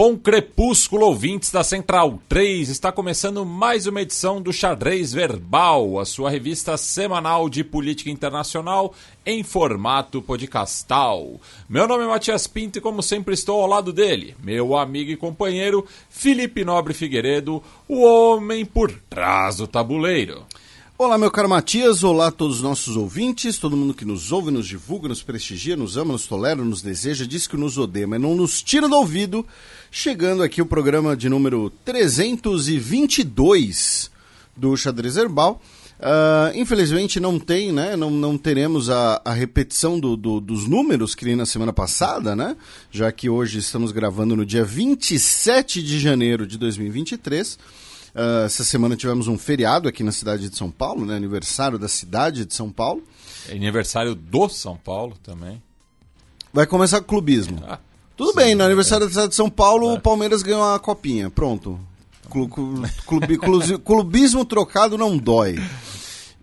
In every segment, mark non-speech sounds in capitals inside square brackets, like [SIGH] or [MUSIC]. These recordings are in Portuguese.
Bom crepúsculo, ouvintes da Central 3. Está começando mais uma edição do Xadrez Verbal, a sua revista semanal de política internacional em formato podcastal. Meu nome é Matias Pinto e, como sempre, estou ao lado dele, meu amigo e companheiro Felipe Nobre Figueiredo, o homem por trás do tabuleiro. Olá, meu caro Matias, olá a todos os nossos ouvintes, todo mundo que nos ouve, nos divulga, nos prestigia, nos ama, nos tolera, nos deseja, diz que nos odeia, mas não nos tira do ouvido. Chegando aqui o programa de número 322 do Xadrez Herbal. Uh, infelizmente não tem, né? Não, não teremos a, a repetição do, do, dos números que nem na semana passada, né? Já que hoje estamos gravando no dia 27 de janeiro de 2023. Uh, essa semana tivemos um feriado aqui na cidade de São Paulo, né? Aniversário da cidade de São Paulo. É aniversário do São Paulo também. Vai começar com o clubismo. Ah, [LAUGHS] Tudo sim, bem, no aniversário é. da cidade de São Paulo, é. o Palmeiras ganhou a copinha. Pronto. clube, clubismo trocado não dói.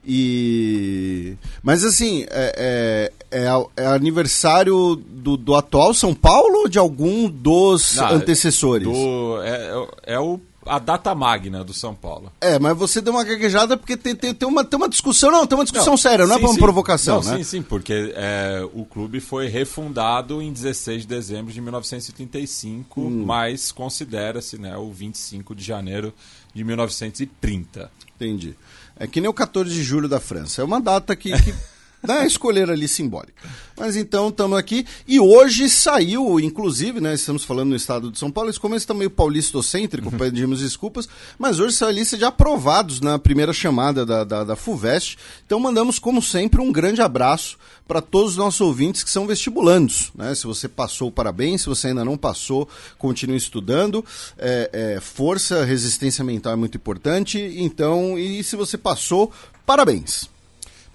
E. Mas assim, é, é, é, é aniversário do, do, atual São Paulo ou de algum dos não, antecessores? Do, é, é, é o a data magna do São Paulo. É, mas você deu uma gaguejada porque tem, tem, tem, uma, tem uma discussão, não, tem uma discussão não, séria, não é sim, é uma provocação, não, né? Sim, sim, porque é, o clube foi refundado em 16 de dezembro de 1935, hum. mas considera-se né, o 25 de janeiro de 1930. Entendi. É que nem o 14 de julho da França. É uma data que... que... [LAUGHS] né, escolher ali simbólica. Mas então estamos aqui e hoje saiu, inclusive, né, estamos falando no estado de São Paulo, esse começo está meio paulistocêntrico, uhum. pedimos desculpas, mas hoje saiu a lista de aprovados na primeira chamada da, da, da FUVEST. Então mandamos, como sempre, um grande abraço para todos os nossos ouvintes que são vestibulandos. Né? Se você passou, parabéns. Se você ainda não passou, continue estudando. É, é, força, resistência mental é muito importante. Então, e se você passou, parabéns.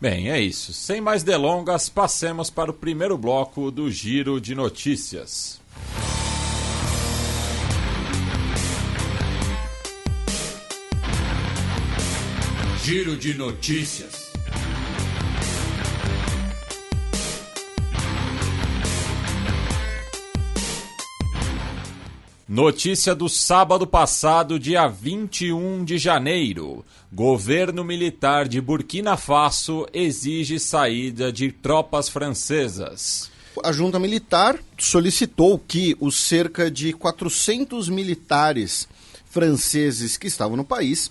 Bem, é isso. Sem mais delongas, passemos para o primeiro bloco do Giro de Notícias. Giro de Notícias. Notícia do sábado passado, dia 21 de janeiro. Governo militar de Burkina Faso exige saída de tropas francesas. A junta militar solicitou que os cerca de 400 militares franceses que estavam no país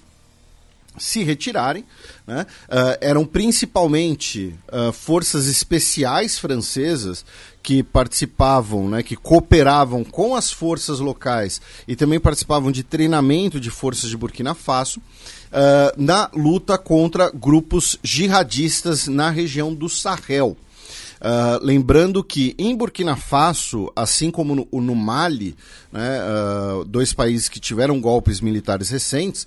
se retirarem. Né? Uh, eram principalmente uh, forças especiais francesas que participavam, né, que cooperavam com as forças locais e também participavam de treinamento de forças de Burkina Faso uh, na luta contra grupos jihadistas na região do Sahel. Uh, lembrando que em Burkina Faso, assim como no, no Mali, né, uh, dois países que tiveram golpes militares recentes,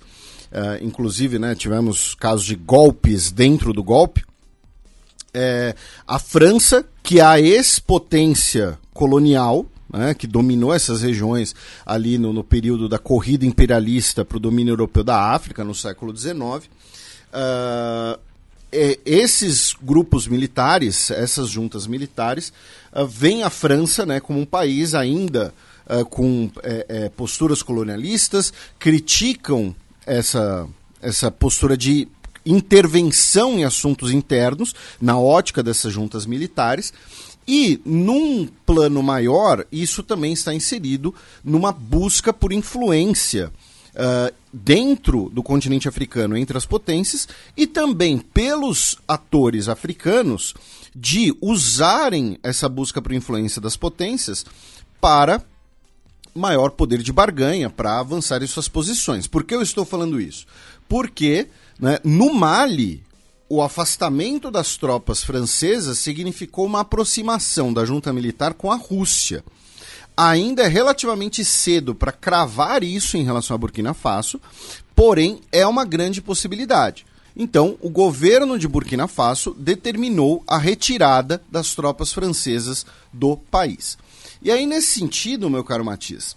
inclusive né, tivemos casos de golpes dentro do golpe, é, a França, que é a ex-potência colonial, né, que dominou essas regiões ali no, no período da corrida imperialista para o domínio europeu da África, no século XIX. Uh, é, esses grupos militares, essas juntas militares, uh, veem a França né, como um país ainda uh, com é, é, posturas colonialistas, criticam essa, essa postura de intervenção em assuntos internos, na ótica dessas juntas militares. E, num plano maior, isso também está inserido numa busca por influência uh, dentro do continente africano entre as potências e também pelos atores africanos de usarem essa busca por influência das potências para maior poder de barganha, para avançar em suas posições. Por que eu estou falando isso? Porque né? No Mali, o afastamento das tropas francesas significou uma aproximação da junta militar com a Rússia. Ainda é relativamente cedo para cravar isso em relação a Burkina Faso, porém é uma grande possibilidade. Então, o governo de Burkina Faso determinou a retirada das tropas francesas do país. E aí, nesse sentido, meu caro Matias,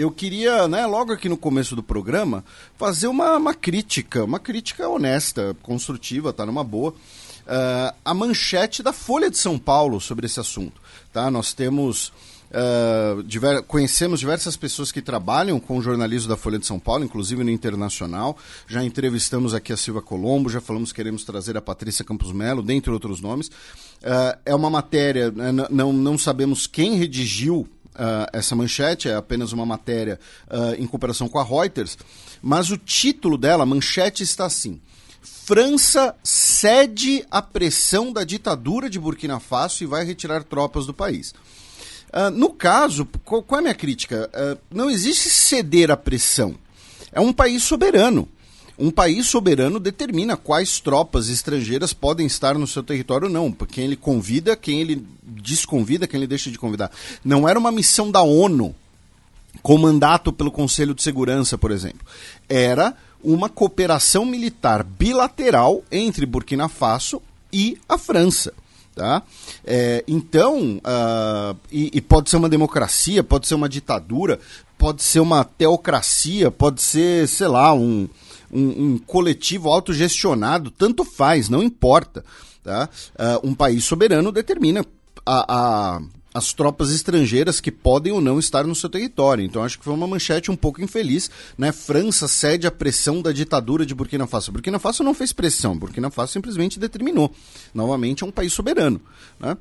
eu queria, né, logo aqui no começo do programa, fazer uma, uma crítica, uma crítica honesta, construtiva, tá numa boa, uh, a manchete da Folha de São Paulo sobre esse assunto. Tá? Nós temos Uh, diver, conhecemos diversas pessoas que trabalham com o jornalismo da Folha de São Paulo, inclusive no Internacional. Já entrevistamos aqui a Silva Colombo, já falamos que queremos trazer a Patrícia Campos Melo, dentre outros nomes. Uh, é uma matéria, né, não, não sabemos quem redigiu Uh, essa manchete, é apenas uma matéria uh, em cooperação com a Reuters, mas o título dela, a manchete, está assim: França cede à pressão da ditadura de Burkina Faso e vai retirar tropas do país. Uh, no caso, qual, qual, é a minha crítica? Não existe ceder à pressão. É um país soberano. Um país soberano determina quais tropas estrangeiras podem estar no seu território ou não. Quem ele convida, quem ele desconvida, quem ele deixa de convidar. Não era uma missão da ONU, com mandato pelo Conselho de Segurança, por exemplo. Era uma cooperação militar bilateral entre Burkina Faso e a França. Tá? É, então, uh, e, e, pode ser uma democracia, pode ser uma ditadura, pode ser uma teocracia, pode ser, sei lá, um, um, um coletivo autogestionado, tanto faz, não importa. Tá? Uh, um país soberano determina a, a as tropas estrangeiras que podem ou não estar no seu território. Então acho que foi uma manchete um pouco infeliz, né? França cede à pressão da ditadura de Burkina Faso. Burkina Faso não fez pressão, Burkina Faso simplesmente determinou. Novamente é um país soberano, né?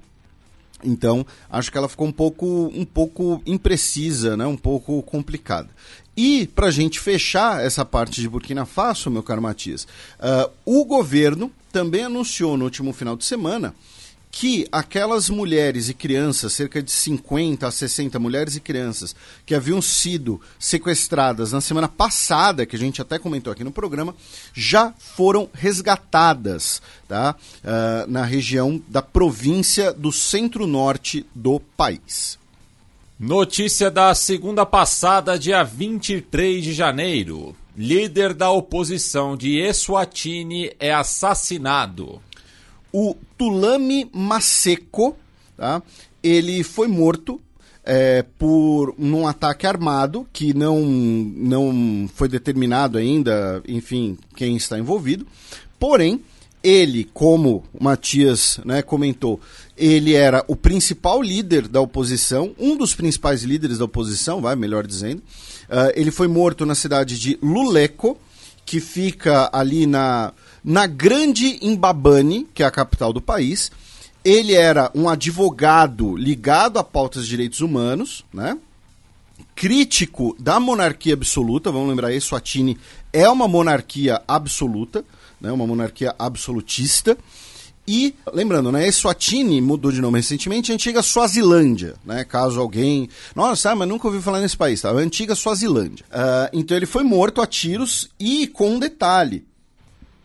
Então, acho que ela ficou um pouco, um pouco imprecisa, né? um pouco complicada. E, para a gente fechar essa parte de Burkina Faso, meu caro Matias, uh, o governo também anunciou no último final de semana que aquelas mulheres e crianças, cerca de 50 a 60 mulheres e crianças, que haviam sido sequestradas na semana passada, que a gente até comentou aqui no programa, já foram resgatadas tá? Uh, na região da província do centro-norte do país. Notícia da segunda passada, dia 23 de janeiro. Líder da oposição de Eswatini é assassinado o Tulame Maseko, tá? ele foi morto é, por um ataque armado que não, não foi determinado ainda, enfim, quem está envolvido. Porém, ele, como o Matias né, comentou, ele era o principal líder da oposição, um dos principais líderes da oposição, vai, melhor dizendo. Uh, ele foi morto na cidade de Luleco, que fica ali na na Grande Imbabane, que é a capital do país. Ele era um advogado ligado a pautas de direitos humanos, né? crítico da monarquia absoluta, vamos lembrar Atini é uma monarquia absoluta, né, uma monarquia absolutista. E, lembrando, né, Eswatini mudou de nome recentemente, antiga Suazilândia, né, caso alguém... Nossa, mas nunca ouvi falar nesse país, tá? Antiga Suazilândia. Uh, então ele foi morto a tiros e com um detalhe,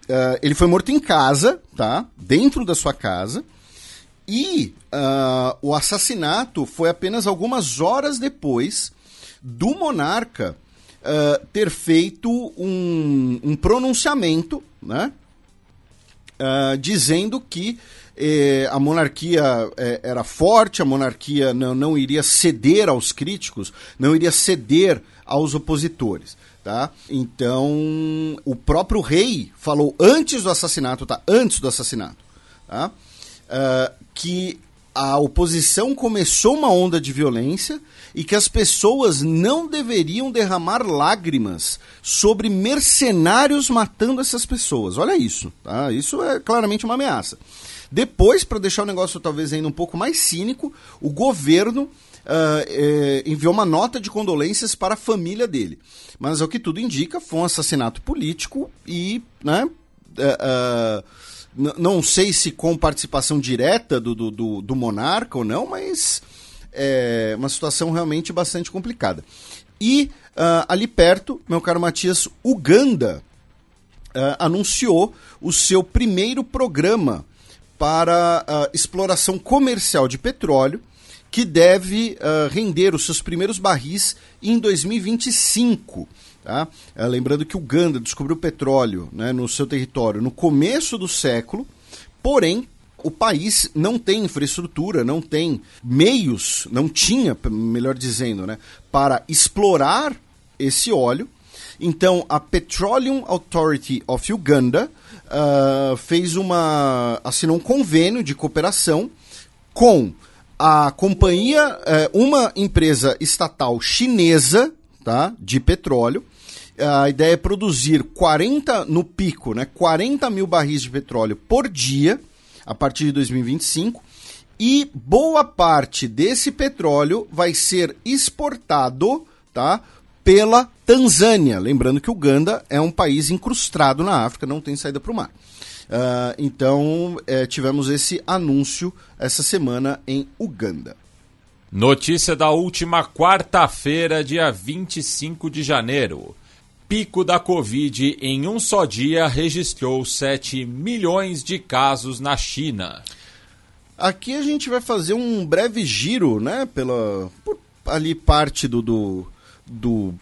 Uh, ele foi morto em casa, tá? Dentro da sua casa. E uh, o assassinato foi apenas algumas horas depois do monarca uh, ter feito um, um pronunciamento, né? dizendo que eh, a monarquia eh, era forte, a monarquia não, não iria ceder aos críticos, não iria ceder aos opositores. Tá? Então, o próprio rei falou antes do assassinato, tá? Antes do assassinato, tá? Uh, que a oposição começou uma onda de violência e que as pessoas não deveriam derramar lágrimas sobre mercenários matando essas pessoas. Olha isso, tá? Isso é claramente uma ameaça. Depois, para deixar o negócio talvez ainda um pouco mais cínico, o governo uh, enviou uma nota de condolências para a família dele. Mas o que tudo indica, foi um assassinato político e, né, uh, uh, não sei se com participação direta do, do, do, do monarca ou não, mas é uma situação realmente bastante complicada. E uh, ali perto, meu caro Matias, Uganda uh, anunciou o seu primeiro programa para uh, exploração comercial de petróleo que deve uh, render os seus primeiros barris em 2025. Tá? Uh, lembrando que Uganda descobriu petróleo né, no seu território no começo do século, porém o país não tem infraestrutura, não tem meios, não tinha, melhor dizendo, né, para explorar esse óleo. Então, a Petroleum Authority of Uganda uh, fez uma assinou um convênio de cooperação com a companhia, uh, uma empresa estatal chinesa, tá, de petróleo. A ideia é produzir 40 no pico, né, 40 mil barris de petróleo por dia a partir de 2025 e boa parte desse petróleo vai ser exportado, tá? Pela Tanzânia. Lembrando que Uganda é um país incrustado na África, não tem saída para o mar. Uh, então, é, tivemos esse anúncio essa semana em Uganda. Notícia da última quarta-feira, dia 25 de janeiro pico da Covid em um só dia registrou 7 milhões de casos na China. Aqui a gente vai fazer um breve giro, né, pela por ali parte do, do, do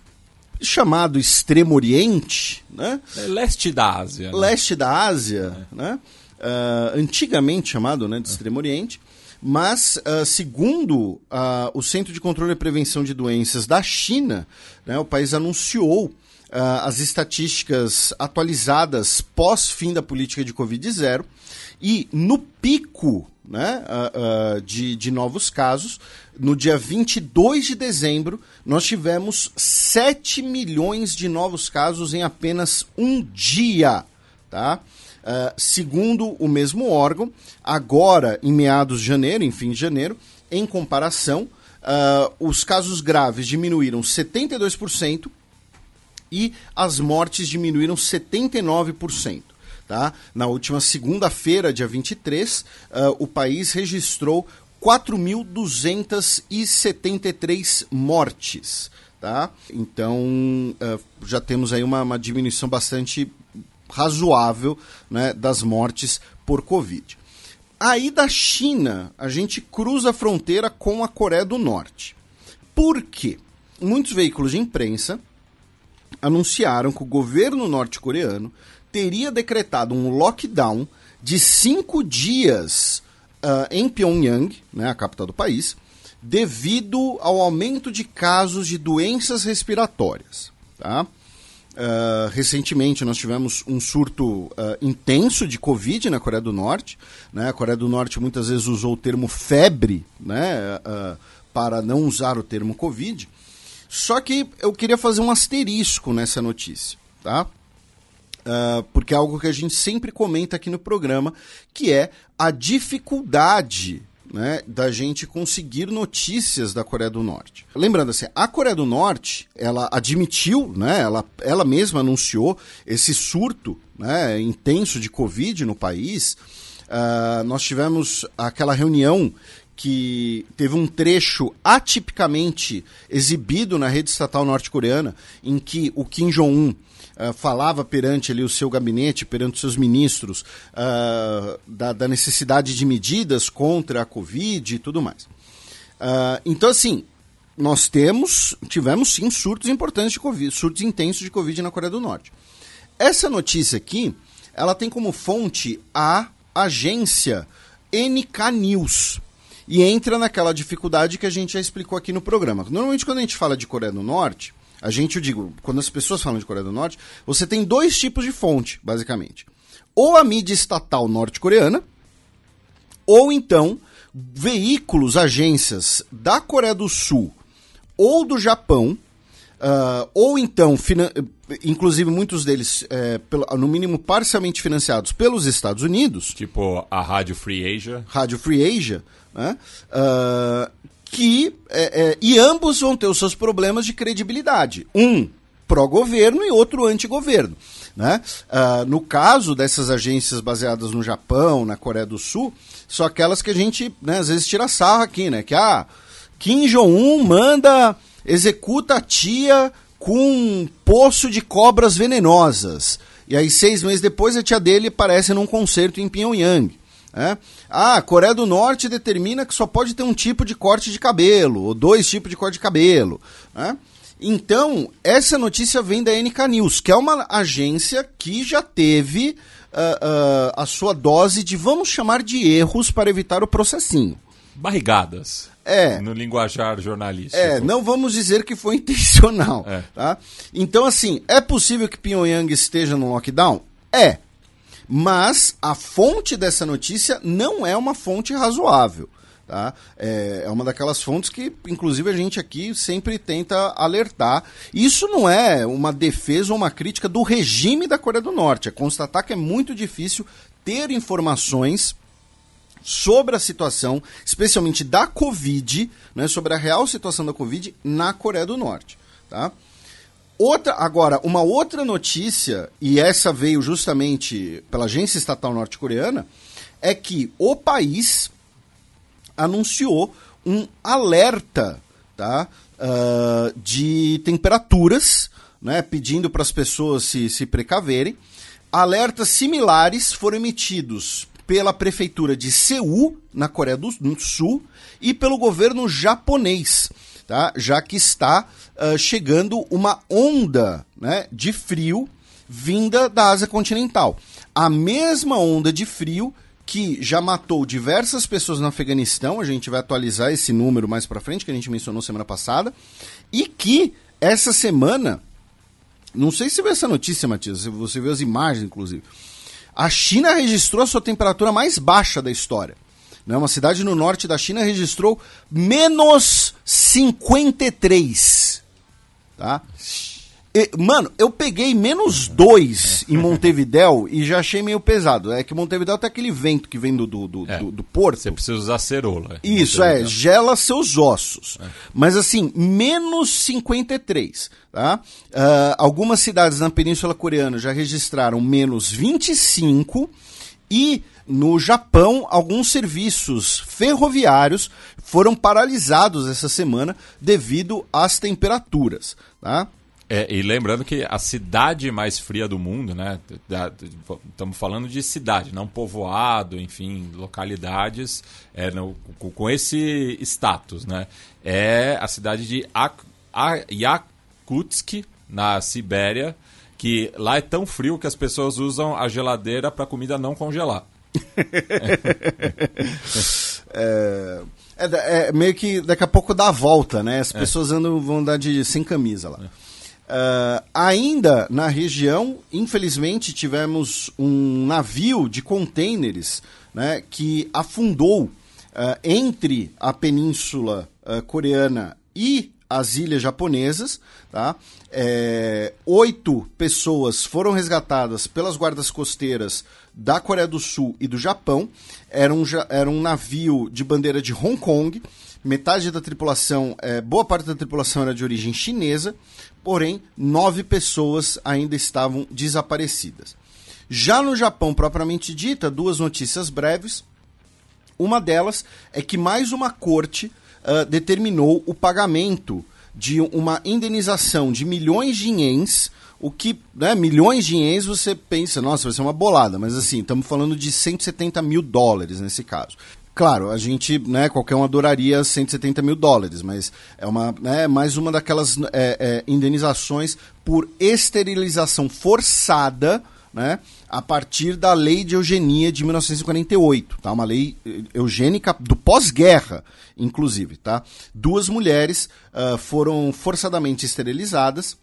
chamado Extremo Oriente, né? É leste da Ásia. Né? Leste da Ásia, é. né? Uh, antigamente chamado né, de Extremo Oriente. Mas, uh, segundo uh, o Centro de Controle e Prevenção de Doenças da China, né, o país anunciou as estatísticas atualizadas pós-fim da política de Covid-0 e no pico né, uh, uh, de, de novos casos, no dia 22 de dezembro, nós tivemos 7 milhões de novos casos em apenas um dia. Tá? Uh, segundo o mesmo órgão, agora em meados de janeiro, em fim de janeiro, em comparação, os casos graves diminuíram 72% e as mortes diminuíram 79%. Tá? Na última segunda-feira, dia 23, uh, ah, o país registrou 4.273 mortes. Tá? Então, uh, já temos aí uma, uma diminuição bastante razoável né, das mortes por Covid. Aí da China, a gente cruza a fronteira com a Coreia do Norte. Por quê? Muitos veículos de imprensa anunciaram que o governo norte-coreano teria decretado um lockdown de cinco dias uh, em Pyongyang, né, a capital do país, devido ao aumento de casos de doenças respiratórias. Tá? Uh, recentemente nós tivemos um surto uh, intenso de Covid na Coreia do Norte. Né? A Coreia do Norte muitas vezes usou o termo febre né? Uh, para não usar o termo Covid. Só que eu queria fazer um asterisco nessa notícia, tá? Uh, porque é algo que a gente sempre comenta aqui no programa, que é a dificuldade né, da gente conseguir notícias da Coreia do Norte. Lembrando assim, a Coreia do Norte, ela admitiu, né, ela, ela mesma anunciou esse surto né, intenso de Covid no país. Uh, nós tivemos aquela reunião que teve um trecho atipicamente exibido na rede estatal norte-coreana, em que o Kim Jong-un uh, falava perante ali o seu gabinete, perante os seus ministros, uh, da, da, necessidade de medidas contra a Covid e tudo mais. Uh, então, assim, nós temos, tivemos sim surtos importantes de Covid, surtos intensos de Covid na Coreia do Norte. Essa notícia aqui, ela tem como fonte a agência NK News e entra naquela dificuldade que a gente já explicou aqui no programa. Normalmente, quando a gente fala de Coreia do Norte, a gente, eu digo, quando as pessoas falam de Coreia do Norte, você tem dois tipos de fonte, basicamente. Ou a mídia estatal norte-coreana, ou então veículos, agências da Coreia do Sul ou do Japão, uh, ou então, inclusive muitos deles, é, pelo, no mínimo parcialmente financiados pelos Estados Unidos. Tipo a Rádio Free Asia. Rádio Free Asia, né? Uh, que é, é, e ambos vão ter os seus problemas de credibilidade. Um pró-governo e outro anti-governo. Né? Uh, no caso dessas agências baseadas no Japão, na Coreia do Sul, são aquelas que a gente né, às vezes tira sarro aqui, né? Que ah, Kim Jong-un manda, executa a tia com um poço de cobras venenosas. E aí, seis meses depois, a tia dele aparece num concerto em Pyongyang. É? Ah, a Coreia do Norte determina que só pode ter um tipo de corte de cabelo, ou dois tipos de corte de cabelo. Né? Então, essa notícia vem da NK News, que é uma agência que já teve uh, uh, a sua dose de, vamos chamar de erros para evitar o processinho. Barrigadas. É. No linguajar jornalístico. É, não vamos dizer que foi [LAUGHS] intencional. É. Tá? Então, assim, é possível que Pyongyang esteja no lockdown? É. Mas a fonte dessa notícia não é uma fonte razoável. Tá? É, é uma daquelas fontes que, inclusive, a gente aqui sempre tenta alertar. Isso não é uma defesa ou uma crítica do regime da Coreia do Norte, é constatar que é muito difícil ter informações sobre a situação, especialmente da Covid, né, sobre a real situação da Covid na Coreia do Norte. Tá? Outra, agora, uma outra notícia, e essa veio justamente pela agência estatal norte-coreana, é que o país anunciou um alerta tá, uh, de temperaturas, né, pedindo para as pessoas se, se precaverem. Alertas similares foram emitidos pela prefeitura de Seul, na Coreia do Sul, e pelo governo japonês, tá? já que está uh, chegando uma onda né, de frio vinda da Ásia continental. A mesma onda de frio que já matou diversas pessoas no Afeganistão, a gente vai atualizar esse número mais para frente, que a gente mencionou semana passada, e que essa semana, não sei se você viu essa notícia, Matias, você viu as imagens, inclusive, a China registrou a sua temperatura mais baixa da história. Né? Uma cidade no norte da China registrou menos 53. Tá? E, mano, eu peguei menos 2 em Montevidéu e já achei meio pesado. É que Montevidéu tem aquele vento que vem do, do, do, É. do, do porto. Você precisa usar cerola. Isso, é, gela seus ossos. Mas assim, menos 53. Tá? Ah, algumas cidades na Península Coreana já registraram menos 25 e no Japão, alguns serviços ferroviários foram paralisados essa semana devido às temperaturas. Tá? É, e lembrando que a cidade mais fria do mundo, né? Estamos falando de cidade, não povoado, enfim, localidades é, no- com, esse status, né? É a cidade de Ak- Yakutsk, na Sibéria, que lá é tão frio que as pessoas usam a geladeira para comida não congelar. É, é é meio que daqui a pouco dá a volta, né? As pessoas andam, vão andar de, sem camisa lá. Ah, ainda na região, infelizmente, tivemos um navio de contêineres né, que afundou ah, entre a península ah, coreana e as ilhas japonesas. Tá? É, oito pessoas foram resgatadas pelas guardas costeiras da Coreia do Sul e do Japão. Era um, era um navio de bandeira de Hong Kong. Metade da tripulação, é, boa parte da tripulação era de origem chinesa, porém, nove pessoas ainda estavam desaparecidas. Já no Japão, propriamente dita, duas notícias breves. Uma delas é que mais uma corte ah, determinou o pagamento de uma indenização de milhões de ienes, o que, né, milhões de ienes você pensa, nossa, vai ser uma bolada, mas assim, estamos falando de 170 mil dólares nesse caso. Claro, a gente, né, qualquer um adoraria 170 mil dólares, mas é uma, né, mais uma daquelas é, é, indenizações por esterilização forçada, né, a partir da lei de eugenia de 1948, tá? Uma lei eh, eugênica do pós-guerra, inclusive, tá? Duas mulheres ah, foram forçadamente esterilizadas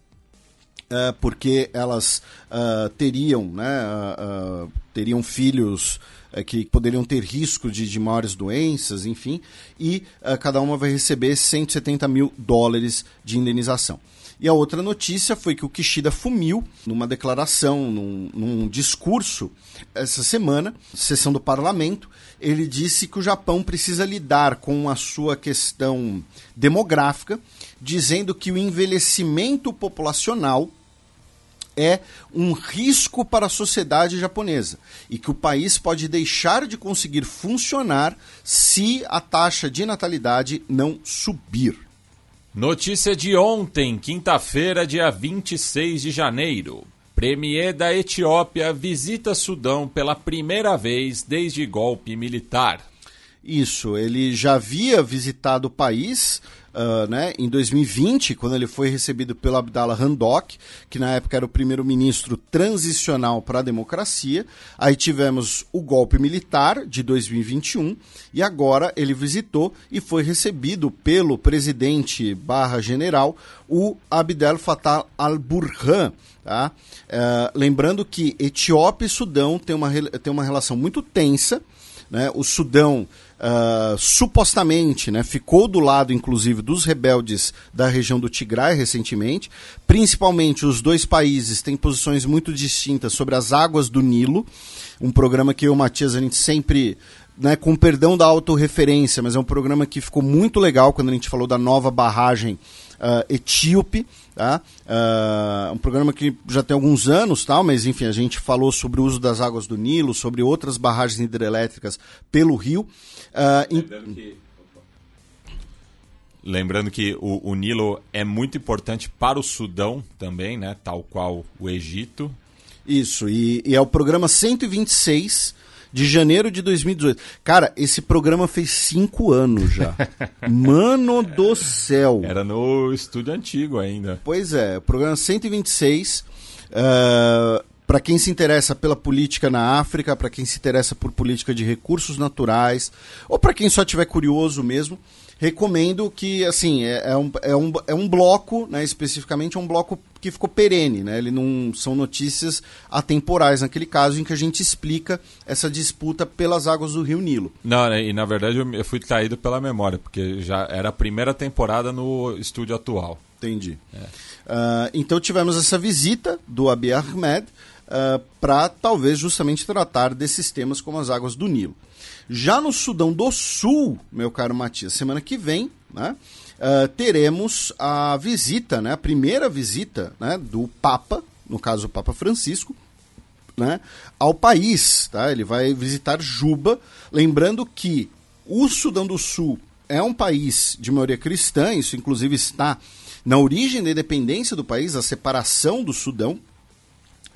eh, porque elas ah, teriam, né, ah, teriam filhos eh, que poderiam ter risco de, de maiores doenças, enfim, e cada uma vai receber 170 mil dólares de indenização. E a outra notícia foi que o Kishida Fumio, numa declaração, num, num discurso essa semana, sessão do parlamento, ele disse que o Japão precisa lidar com a sua questão demográfica, dizendo que o envelhecimento populacional é um risco para a sociedade japonesa e que o país pode deixar de conseguir funcionar se a taxa de natalidade não subir. Notícia de ontem, quinta-feira, dia 26 de janeiro. Premier da Etiópia visita Sudão pela primeira vez desde golpe militar. Isso, ele já havia visitado o país uh, né, em 2020, quando ele foi recebido pelo Abdallah Handok, que na época era o primeiro-ministro transicional para a democracia. Aí tivemos o golpe militar de 2021 e agora ele visitou e foi recebido pelo presidente barra general, o Abdel Fattah al-Burhan. Tá? Uh, lembrando que Etiópia e Sudão têm uma, têm uma relação muito tensa. Né? O Sudão uh, supostamente né, ficou do lado, inclusive, dos rebeldes da região do Tigray recentemente. Principalmente, os dois países têm posições muito distintas sobre as águas do Nilo, um programa que eu e o Matias a gente sempre né, com perdão da autorreferência, mas é um programa que ficou muito legal quando a gente falou da nova barragem uh, etíope, tá? Uh, um programa que já tem alguns anos, tal, mas enfim, a gente falou sobre o uso das águas do Nilo, sobre outras barragens hidrelétricas pelo rio. Uh, Lembrando que, Lembrando que o, o, Nilo é muito importante para o Sudão também, né? Tal qual o Egito. Isso, e, e é o programa 126 de janeiro de 2018. Cara, esse programa fez cinco anos já. [LAUGHS] Mano do céu. Era no estúdio antigo ainda. Pois é, o programa 126. Uh, para quem se interessa pela política na África, para quem se interessa por política de recursos naturais, ou para quem só tiver curioso mesmo, recomendo que, assim, é, é, um, é, um, é um bloco, né, especificamente é um bloco que ficou perene, né? Ele não são notícias atemporais naquele caso em que a gente explica essa disputa pelas águas do Rio Nilo. Não, né, e na verdade eu fui traído pela memória, porque já era a primeira temporada no estúdio atual. Entendi. É. Uh, então tivemos essa visita do Abiy Ahmed uh, para talvez justamente tratar desses temas como as águas do Nilo. Já no Sudão do Sul, meu caro Matias, semana que vem, né, uh, teremos a visita, né, a primeira visita né, do Papa, no caso o Papa Francisco, né, ao país. Tá? Ele vai visitar Juba, lembrando que o Sudão do Sul é um país de maioria cristã, isso inclusive está na origem da independência do país, a separação do Sudão.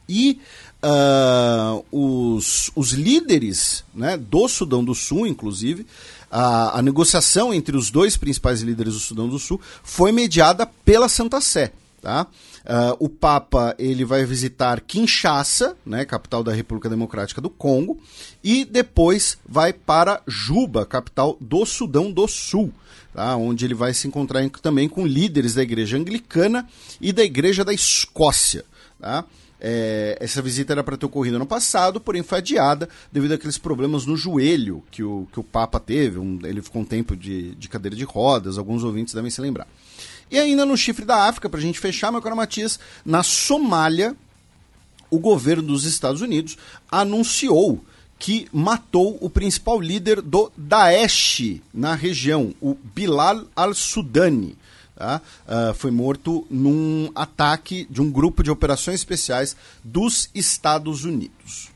E uh, os, os líderes né, do Sudão do Sul, inclusive, a, a, negociação entre os dois principais líderes do Sudão do Sul foi mediada pela Santa Sé. Tá? Uh, o Papa ele vai visitar Kinshasa, né, capital da República Democrática do Congo, e depois vai para Juba, capital do Sudão do Sul, tá? onde ele vai se encontrar também com líderes da Igreja Anglicana e da Igreja da Escócia. Tá? É, essa visita era para ter ocorrido no passado, porém foi adiada devido àqueles problemas no joelho que o, que o Papa teve. Um, ele ficou um tempo de, de cadeira de rodas, alguns ouvintes devem se lembrar. E ainda no chifre da África, para a gente fechar, meu caro Matias, na Somália, o governo dos Estados Unidos anunciou que matou o principal líder do Daesh na região, o Bilal al-Sudani tá? Uh, foi morto num ataque de um grupo de operações especiais dos Estados Unidos.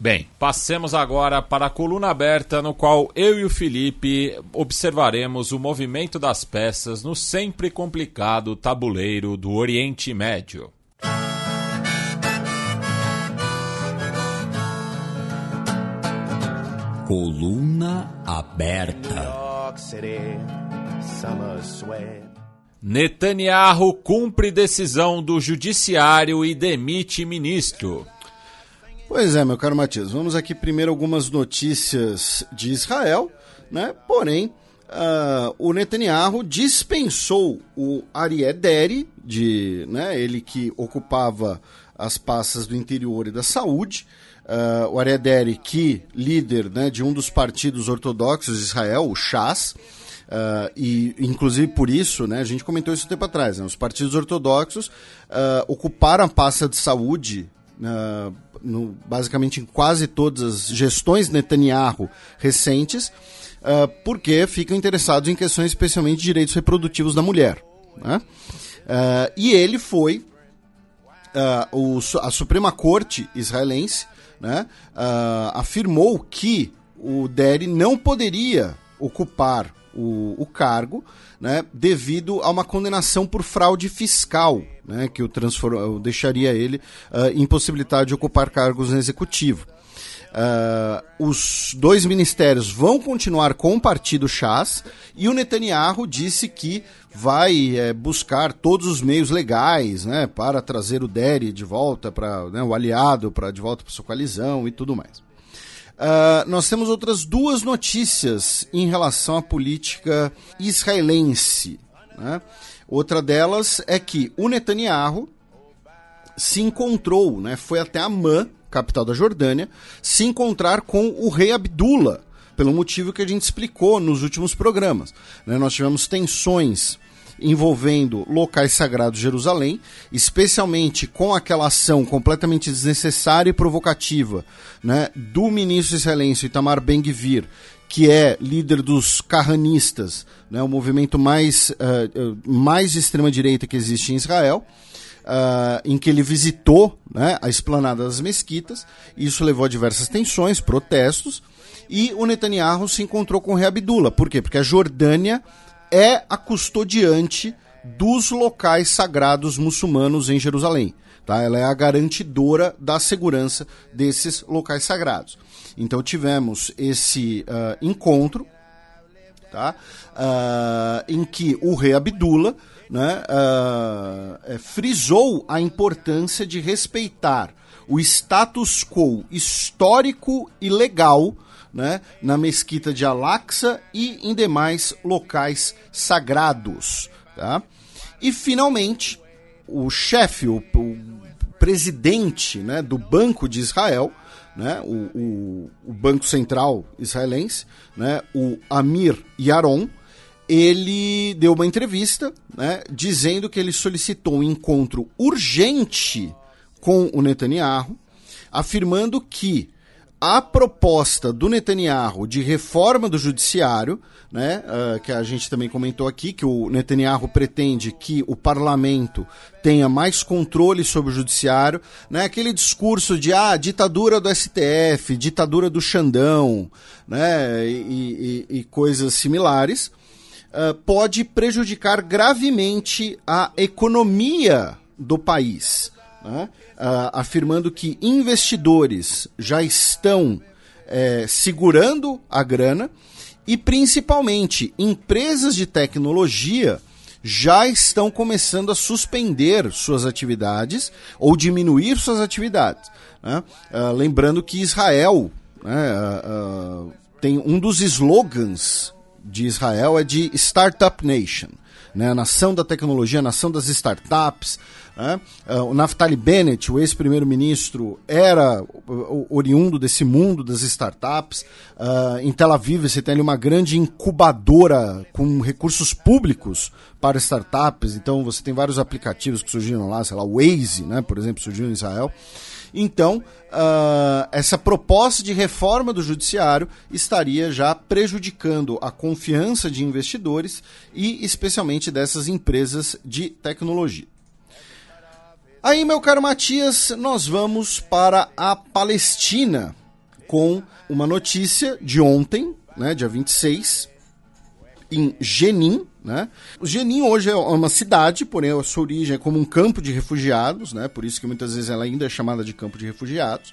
Bem, passemos agora para a coluna aberta, no qual eu e o Felipe observaremos o movimento das peças no sempre complicado tabuleiro do Oriente Médio. Coluna aberta. Netanyahu cumpre decisão do judiciário e demite ministro. Pois é, meu caro Matias, vamos aqui primeiro algumas notícias de Israel, né? Porém, uh, o Netanyahu dispensou o Arié Deri, de, né, ele que ocupava as pastas do interior e da saúde, uh, o Arié Deri, que líder né, de um dos partidos ortodoxos de Israel, o Shas, Uh, e inclusive por isso, né, a gente comentou isso um tempo atrás, né, os partidos ortodoxos uh, ocuparam a pasta de saúde uh, no, basicamente em quase todas as gestões Netanyahu recentes, porque ficam interessados em questões especialmente de direitos reprodutivos da mulher. Né? e ele foi o, a Suprema Corte israelense né, afirmou que o Deri não poderia ocupar o, o cargo, né, devido a uma condenação por fraude fiscal, né, que o, deixaria ele uh, impossibilitado de ocupar cargos no executivo. Uh, os dois ministérios vão continuar com o partido Chas e o Netanyahu disse que vai é, buscar todos os meios legais né, para trazer o Deri de volta para né, o aliado para de volta para sua coalizão e tudo mais. Uh, nós temos outras duas notícias em relação à política israelense. Né? Outra delas é que o Netanyahu se encontrou, né, foi até Amã, capital da Jordânia, se encontrar com o rei Abdullah, pelo motivo que a gente explicou nos últimos programas. Né? Nós tivemos tensões envolvendo locais sagrados de Jerusalém, especialmente com aquela ação completamente desnecessária e provocativa né, do ministro israelense Itamar Ben-Gvir, que é líder dos carranistas, né, o movimento mais, uh, mais de extrema-direita que existe em Israel, uh, em que ele visitou né, a esplanada das mesquitas. Isso levou a diversas tensões, protestos, e o Netanyahu se encontrou com o rei Abdullah. Por quê? Porque a Jordânia é a custodiante dos locais sagrados muçulmanos em Jerusalém. Tá? Ela é a garantidora da segurança desses locais sagrados. Então tivemos esse uh, encontro tá? Uh, em que o rei Abdullah né, uh, frisou a importância de respeitar o status quo histórico e legal né, na mesquita de Al-Aqsa e em demais locais sagrados. Tá? E, finalmente, o chefe, o, o presidente né, do Banco de Israel, né, o, o, o, Banco Central israelense, né, o Amir Yaron, ele deu uma entrevista né, dizendo que ele solicitou um encontro urgente com o Netanyahu, afirmando que a proposta do Netanyahu de reforma do judiciário, né, uh, que a gente também comentou aqui, que o Netanyahu pretende que o parlamento tenha mais controle sobre o judiciário, né, aquele discurso de ah, ditadura do STF, ditadura do Xandão, né, e, e, e coisas similares, uh, pode prejudicar gravemente a economia do país né, uh, afirmando que investidores já estão é, segurando a grana e, principalmente, empresas de tecnologia já estão começando a suspender suas atividades ou diminuir suas atividades. Né? Uh, lembrando que Israel né, uh, tem um dos slogans de Israel é de Startup Nation, né? a nação da tecnologia, a nação das startups, né? O Naftali Bennett, o ex-primeiro-ministro, era oriundo desse mundo das startups. Uh, em Tel Aviv você tem ali uma grande incubadora com recursos públicos para startups. Então você tem vários aplicativos que surgiram lá, sei lá, o Waze, né, por exemplo, surgiu em Israel. Então, uh, essa proposta de reforma do judiciário estaria já prejudicando a confiança de investidores e, especialmente, dessas empresas de tecnologia. Aí, meu caro Matias, nós vamos para a Palestina com uma notícia de ontem, né, dia 26, em Jenin, né? O Jenin hoje é uma cidade, porém a sua origem é como um campo de refugiados, né? Por isso que muitas vezes ela ainda é chamada de campo de refugiados,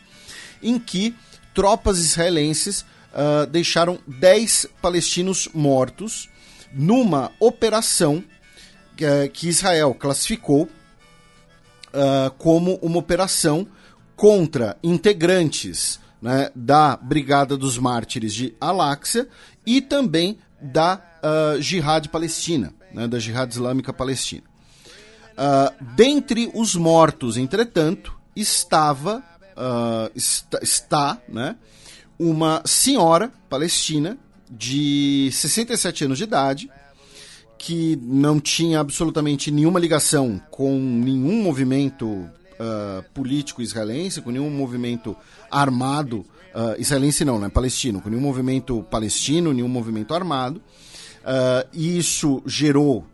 em que tropas israelenses uh, deixaram 10 palestinos mortos numa operação uh, que Israel classificou uh, como uma operação contra integrantes né, da Brigada dos Mártires de Al-Aqsa e também da uh, Jihad Palestina, né, da Jihad Islâmica Palestina. Uh, dentre os mortos, entretanto, estava uh, está, está né, uma senhora palestina de 67 anos de idade, que não tinha absolutamente nenhuma ligação com nenhum movimento uh, político israelense, com nenhum movimento armado, uh, israelense não, né, palestino, com nenhum movimento palestino, nenhum movimento armado. Uh, e isso gerou,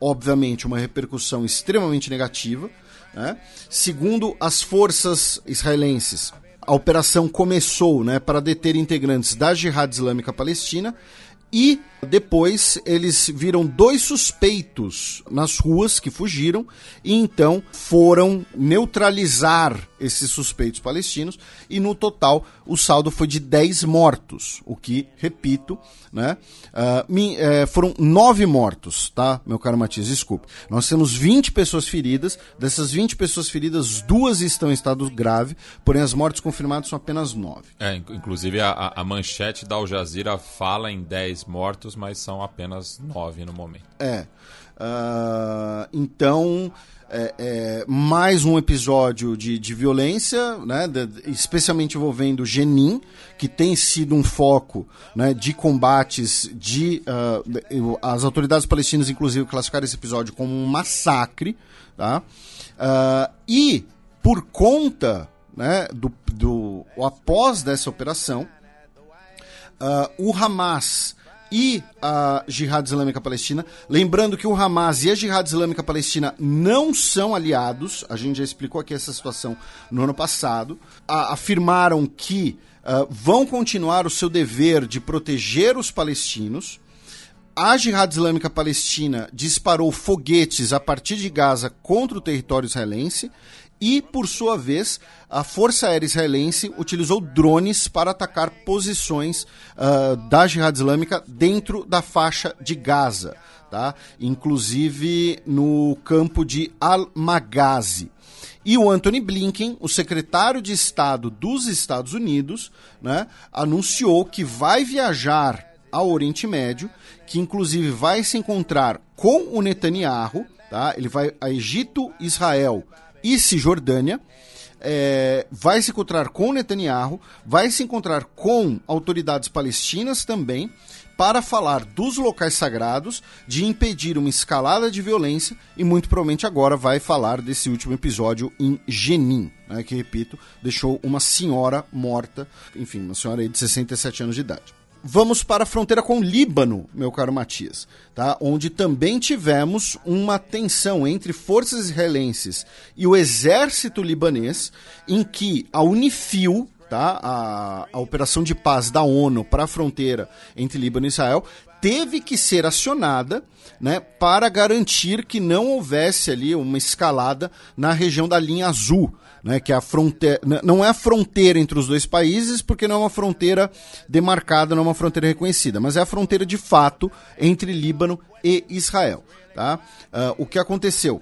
obviamente, uma repercussão extremamente negativa. Né? Segundo as forças israelenses, a operação começou né, para deter integrantes da Jihad Islâmica Palestina e depois eles viram dois suspeitos nas ruas que fugiram e então foram neutralizar esses suspeitos palestinos e no total o saldo foi de 10 mortos, o que, repito, né, uh, uh, foram 9 mortos, tá, meu caro Matias, desculpe. Nós temos 20 pessoas feridas, dessas 20 pessoas feridas, duas estão em estado grave, porém as mortes confirmadas são apenas 9. É, inclusive a, a manchete da Al Jazeera fala em 10 mortos, mas são apenas 9 no momento. É. Uh, então, é, é, mais um episódio de, de violência, né, de, especialmente envolvendo Jenin, que tem sido um foco né, de combates de. Uh, as autoridades palestinas, inclusive, classificaram esse episódio como um massacre. Tá? Uh, e, por conta né, do, do, após dessa operação, o Hamas e a Jihad Islâmica Palestina. Lembrando que o Hamas e a Jihad Islâmica Palestina não são aliados, a gente já explicou aqui essa situação no ano passado. A, afirmaram que uh, vão continuar o seu dever de proteger os palestinos. A Jihad Islâmica Palestina disparou foguetes a partir de Gaza contra o território israelense e, por sua vez, a Força Aérea Israelense utilizou drones para atacar posições uh, da Jihad Islâmica dentro da faixa de Gaza, tá? inclusive no campo de Al-Maghazi. E o Anthony Blinken, o secretário de Estado dos Estados Unidos, né, anunciou que vai viajar ao Oriente Médio, que inclusive vai se encontrar com o Netanyahu, tá? Ele vai a Egito, Israel, e Cisjordânia. É, vai se encontrar com Netanyahu, vai se encontrar com autoridades palestinas também, para falar dos locais sagrados, de impedir uma escalada de violência e muito provavelmente agora vai falar desse último episódio em Jenin, né, que repito, deixou uma senhora morta, enfim, uma senhora de 67 anos de idade vamos para a fronteira com o Líbano, meu caro Matias, tá? onde também tivemos uma tensão entre forças israelenses e o exército libanês, em que a Unifil, tá? a, a operação de paz da ONU para a fronteira entre Líbano e Israel, teve que ser acionada né, para garantir que não houvesse ali uma escalada na região da linha azul né, que é a fronteira, não é a fronteira entre os dois países, porque não é uma fronteira demarcada, não é uma fronteira reconhecida, mas é a fronteira de fato entre Líbano e Israel. Tá? Uh, o que aconteceu?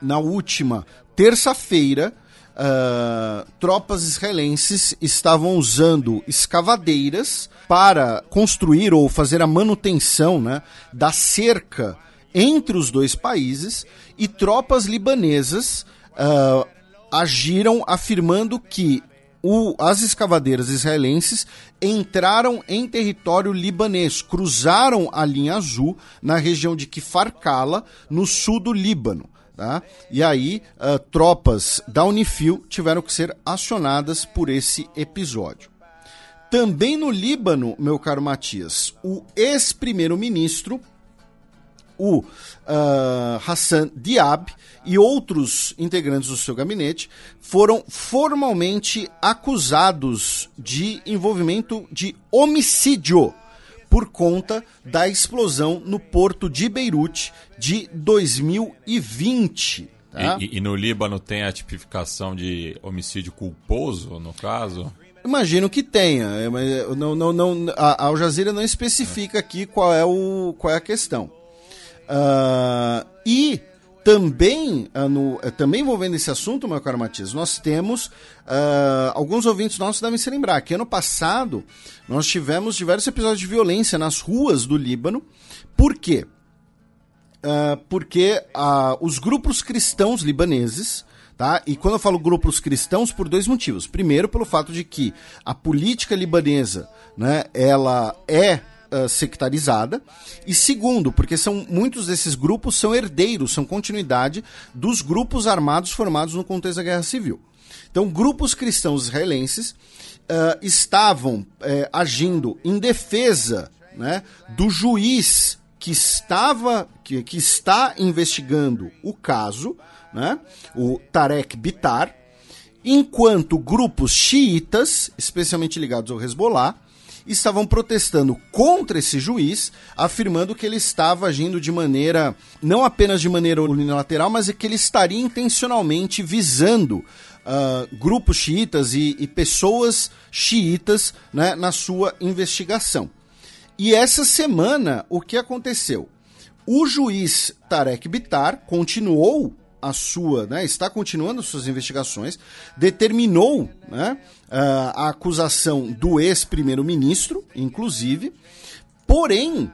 Na última terça-feira, uh, tropas israelenses estavam usando escavadeiras para construir ou fazer a manutenção né, da cerca entre os dois países e tropas libanesas uh, agiram afirmando que o, as escavadeiras israelenses entraram em território libanês, cruzaram a linha azul na região de Kfar Kala, no sul do Líbano. Tá? E aí, uh, tropas da Unifil tiveram que ser acionadas por esse episódio. Também no Líbano, meu caro Matias, o ex-primeiro-ministro o uh, Hassan Diab e outros integrantes do seu gabinete foram formalmente acusados de envolvimento de homicídio por conta da explosão no porto de Beirute de 2020. Tá? E, e, no Líbano tem a tipificação de homicídio culposo, no caso? Imagino que tenha, é, mas não, não, não, a Al Jazeera não especifica aqui qual é, o, qual é a questão. Uh, e também, uh, no, uh, também envolvendo esse assunto, meu caro Matias, nós temos uh, alguns ouvintes nossos devem se lembrar que ano passado nós tivemos diversos episódios de violência nas ruas do Líbano. Por quê? porque os grupos cristãos libaneses Tá? E quando eu falo grupos cristãos, por dois motivos. Primeiro, pelo fato de que a política libanesa né, ela é uh, sectarizada. E segundo, porque são muitos desses grupos são herdeiros, são continuidade dos grupos armados formados no contexto da Guerra Civil. Então, grupos cristãos israelenses uh, estavam uh, agindo em defesa né, do juiz que estava que, que está investigando o caso, né, o Tarek Bitar, enquanto grupos xiitas, especialmente ligados ao Hezbollah, estavam protestando contra esse juiz, afirmando que ele estava agindo de maneira, não apenas de maneira unilateral, mas que ele estaria intencionalmente visando uh, grupos xiitas e, e pessoas xiitas né, na sua investigação. E essa semana, o que aconteceu? O juiz Tarek Bitar continuou a sua, né, está continuando suas investigações, determinou né, a acusação do ex-primeiro-ministro, inclusive, porém,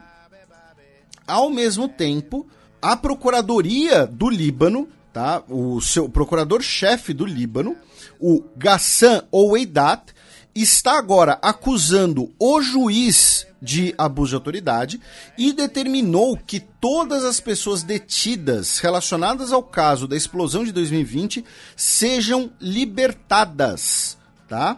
ao mesmo tempo, a Procuradoria do Líbano, tá, o seu procurador-chefe do Líbano, o Ghassan Oueidat, está agora acusando o juiz de abuso de autoridade e determinou que todas as pessoas detidas relacionadas ao caso da explosão de 2020 sejam libertadas, tá?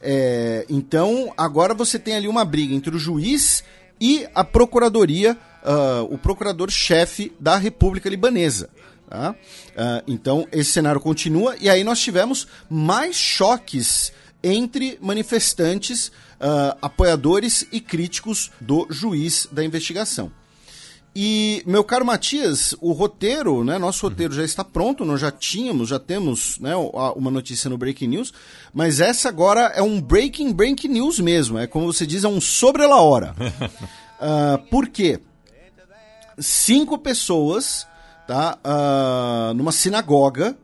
É, então agora você tem ali uma briga entre o juiz e a procuradoria, uh, o procurador-chefe da República Libanesa. Tá? Uh, então esse cenário continua e aí nós tivemos mais choques entre manifestantes, uh, apoiadores e críticos do juiz da investigação. E, meu caro Matias, o roteiro, né, nosso roteiro já está pronto, nós já tínhamos, já temos né, uma notícia no Breaking News, mas essa agora é um Breaking Breaking News mesmo, é como você diz, é um sobre la hora. uh, [LAUGHS] por quê? Cinco pessoas, tá, uh, numa sinagoga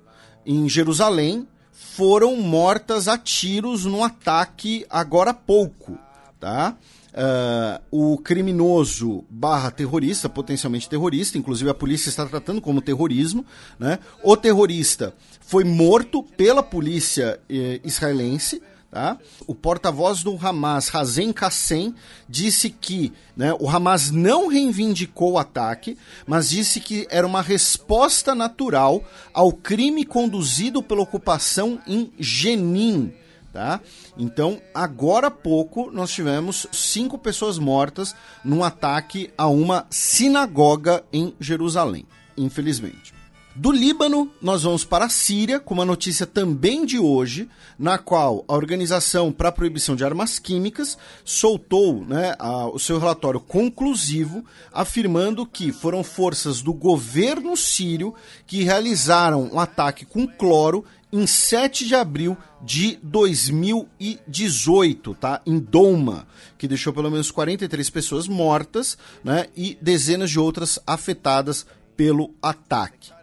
em Jerusalém, foram mortas a tiros num ataque agora há pouco, tá? Uh, o criminoso barra terrorista, potencialmente terrorista, inclusive a polícia está tratando como terrorismo, né? O terrorista foi morto pela polícia eh, israelense, Tá? O porta-voz do Hamas, Hazen Kassem, disse que né, o Hamas não reivindicou o ataque, mas disse que era uma resposta natural ao crime conduzido pela ocupação em Jenin. Tá? Então, agora há pouco, nós tivemos cinco pessoas mortas num ataque a uma sinagoga em Jerusalém, infelizmente. Do Líbano, nós vamos para a Síria, com uma notícia também de hoje, na qual a Organização para a Proibição de Armas Químicas soltou né, a, o seu relatório conclusivo, afirmando que foram forças do governo sírio que realizaram um ataque com cloro em 7 de abril de 2018, tá? Em Douma, que deixou pelo menos 43 pessoas mortas, né? E dezenas de outras afetadas pelo ataque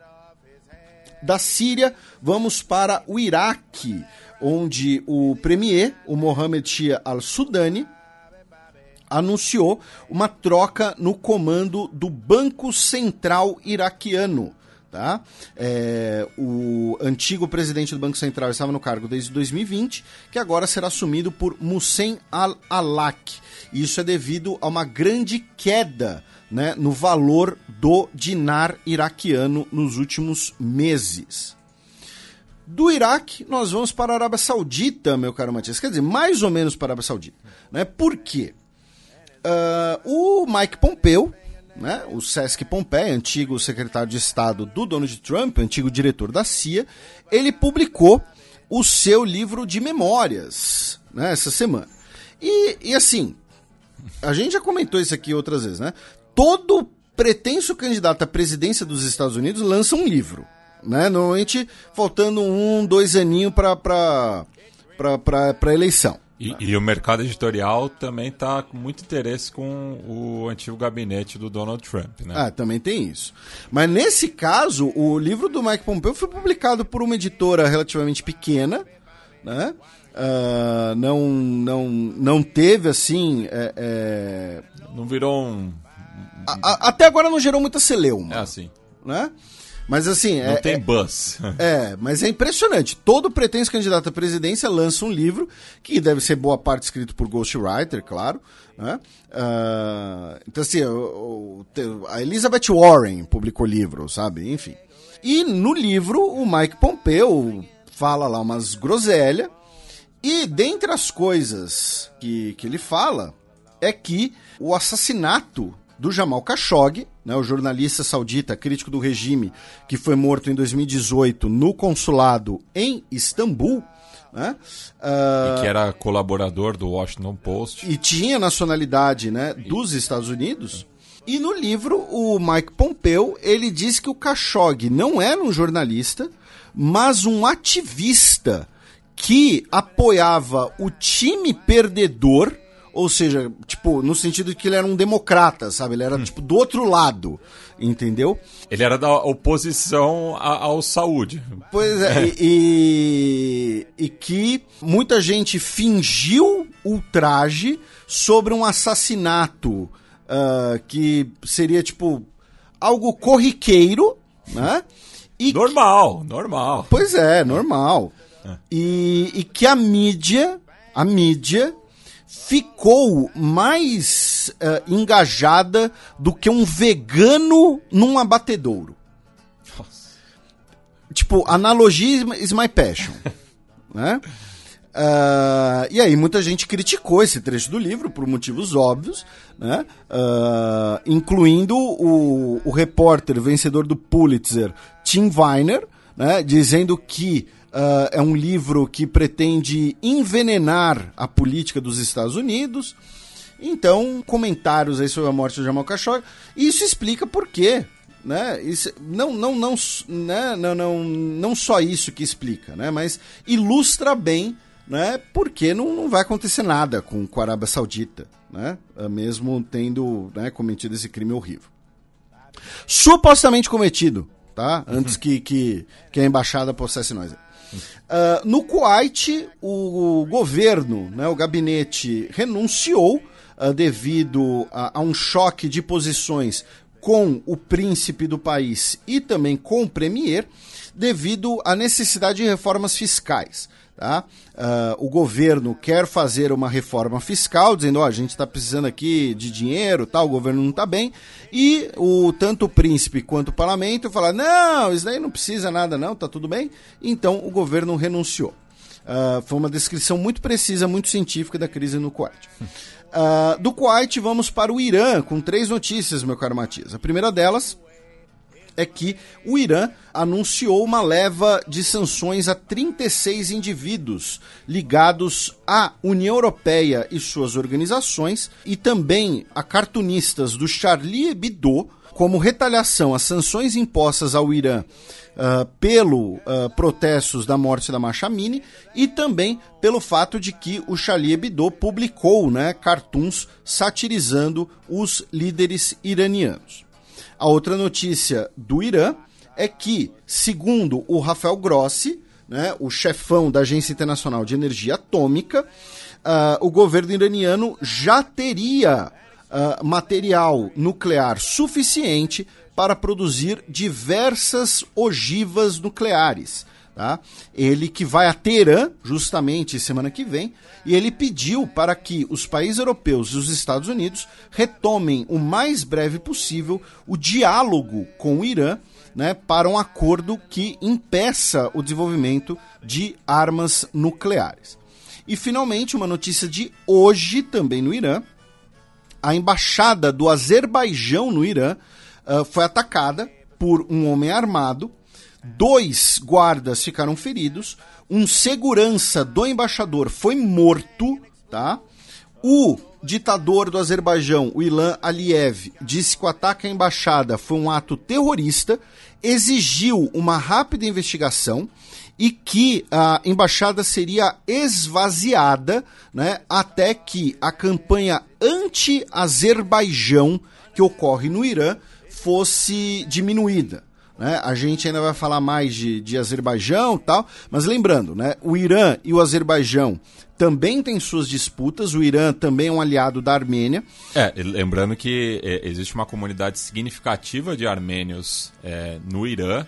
da Síria, vamos para o Iraque, onde o premier, o Mohamed Shia al-Sudani, anunciou uma troca no comando do Banco Central iraquiano. Tá? É, o antigo presidente do Banco Central estava no cargo desde 2020, que agora será assumido por Mussen al-Alak. Isso é devido a uma grande queda né, no valor do dinar iraquiano nos últimos meses. Do Iraque, nós vamos para a Arábia Saudita, meu caro Matias. Quer dizer, mais ou menos para a Arábia Saudita. Né? Por quê? Uh, o Mike Pompeo, né, o Sesc Pompeo, antigo secretário de Estado do Donald Trump, antigo diretor da CIA, ele publicou o seu livro de memórias né, essa semana. E, e assim, a gente já comentou isso aqui outras vezes, né? todo pretenso candidato à presidência dos Estados Unidos lança um livro. Né? Normalmente faltando um, dois aninhos para a eleição. E, e, o mercado editorial também está com muito interesse com o antigo gabinete do Donald Trump, né? Ah, também tem isso. Mas nesse caso, o livro do Mike Pompeo foi publicado por uma editora relativamente pequena, né? Uh, não, não, não teve assim. É, é... Não virou um a, a, até agora não gerou muita celeuma. É assim. Né? Mas assim. Não é, tem é, buzz. [LAUGHS] É, mas é impressionante. Todo pretenso candidato à presidência lança um livro, que deve ser boa parte escrito por ghostwriter, claro. Né? Uh, então, assim, a Elizabeth Warren publicou livro, sabe? Enfim. E no livro, o Mike Pompeo fala lá umas groselhas. E dentre as coisas que, que ele fala, é que o assassinato do Jamal Khashoggi, né, o jornalista saudita crítico do regime que foi morto em 2018 no consulado em Istambul. Né? Uh, e que era colaborador do Washington Post. E tinha nacionalidade né, dos Estados Unidos. E no livro, o Mike Pompeu, ele diz que o Khashoggi não era um jornalista, mas um ativista que apoiava o time perdedor, ou seja, tipo, no sentido de que ele era um democrata, sabe? Ele era, hum. tipo, do outro lado, entendeu? Ele era da oposição ao saúde. Pois é, [LAUGHS] e, e, e que muita gente fingiu ultraje sobre um assassinato uh, que seria, tipo, algo corriqueiro, né? E normal, que... normal. Pois é, normal. É. E, e que a mídia, a mídia ficou mais uh, engajada do que um vegano num abatedouro. Nossa. Tipo, analogia is my passion. [LAUGHS] né? Uh, e aí muita gente criticou esse trecho do livro por motivos óbvios, né? Uh, incluindo o, o repórter vencedor do Pulitzer, Tim Weiner, né? dizendo que uh, é um livro que pretende envenenar a política dos Estados Unidos. Então, comentários aí sobre a morte de Jamal Khashoggi. Isso explica por quê né? Isso, não, não, não, né? não, não, não só isso que explica, né? mas ilustra bem né? Porque não, não vai acontecer nada com, com a Arábia Saudita, né? Ah, mesmo tendo né, cometido esse crime horrível. Supostamente cometido, tá? Antes que, que, que a embaixada processe nós. Uh, no Kuwait, o, governo, né, o gabinete, renunciou uh, devido a, a um choque de posições com o príncipe do país e também com o premier, devido à necessidade de reformas fiscais. Tá? Uh, o governo quer fazer uma reforma fiscal, dizendo, ó, oh, a gente está precisando aqui de dinheiro, tá? o governo não está bem, e o, tanto o príncipe quanto o parlamento falam, não, isso daí não precisa nada não, tá tudo bem, então o governo renunciou. Uh, foi uma descrição muito precisa, muito científica da crise no Kuwait. Uh, do Kuwait vamos para o Irã, com três notícias, meu caro Matias. A primeira delas é que o Irã anunciou uma leva de sanções a 36 indivíduos ligados à União Europeia e suas organizações e também a cartunistas do Charlie Hebdo como retaliação às sanções impostas ao Irã uh, pelo uh, protestos da morte da Machamini e também pelo fato de que o Charlie Hebdo publicou né, cartoons satirizando os líderes iranianos. A outra notícia do Irã é que, segundo o Rafael Grossi, né, o chefão da Agência Internacional de Energia Atômica, uh, o governo iraniano já teria uh, material nuclear suficiente para produzir diversas ogivas nucleares. Tá? Ele que vai a Teherã, justamente semana que vem, e ele pediu para que os países europeus e os Estados Unidos retomem o mais breve possível o diálogo com o Irã né, para um acordo que impeça o desenvolvimento de armas nucleares. E finalmente, uma notícia de hoje também no Irã: a embaixada do Azerbaijão no Irã uh, foi atacada por um homem armado dois guardas ficaram feridos, um segurança do embaixador foi morto, tá? O ditador do Azerbaijão, o Ilan Aliyev, disse que o ataque à embaixada foi um ato terrorista, exigiu uma rápida investigação e que a embaixada seria esvaziada né, até que a campanha anti-Azerbaijão que ocorre no Irã fosse diminuída. Né? A gente ainda vai falar mais de, de Azerbaijão tal, mas lembrando, né, o Irã e o Azerbaijão também têm suas disputas, o Irã também é um aliado da Armênia. É, lembrando que é, existe uma comunidade significativa de armênios é, no Irã,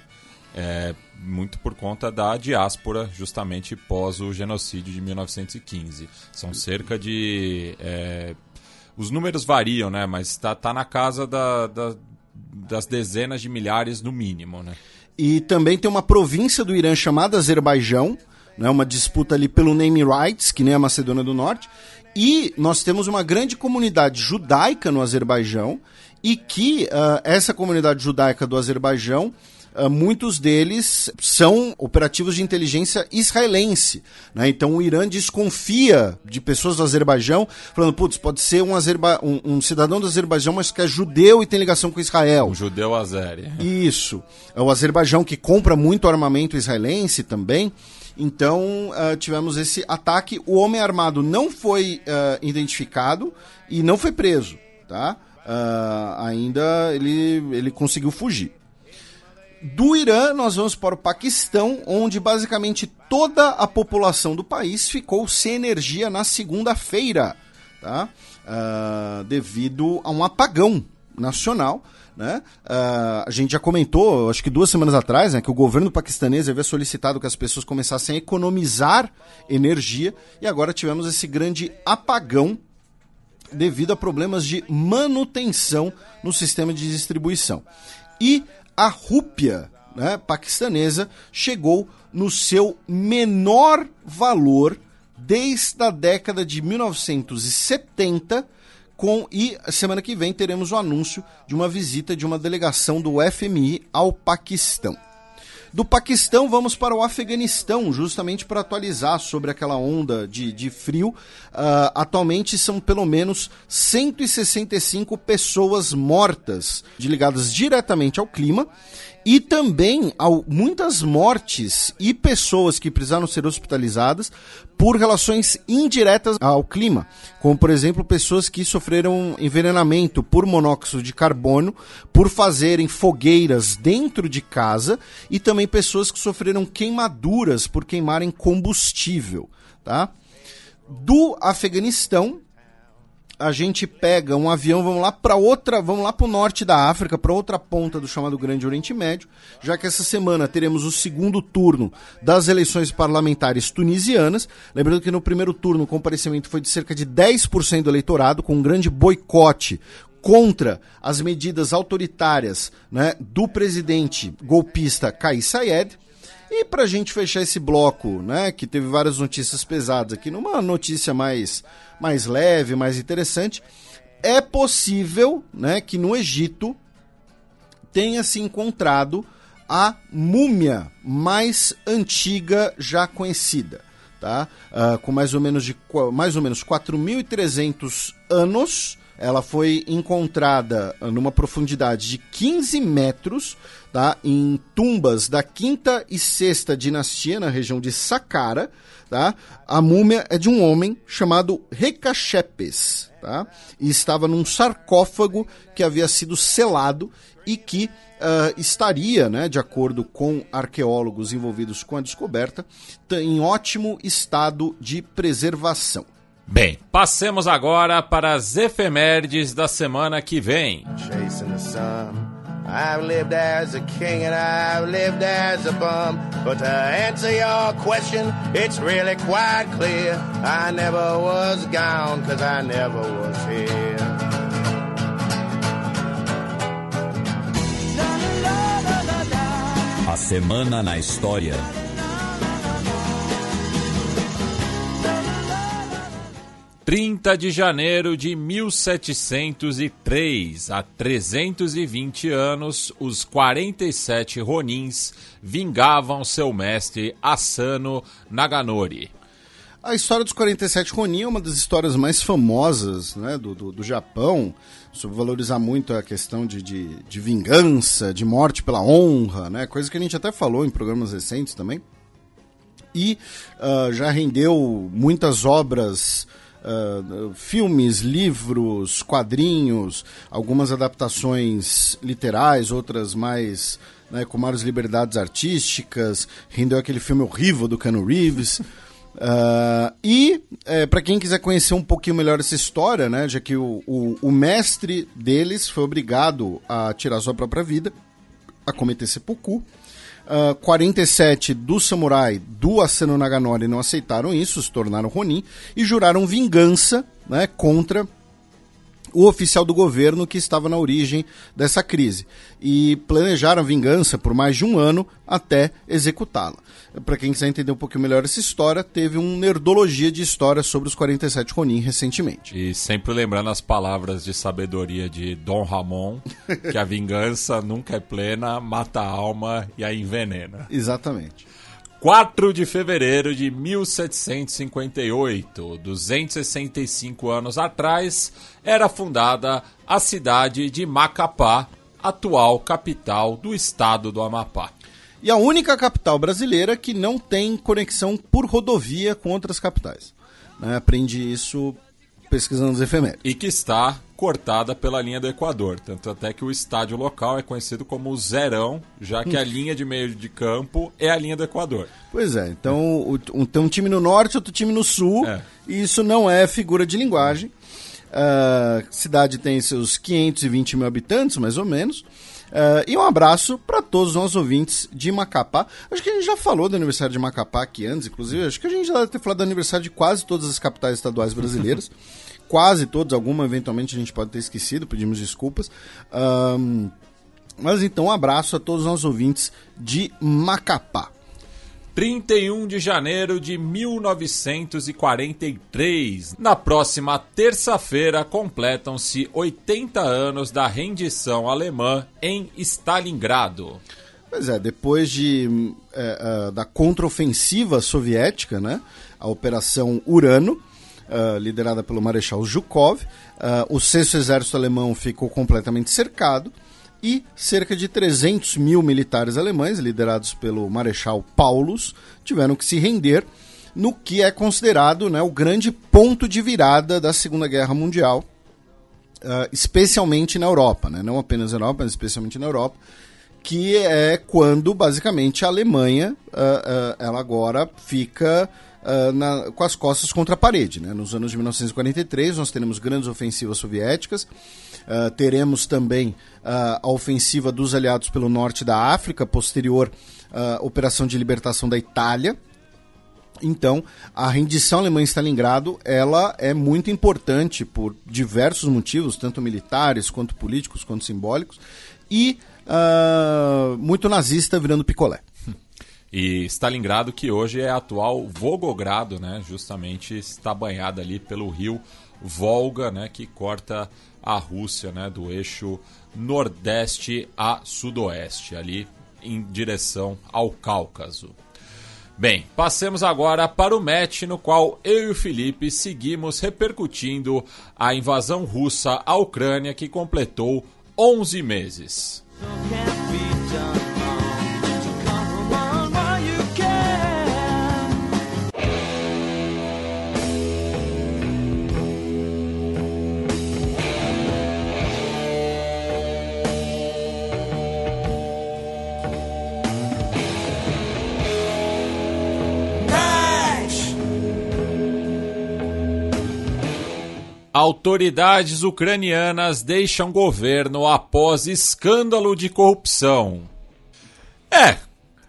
é, muito por conta da diáspora, justamente pós o genocídio de 1915. São cerca de. É, os números variam, né? Mas está tá na casa da, da das dezenas de milhares no mínimo, né? E também tem uma província do Irã chamada Azerbaijão, né, uma disputa ali pelo name rights, que nem a Macedônia do Norte. E nós temos uma grande comunidade judaica no Azerbaijão e que uh, essa comunidade judaica do Azerbaijão muitos deles são operativos de inteligência israelense. Né? Então o Irã desconfia de pessoas do Azerbaijão, falando, putz, pode ser um, Azerba um, um, cidadão do Azerbaijão, mas que é judeu e tem ligação com Israel. Um judeu azeri. Isso. É o Azerbaijão que compra muito armamento israelense também. Então uh, tivemos esse ataque. O homem armado não foi uh, identificado e não foi preso. Tá? ainda ele, ele conseguiu fugir. Do Irã, nós vamos para o Paquistão, onde basicamente toda a população do país ficou sem energia na segunda-feira, tá? Uh, devido a um apagão nacional. Né? Uh, a gente já comentou, acho que duas semanas atrás, né, que o governo paquistanês havia solicitado que as pessoas começassem a economizar energia e agora tivemos esse grande apagão devido a problemas de manutenção no sistema de distribuição. E a rúpia né, paquistanesa chegou no seu menor valor desde a década de 1970 com e semana que vem teremos o anúncio de uma visita de uma delegação do FMI ao Paquistão. Do Paquistão, vamos para o Afeganistão, justamente para atualizar sobre aquela onda de, de frio. Uh, atualmente são pelo menos 165 pessoas mortas, ligadas diretamente ao clima e também ao, muitas mortes e pessoas que precisaram ser hospitalizadas por relações indiretas ao clima, como por exemplo pessoas que sofreram envenenamento por monóxido de carbono por fazerem fogueiras dentro de casa e também pessoas que sofreram queimaduras por queimarem combustível, tá? Do Afeganistão, a gente pega um avião, vamos lá para outra, vamos lá para o norte da África, para outra ponta do chamado Grande Oriente Médio, já que essa semana teremos o segundo turno das eleições parlamentares tunisianas. Lembrando que no primeiro turno o comparecimento foi de cerca de 10% do eleitorado, com um grande boicote contra as medidas autoritárias né, do presidente golpista Kais Saied. E para a gente fechar esse bloco, né, que teve várias notícias pesadas aqui, numa notícia mais, mais leve, mais interessante, é possível né, que no Egito tenha se encontrado a múmia mais antiga já conhecida. Tá? Uh, com mais ou menos, de, mais ou menos 4.300 anos, ela foi encontrada numa profundidade de 15 metros, tá? em tumbas da quinta e sexta dinastia, na região de Saqqara. Tá? A múmia é de um homem chamado Recachepes, tá? e estava num sarcófago que havia sido selado e que uh, estaria, né, de acordo com arqueólogos envolvidos com a descoberta, em ótimo estado de preservação. Bem, passemos agora para as efemérides da semana que vem. I've lived as a king and I've lived as a bum. But to answer your question, it's really quite clear. I never was gone cause I never was here. A semana na história. 30 de janeiro de 1703, há 320 anos, os 47 Ronins vingavam seu mestre Asano Naganori. A história dos 47 Ronin é uma das histórias mais famosas né, do, do, do Japão, sobre valorizar muito a questão de, de, de, vingança, de morte pela honra, né, coisa que a gente até falou em programas recentes também. E uh, já rendeu muitas obras uh, filmes, livros, quadrinhos, algumas adaptações literais, outras mais né, com maiores liberdades artísticas. Rendeu aquele filme horrível do Keanu Reeves. Uh, [LAUGHS] e é, para quem quiser conhecer um pouquinho melhor essa história, né, já que o, o, o, mestre deles foi obrigado a tirar sua própria vida, a cometer seppuku, Uh, ah, 47 do samurai do Asano Naganori não aceitaram isso, se tornaram Ronin e juraram vingança né, contra o oficial do governo que estava na origem dessa crise e planejaram a vingança por mais de um ano até executá-la. Para quem quiser entender um pouquinho melhor essa história, teve um Nerdologia de História sobre os 47 Ronin recentemente. E sempre lembrando as palavras de sabedoria de Dom Ramon, que a vingança nunca é plena, mata a alma e a envenena. Exatamente. 4 de fevereiro de 1758, 265 anos atrás, era fundada a cidade de Macapá, atual capital do estado do Amapá. E a única capital brasileira que não tem conexão por rodovia com outras capitais. Né? Aprendi isso pesquisando os efemérides. E que está cortada pela linha do Equador. Tanto até que o estádio local é conhecido como Zerão, já que a linha de meio de campo é a linha do Equador. Pois é, então o, um, tem um time no norte, outro time no sul, É. e isso não é figura de linguagem. A cidade tem seus 520 mil habitantes, mais ou menos. Ah, e um abraço para todos os nossos ouvintes de Macapá. Acho que a gente já falou do aniversário de Macapá aqui antes, inclusive. Acho que a gente já deve ter falado do aniversário de quase todas as capitais estaduais brasileiras. [LAUGHS] quase todas, alguma eventualmente a gente pode ter esquecido, pedimos desculpas. Ahn, mas então, um abraço a todos os nossos ouvintes de Macapá. 31 de janeiro de 1943. Na próxima terça-feira completam-se 80 anos da rendição alemã em Stalingrado. Pois é, depois de, é, ah, da contraofensiva soviética, né, a Operação Urano, ah, liderada pelo Marechal Zhukov, ah, o sexto exército alemão ficou completamente cercado e cerca de 300 mil militares alemães, liderados pelo Marechal Paulus, tiveram que se render no que é considerado né, o grande ponto de virada da Segunda Guerra Mundial, ah, especialmente na Europa, né? não apenas na Europa, mas especialmente na Europa, que é quando basicamente a Alemanha ah, ah, ela agora fica ah, na- com as costas contra a parede. Né? Nos anos de 1943 nós teremos grandes ofensivas soviéticas, ah, teremos também ah, a ofensiva dos aliados pelo norte da África, posterior ah, operação de libertação da Itália. Então, a rendição alemã em Stalingrado, ela é muito importante por diversos motivos, tanto militares, quanto políticos, quanto simbólicos, e ah, muito nazista virando picolé. E Stalingrado, que hoje é atual Volgogrado, né? Justamente está banhada ali pelo rio Volga, né? Que corta a Rússia, né? Do eixo nordeste a sudoeste, ali em direção ao Cáucaso. Bem, passemos agora para o match no qual eu e o Felipe seguimos repercutindo a invasão russa à Ucrânia que completou 11 meses. Autoridades ucranianas deixam governo após escândalo de corrupção. É,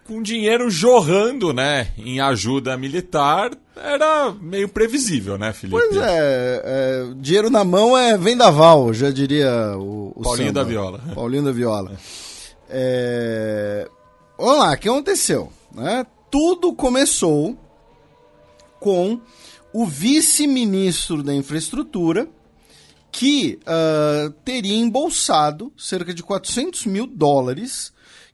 com dinheiro jorrando, né, em ajuda militar, era meio previsível, né, Felipe? Pois é, é, dinheiro na mão é vendaval, já diria o, o Paulinho samba. da Viola. Paulinho da Viola. É, Vamos lá, o que aconteceu? né? Tudo começou com o vice-ministro da infraestrutura que ah, teria embolsado cerca de 400 mil dólares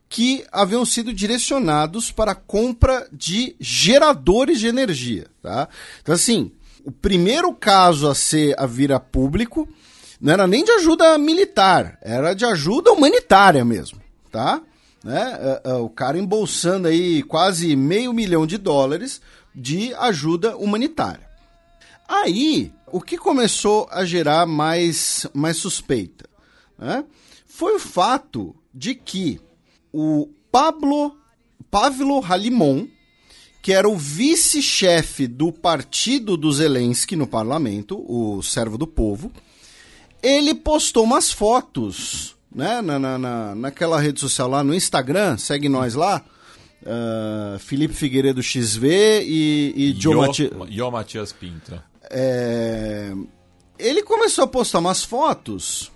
que haviam sido direcionados para a compra de geradores de energia. Tá? Então, assim, o primeiro caso a ser a vir a público não era nem de ajuda militar, era de ajuda humanitária mesmo. Tá? Né? Ah, ah, O cara embolsando aí quase meio milhão de dólares de ajuda humanitária. Aí, o que começou a gerar mais, mais suspeita né? foi o fato de que o Pablo Pavlo Halimon, que era o vice-chefe do partido do Zelensky no parlamento, o servo do povo, ele postou umas fotos né, na, na, na- naquela rede social lá no Instagram, segue nós lá, ah, Felipe Figueiredo XV e, e Joe Mati- Matias Pinto. É, ele começou a postar umas fotos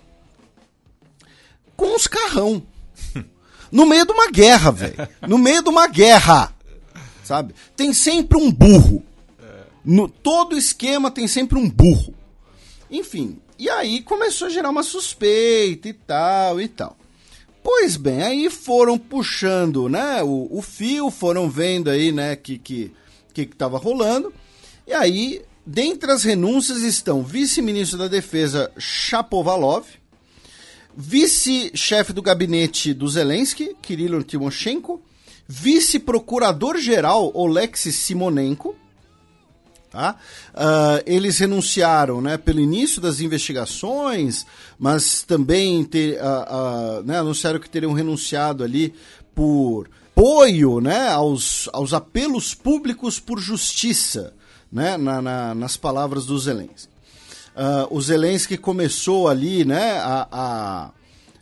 com uns carrão. [LAUGHS] No meio de uma guerra, velho. No meio de uma guerra. Sabe? Tem sempre um burro. No, todo esquema tem sempre um burro. Enfim, e aí começou a gerar uma suspeita e tal e tal. Pois bem, aí foram puxando, né, o, o fio, foram vendo aí, né, que que que estava rolando. E aí, dentre as renúncias estão vice-ministro da Defesa Chapovalov, vice-chefe do gabinete do Zelensky, Kirilo Timoshenko, vice-procurador-geral Oleksiy Simonenko, Tá? Uh, eles renunciaram né, pelo início das investigações, mas também ter, uh, uh, né, anunciaram que teriam renunciado ali por apoio né, aos, aos apelos públicos por justiça, né, na, na, nas palavras do Zelensky. o Zelensky começou ali né, a, a,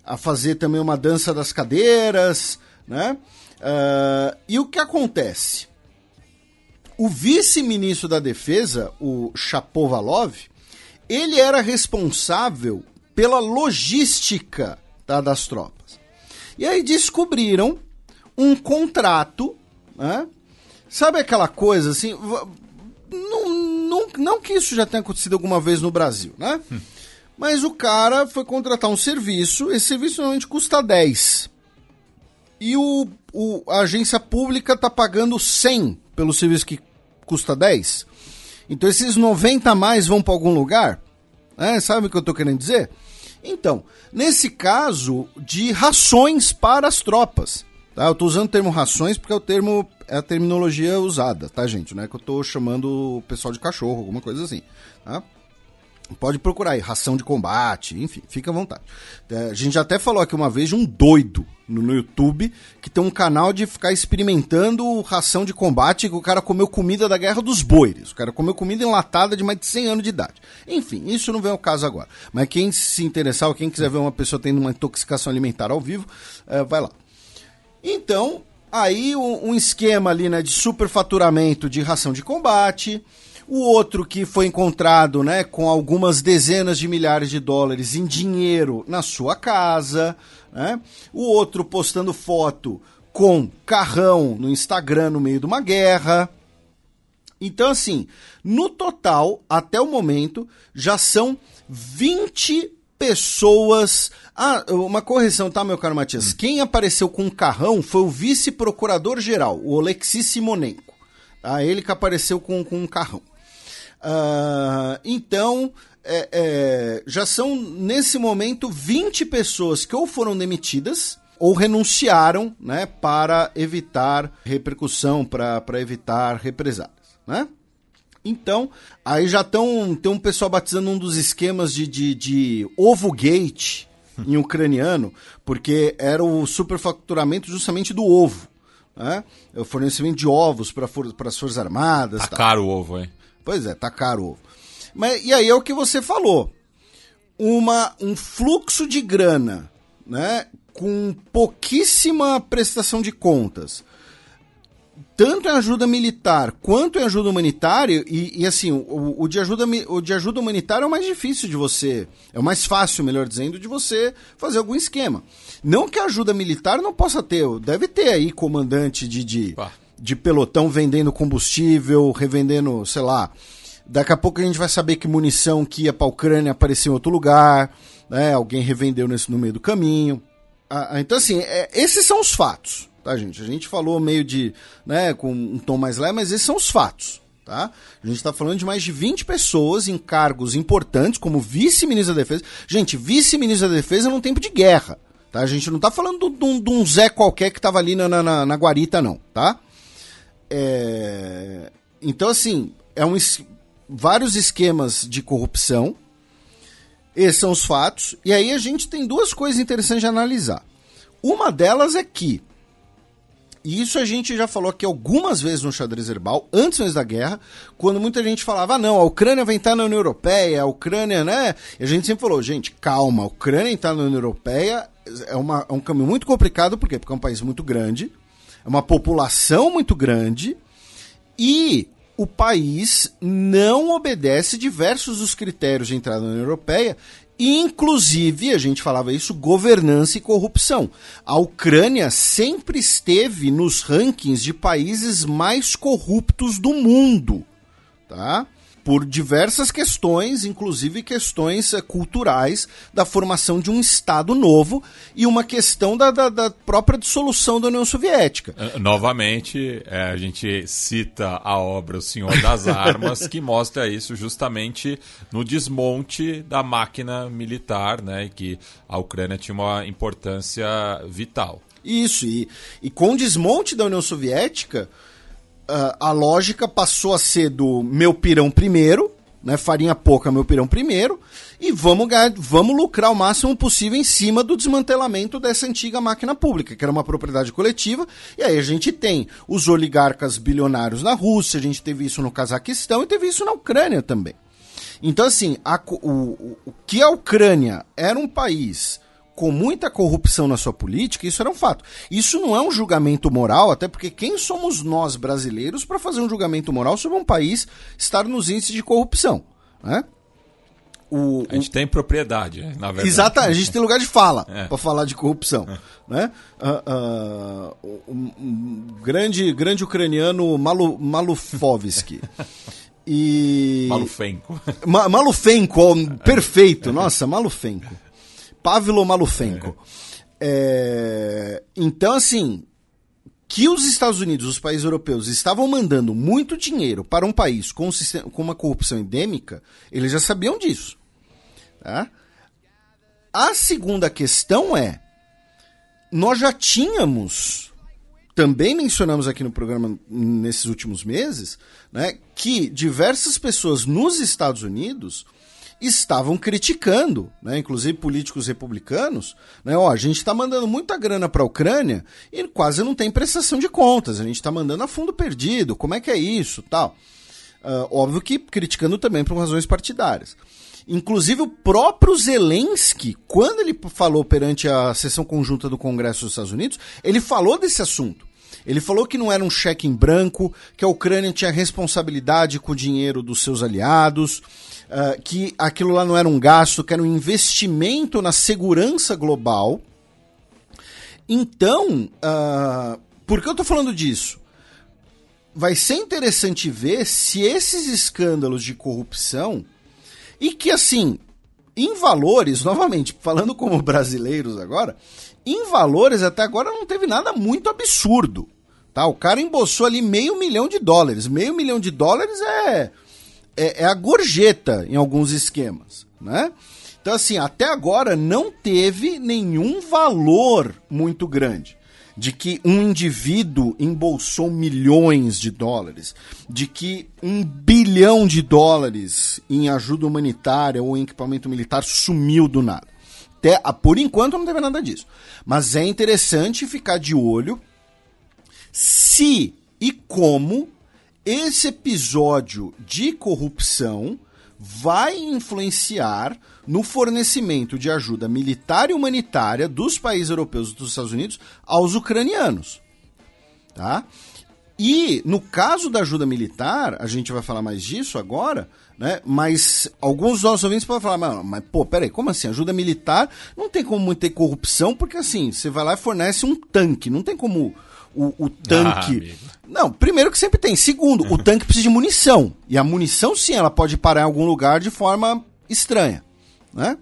a, fazer também uma dança das cadeiras. Né, e o que acontece? O vice-ministro da Defesa, o Chapovalov, ele era responsável pela logística tá, das tropas. E aí descobriram um contrato, né? Sabe aquela coisa assim? Não, não, não que isso já tenha acontecido alguma vez no Brasil, né? Hum. Mas o cara foi contratar um serviço, esse serviço normalmente custa 10. E o, o, a agência pública está pagando 100 pelo serviço que custa 10. Então esses 90 a mais vão para algum lugar? É, sabe o que eu estou querendo dizer? Então, nesse caso, de rações para as tropas. Tá? Eu estou usando o termo rações porque é o termo é a terminologia usada, tá, gente? Não é que eu estou chamando o pessoal de cachorro, alguma coisa assim. Tá? Pode procurar aí, ração de combate, enfim, fica à vontade. É, a gente até falou aqui uma vez de um doido no, no, YouTube que tem um canal de ficar experimentando ração de combate que o cara comeu comida da Guerra dos Boires. O cara comeu comida enlatada de mais de 100 anos de idade. Enfim, isso não vem ao caso agora. Mas quem se interessar ou quem quiser ver uma pessoa tendo uma intoxicação alimentar ao vivo, é, vai lá. Então, aí um, um esquema ali né, de superfaturamento de ração de combate o outro que foi encontrado né, com algumas dezenas de milhares de dólares em dinheiro na sua casa. Né? O outro postando foto com carrão no Instagram no meio de uma guerra. Então, assim, no total, até o momento, já são 20 pessoas. Ah, uma correção, tá, meu caro Matias? Hum. Quem apareceu com um carrão foi o vice-procurador-geral, o Alexis Simonenko. Tá? Ele que apareceu com, com um carrão. Uh, então, é, é, já são, nesse momento, 20 pessoas que ou foram demitidas ou renunciaram né, para evitar repercussão, para evitar represálias. Né? Então, aí já estão. Tem um pessoal batizando um dos esquemas de, de, de ovo gate em ucraniano, porque era o superfaturamento justamente do ovo. Né? O fornecimento de ovos para for, as Forças Armadas. Tá caro o ovo, hein? Pois é, tá caro o ovo. Mas, e aí é o que você falou. Uma, um fluxo de grana, né? Com pouquíssima prestação de contas. Tanto em ajuda militar quanto em ajuda humanitária, e, e assim, o, o, de ajuda, o de ajuda humanitária é o mais difícil de você. É o mais fácil, melhor dizendo, de você fazer algum esquema. Não que a ajuda militar não possa ter, deve ter aí comandante de, de, de pelotão vendendo combustível, revendendo, sei lá. Daqui a pouco a gente vai saber que munição que ia para a Ucrânia apareceu em outro lugar, né? Alguém revendeu nesse, no meio do caminho. Ah, ah, então, assim, é, esses são os fatos, tá, gente? A gente falou meio de, né, com um tom mais leve, mas esses são os fatos, tá? A gente está falando de mais de 20 pessoas em cargos importantes, como vice-ministro da Defesa. Gente, vice-ministro da Defesa num tempo de guerra, tá? A gente não está falando de um, Zé qualquer que estava ali na, na, na guarita, não, tá? É... Então, assim, é um, vários esquemas de corrupção. Esses são os fatos. E aí a gente tem duas coisas interessantes de analisar. Uma delas é que, e isso a gente já falou aqui algumas vezes no xadrez herbal, antes mesmo da guerra, quando muita gente falava, ah, não, a Ucrânia vai entrar na União Europeia, a Ucrânia, né? E a gente sempre falou, gente, calma, a Ucrânia entrar na União Europeia é, uma, é um caminho muito complicado, por quê? Porque é um país muito grande, é uma população muito grande e o país não obedece diversos dos critérios de entrada na União Europeia, inclusive, a gente falava isso, governança e corrupção. A Ucrânia sempre esteve nos rankings de países mais corruptos do mundo, tá? Por diversas questões, inclusive questões uh, culturais da formação de um Estado novo e uma questão da, da, da própria dissolução da União Soviética. Uh, novamente, é, a gente cita a obra O Senhor das [LAUGHS] Armas, que mostra isso justamente no desmonte da máquina militar, né, que a Ucrânia tinha uma importância vital. Isso, e, e com o desmonte da União Soviética, a lógica passou a ser do meu pirão primeiro, né? Farinha pouca, meu pirão primeiro, e vamos, vamos lucrar o máximo possível em cima do desmantelamento dessa antiga máquina pública, que era uma propriedade coletiva. E aí a gente tem os oligarcas bilionários na Rússia, a gente teve isso no Cazaquistão e teve isso na Ucrânia também. Então, assim, a, o, o, o que a Ucrânia era um país com muita corrupção na sua política, isso era um fato. Isso não é um julgamento moral, até porque quem somos nós brasileiros para fazer um julgamento moral sobre um país estar nos índices de corrupção? Né? O, a gente o... tem propriedade, né, na verdade. Exatamente, a gente tem lugar de fala é. para falar de corrupção. É. Né? Uh, uh, um, um grande, grande ucraniano Malu, Malufovski. [LAUGHS] E... Malufenko. Ma Malufenko, perfeito. Nossa, Malufenko. Pavlo Malufenko. É. É, então, assim, que os Estados Unidos, os países europeus, estavam mandando muito dinheiro para um país com, um sistema, com uma corrupção endêmica, eles já sabiam disso. Tá? A segunda questão é: nós já tínhamos, também mencionamos aqui no programa nesses últimos meses, né, que diversas pessoas nos Estados Unidos estavam criticando, né, inclusive políticos republicanos, né, ó, a gente está mandando muita grana para a Ucrânia e quase não tem prestação de contas, a gente está mandando a fundo perdido, como é que é isso, tal. Uh, óbvio que criticando também por razões partidárias. Inclusive o próprio Zelensky, quando ele falou perante a sessão conjunta do Congresso dos Estados Unidos, ele falou desse assunto. Ele falou que não era um cheque em branco, que a Ucrânia tinha responsabilidade com o dinheiro dos seus aliados, uh, que aquilo lá não era um gasto, que era um investimento na segurança global. Então, uh, por que eu estou falando disso? Vai ser interessante ver se esses escândalos de corrupção, e que assim, em valores, [LAUGHS] novamente, falando como brasileiros agora, em valores até agora não teve nada muito absurdo. Tá? O cara embolsou ali meio milhão de dólares. Meio milhão de dólares é é, é a gorjeta em alguns esquemas, né? Então, assim, até agora não teve nenhum valor muito grande de que um indivíduo embolsou milhões de dólares, de que um bilhão de dólares em ajuda humanitária ou em equipamento militar sumiu do nada. Até, por enquanto não teve nada disso. Mas é interessante ficar de olho se e como esse episódio de corrupção vai influenciar no fornecimento de ajuda militar e humanitária dos países europeus e dos Estados Unidos aos ucranianos. Tá? E no caso da ajuda militar, a gente vai falar mais disso agora, né? Mas alguns dos nossos ouvintes podem falar, mas, mas pô, peraí, como assim? Ajuda militar não tem como ter corrupção, porque assim, você vai lá e fornece um tanque, não tem como o, o tanque. Ah, não, primeiro que sempre tem. Segundo, o tanque precisa de munição. E a munição, sim, ela pode parar em algum lugar de forma estranha. Né?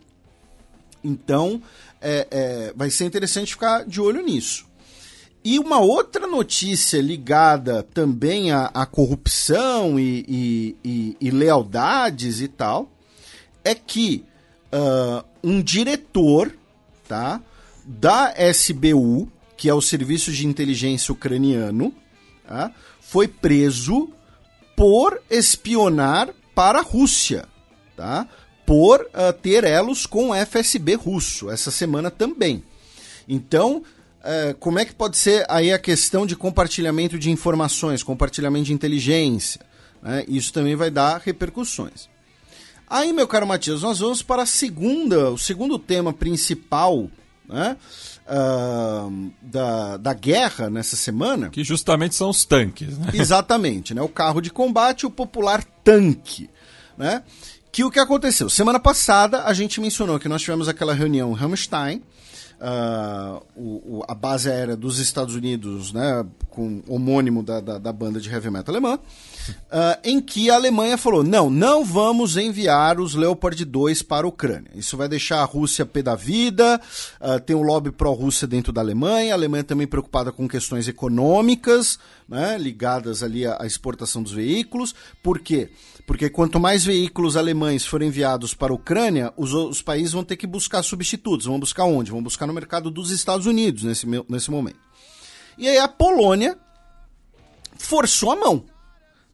Então, é, é, vai ser interessante ficar de olho nisso. E uma outra notícia ligada também à, à corrupção e, e, e, e, lealdades e tal é que uh, um diretor tá, da SBU que é o Serviço de Inteligência Ucraniano, tá? foi preso por espionar para a Rússia, tá? por uh, ter elos com o FSB russo, essa semana também. Então, uh, como é que pode ser aí a questão de compartilhamento de informações, compartilhamento de inteligência? Né? Isso também vai dar repercussões. Aí, meu caro Matias, nós vamos para a segunda, o segundo tema principal né, uh, da, da guerra nessa semana. Que justamente são os tanques, né? Exatamente, né? O carro de combate, o popular tanque, né? Que o que aconteceu? Semana passada a gente mencionou que nós tivemos aquela reunião em uh, o, o, a base aérea dos Estados Unidos, né, com homônimo da, da, da banda de heavy metal alemã, uh, em que a Alemanha falou: não, não vamos enviar os Leopard 2 para a Ucrânia. Isso vai deixar a Rússia pé da vida, uh, tem um lobby pró-Rússia dentro da Alemanha, a Alemanha também preocupada com questões econômicas, né, ligadas ali à, exportação dos veículos. Por quê? Porque quanto mais veículos alemães forem enviados para a Ucrânia, os, os países vão ter que buscar substitutos. Vão buscar onde? Vão buscar no mercado dos Estados Unidos nesse, nesse momento. E aí a Polônia forçou a mão.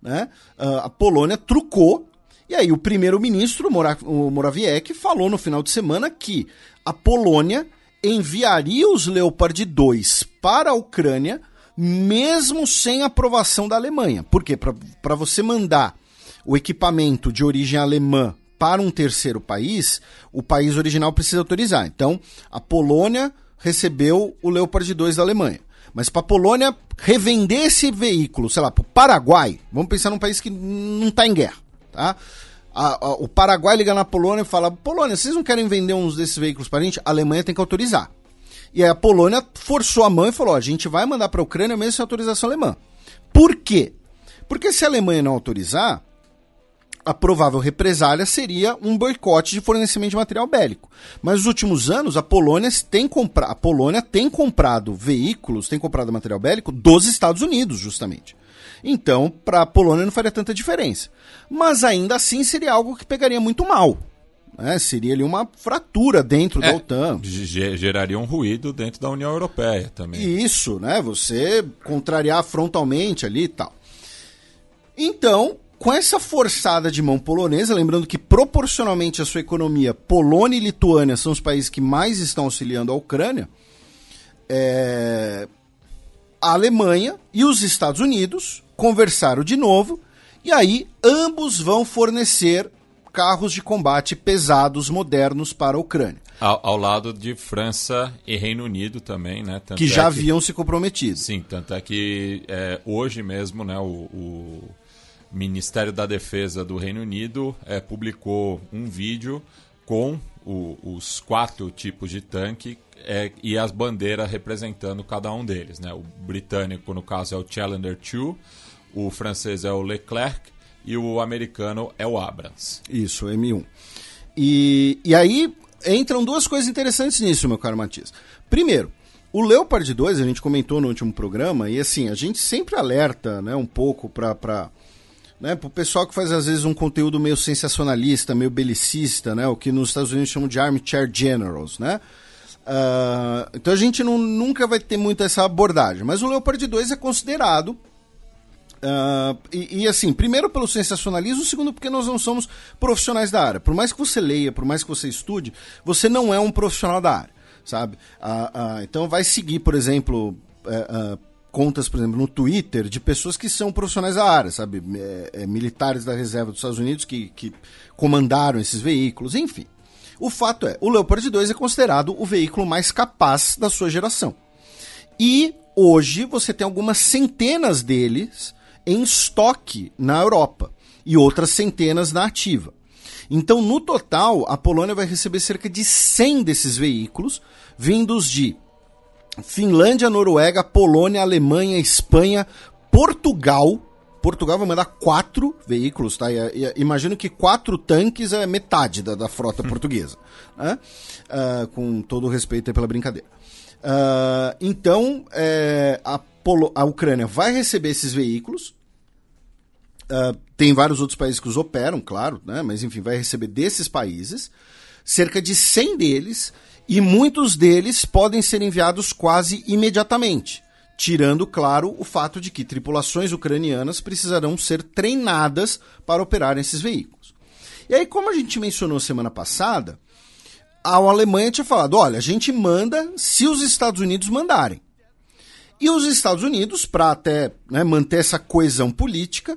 Né? Uh, a Polônia trucou. E aí o primeiro-ministro, o Morawiecki, falou no final de semana que a Polônia enviaria os Leopard 2 para a Ucrânia, mesmo sem aprovação da Alemanha. Por quê? Para você mandar o equipamento de origem alemã para um terceiro país, o país original precisa autorizar. Então, a Polônia recebeu o Leopard 2 da Alemanha. Mas para a Polônia revender esse veículo, sei lá, para o Paraguai, vamos pensar num país que não está em guerra, tá? A, a, o Paraguai liga na Polônia e fala: Polônia, vocês não querem vender uns desses veículos para a gente? A Alemanha tem que autorizar. E aí a Polônia forçou a mão e falou: a gente vai mandar para a Ucrânia mesmo sem autorização alemã. Por quê? Porque se a Alemanha não autorizar, a provável represália seria um boicote de fornecimento de material bélico. Mas nos últimos anos, a Polônia tem, compra a Polônia tem comprado veículos, tem comprado material bélico dos Estados Unidos, justamente. Então, para a Polônia não faria tanta diferença. Mas ainda assim seria algo que pegaria muito mal. Né? Seria ali uma fratura dentro é, da OTAN. Geraria um ruído dentro da União Europeia também. Isso, né? Você contrariar frontalmente ali e tal. Então, com essa forçada de mão polonesa, lembrando que proporcionalmente a sua economia, Polônia e Lituânia são os países que mais estão auxiliando a Ucrânia, é... a Alemanha e os Estados Unidos conversaram de novo e aí ambos vão fornecer carros de combate pesados modernos para a Ucrânia. Ao, ao, lado de França e Reino Unido também, né? Tanto que já é haviam se comprometido. Sim, tanto é que é, hoje mesmo, né, o, o Ministério da Defesa do Reino Unido é, publicou um vídeo com o, os quatro tipos de tanque é, e as bandeiras representando cada um deles. Né? O britânico, no caso, é o Challenger 2, o francês é o Leclerc e o americano é o Abrams. Isso, M1. E, e aí entram duas coisas interessantes nisso, meu caro Matias. Primeiro, o Leopard 2, a gente comentou no último programa, e assim, a gente sempre alerta né, um pouco para né, o pessoal que faz às vezes um conteúdo meio sensacionalista, meio belicista, né, o que nos Estados Unidos chamam de armchair generals, né? Uh, então a gente não, nunca vai ter muito essa abordagem, mas o Leopard 2 é considerado Uh, e, e, assim, primeiro pelo sensacionalismo, segundo porque nós não somos profissionais da área. Por mais que você leia, por mais que você estude, você não é um profissional da área, sabe? Uh, uh, então vai seguir, por exemplo, eh, contas, por exemplo, no Twitter de pessoas que são profissionais da área, sabe? É, é, militares da reserva dos Estados Unidos que, que comandaram esses veículos, enfim. O fato é, o Leopard 2 é considerado o veículo mais capaz da sua geração. E hoje você tem algumas centenas deles em estoque na Europa e outras centenas na ativa. Então, no total, a Polônia vai receber cerca de 100 desses veículos, vindos de Finlândia, Noruega, Polônia, Alemanha, Espanha, Portugal. Portugal vai mandar quatro veículos, tá? imagino que quatro tanques é metade da, da frota hum. portuguesa, né? Uh, com todo o respeito pela brincadeira. Uh, então, é, a, Polo a Ucrânia vai receber esses veículos. Uh, tem vários outros países que os operam, claro, né? mas enfim, vai receber desses países. Cerca de 100 deles e muitos deles podem ser enviados quase imediatamente, tirando, claro, o fato de que tripulações ucranianas precisarão ser treinadas para operar esses veículos. E aí, como a gente mencionou semana passada, a Alemanha tinha falado: olha, a gente manda se os Estados Unidos mandarem. E os Estados Unidos, para até né, manter essa coesão política,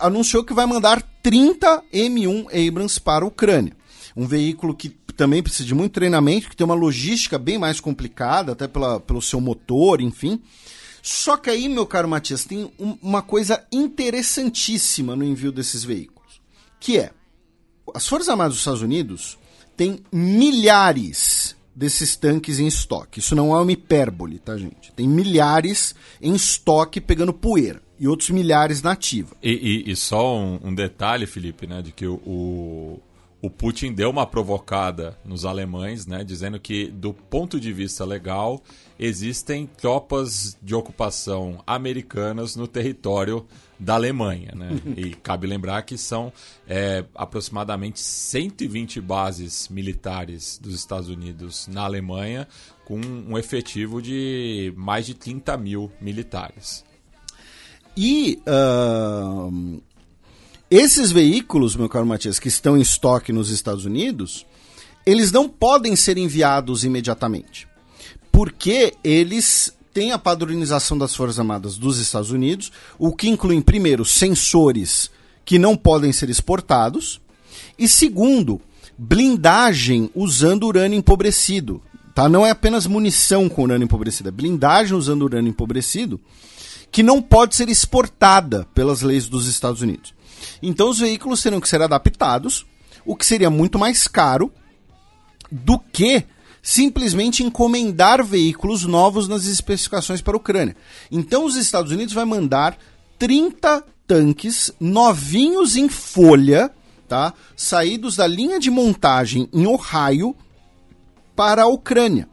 anunciou que vai mandar 30 M1 Abrams para a Ucrânia. Um veículo que também precisa de muito treinamento, que tem uma logística bem mais complicada, até pela, pelo seu motor, enfim. Só que aí, meu caro Matias, tem um, uma coisa interessantíssima no envio desses veículos, que é as Forças Armadas dos Estados Unidos têm milhares desses tanques em estoque. Isso não é uma hipérbole, tá, gente? Tem milhares em estoque pegando poeira e outros milhares na ativa. E, e, e só um, um, detalhe, Felipe, né, de que o, o Putin deu uma provocada nos alemães, né, dizendo que, do ponto de vista legal, existem tropas de ocupação americanas no território da Alemanha. Né? [LAUGHS] E cabe lembrar que são é, aproximadamente 120 bases militares dos Estados Unidos na Alemanha, com um efetivo de mais de 30 mil militares. E uh, esses veículos, meu caro Matias, que estão em estoque nos Estados Unidos, eles não podem ser enviados imediatamente. Porque eles têm a padronização das Forças Armadas dos Estados Unidos, o que inclui, primeiro, sensores que não podem ser exportados, e segundo, blindagem usando urânio empobrecido. Tá? Não é apenas munição com urânio empobrecido, é blindagem usando urânio empobrecido que não pode ser exportada pelas leis dos Estados Unidos. Então os veículos terão que ser adaptados, o que seria muito mais caro do que simplesmente encomendar veículos novos nas especificações para a Ucrânia. Então os Estados Unidos vai mandar 30 tanques novinhos em folha, tá? Saídos da linha de montagem em Ohio para a Ucrânia.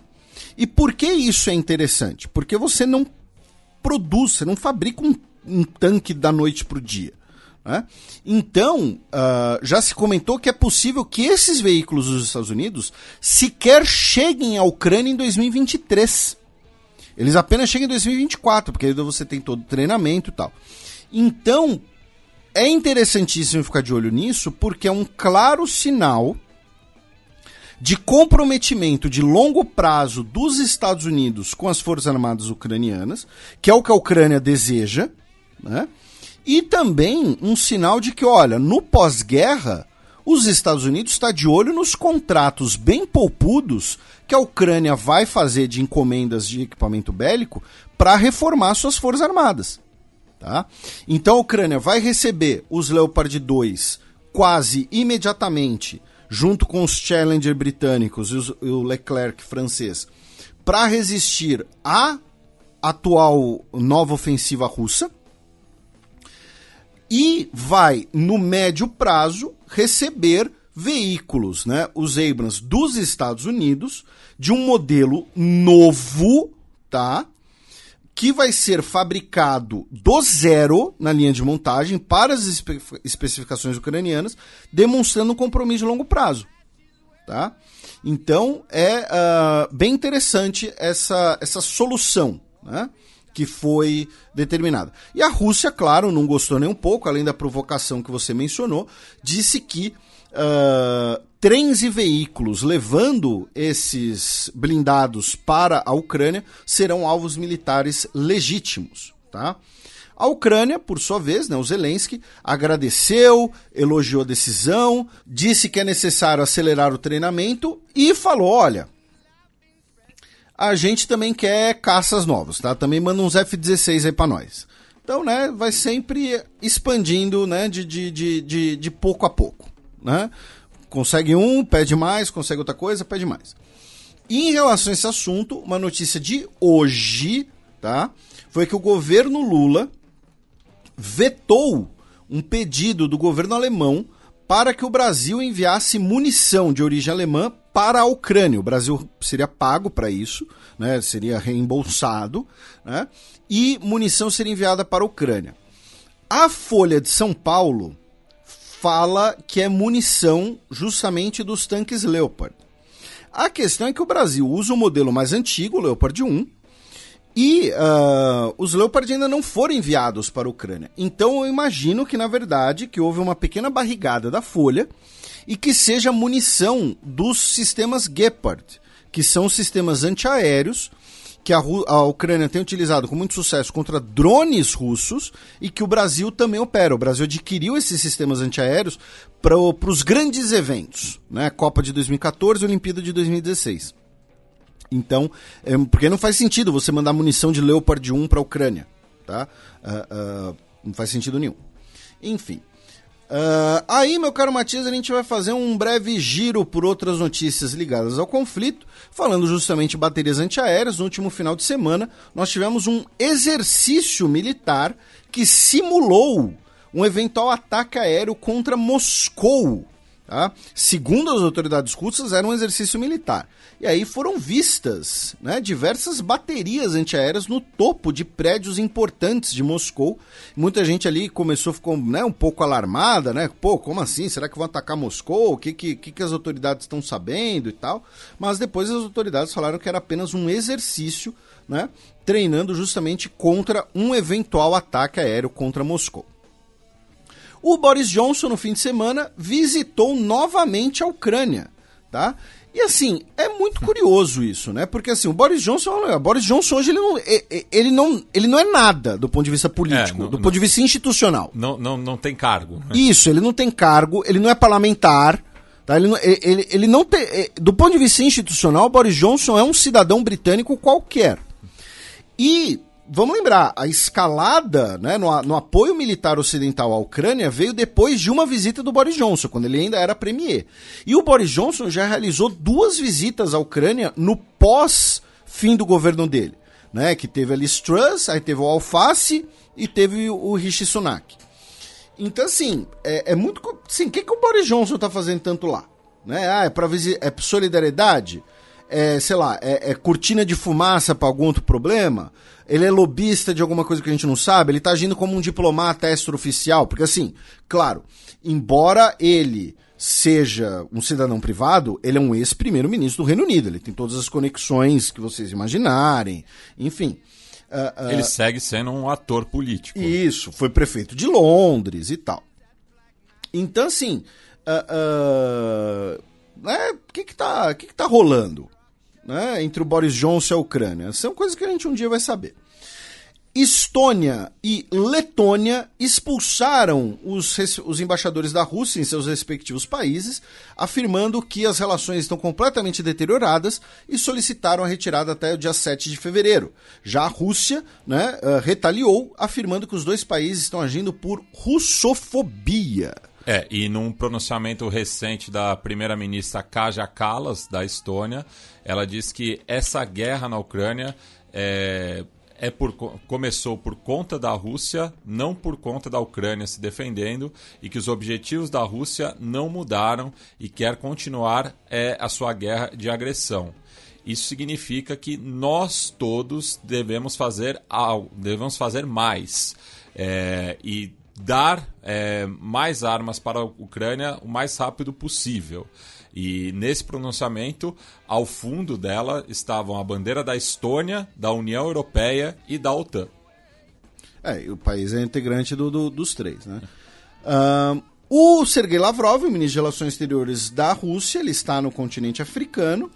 E por que isso é interessante? Porque você não produz, você não fabrica um, um tanque da noite para o dia. Né? Então, uh, já se comentou que é possível que esses veículos dos Estados Unidos sequer cheguem à Ucrânia em 2023. Eles apenas chegam em 2024, porque aí você tem todo o treinamento e tal. Então, é interessantíssimo ficar de olho nisso, porque é um claro sinal de comprometimento de longo prazo dos Estados Unidos com as Forças Armadas ucranianas, que é o que a Ucrânia deseja, né? E também um sinal de que, olha, no pós-guerra, os Estados Unidos está de olho nos contratos bem poupudos que a Ucrânia vai fazer de encomendas de equipamento bélico para reformar suas forças armadas. Tá? Então a Ucrânia vai receber os Leopard 2 quase imediatamente, junto com os Challenger britânicos e, os, e o Leclerc francês, para resistir à atual nova ofensiva russa e vai, no médio prazo, receber veículos, né, os Abrams dos Estados Unidos, de um modelo novo, tá? Que vai ser fabricado do zero na linha de montagem para as espe especificações ucranianas, demonstrando um compromisso de longo prazo, tá? Então é uh, bem interessante essa, essa solução, né? Que foi determinada. E a Rússia, claro, não gostou nem um pouco, além da provocação que você mencionou, disse que uh, trens e veículos levando esses blindados para a Ucrânia serão alvos militares legítimos. Tá? A Ucrânia, por sua vez, né, o Zelensky, agradeceu, elogiou a decisão, disse que é necessário acelerar o treinamento e falou: olha, a gente também quer caças novos, tá? Também manda uns F-16 aí pra nós. Então, né, vai sempre expandindo, né, de, de, de, de, de pouco a pouco, né? Consegue um, pede mais, consegue outra coisa, pede mais. Em relação a esse assunto, uma notícia de hoje, tá? Foi que o governo Lula vetou um pedido do governo alemão para que o Brasil enviasse munição de origem alemã para a Ucrânia. O Brasil seria pago para isso, né? seria reembolsado, né? e munição seria enviada para a Ucrânia. A Folha de São Paulo fala que é munição justamente dos tanques Leopard. A questão é que o Brasil usa o modelo mais antigo, o Leopard 1, e uh, os Leopard ainda não foram enviados para a Ucrânia. Então eu imagino que, na verdade, que houve uma pequena barrigada da Folha e que seja munição dos sistemas Gepard, que são sistemas antiaéreos que a, a, Ucrânia tem utilizado com muito sucesso contra drones russos e que o Brasil também opera. O Brasil adquiriu esses sistemas antiaéreos para os grandes eventos, né? Copa de 2014 e Olimpíada de 2016. Então, é, porque não faz sentido você mandar munição de Leopard 1 para a Ucrânia, tá? Uh, uh, não faz sentido nenhum. Enfim. Uh, aí, meu caro Matias, a gente vai fazer um breve giro por outras notícias ligadas ao conflito, falando justamente de baterias antiaéreas. No último final de semana, nós tivemos um exercício militar que simulou um eventual ataque aéreo contra Moscou. Tá? Segundo as autoridades russas, era um exercício militar. E aí foram vistas né, diversas baterias antiaéreas no topo de prédios importantes de Moscou. Muita gente ali começou, ficou né, um pouco alarmada, né? Pô, como assim? Será que vão atacar Moscou? O que, que, que as autoridades estão sabendo e tal? Mas depois as autoridades falaram que era apenas um exercício, né? Treinando justamente contra um eventual ataque aéreo contra Moscou. O Boris Johnson, no fim de semana, visitou novamente a Ucrânia, tá? E assim, é muito curioso isso, né? Porque assim, o Boris Johnson, o Boris Johnson hoje ele não, ele não, ele não é nada do ponto de vista político, é, não, do ponto não, de vista institucional. Não, não, não tem cargo. Né? Isso, ele não tem cargo, ele não é parlamentar, tá? Ele ele, ele não tem, do ponto de vista institucional, o Boris Johnson é um cidadão britânico qualquer. E vamos lembrar, a escalada né, no, no, apoio militar ocidental à Ucrânia veio depois de uma visita do Boris Johnson, quando ele ainda era premier. E o Boris Johnson já realizou duas visitas à Ucrânia no pós-fim do governo dele. Né, que teve a Liz Truss, aí teve o Alface e teve o Rishi Sunak. Então, assim, é, é muito. Sim, o que, que o Boris Johnson está fazendo tanto lá? Né? Ah, é para é solidariedade? É, sei lá, é, é cortina de fumaça para algum outro problema? ele é lobista de alguma coisa que a gente não sabe, ele está agindo como um diplomata extraoficial, porque assim, claro, embora ele seja um cidadão privado, ele é um ex-primeiro-ministro do Reino Unido, ele tem todas as conexões que vocês imaginarem, enfim. Uh, uh, ele segue sendo um ator político. Isso, foi prefeito de Londres e tal. Então, assim, uh, né, o que que tá, que que tá rolando? Né, entre o Boris Johnson e a Ucrânia. São coisas que a gente um dia vai saber. Estônia e Letônia expulsaram os, os, embaixadores da Rússia em seus respectivos países, afirmando que as relações estão completamente deterioradas e solicitaram a retirada até o dia 7 de fevereiro. Já a Rússia né, uh, retaliou, afirmando que os dois países estão agindo por russofobia. É, e num pronunciamento recente da primeira-ministra Kaja Kallas, da Estônia, ela diz que essa guerra na Ucrânia é, é por, começou por conta da Rússia, não por conta da Ucrânia se defendendo, e que os objetivos da Rússia não mudaram e quer continuar é, a sua guerra de agressão. Isso significa que nós todos devemos fazer algo, devemos fazer mais. É, e dar é, mais armas para a Ucrânia o mais rápido possível. E nesse pronunciamento, ao fundo dela estavam a bandeira da Estônia, da União Europeia e da OTAN. É, o país é integrante do, do, dos três, né? O Sergei Lavrov, o ministro de Relações Exteriores da Rússia, ele está no continente africano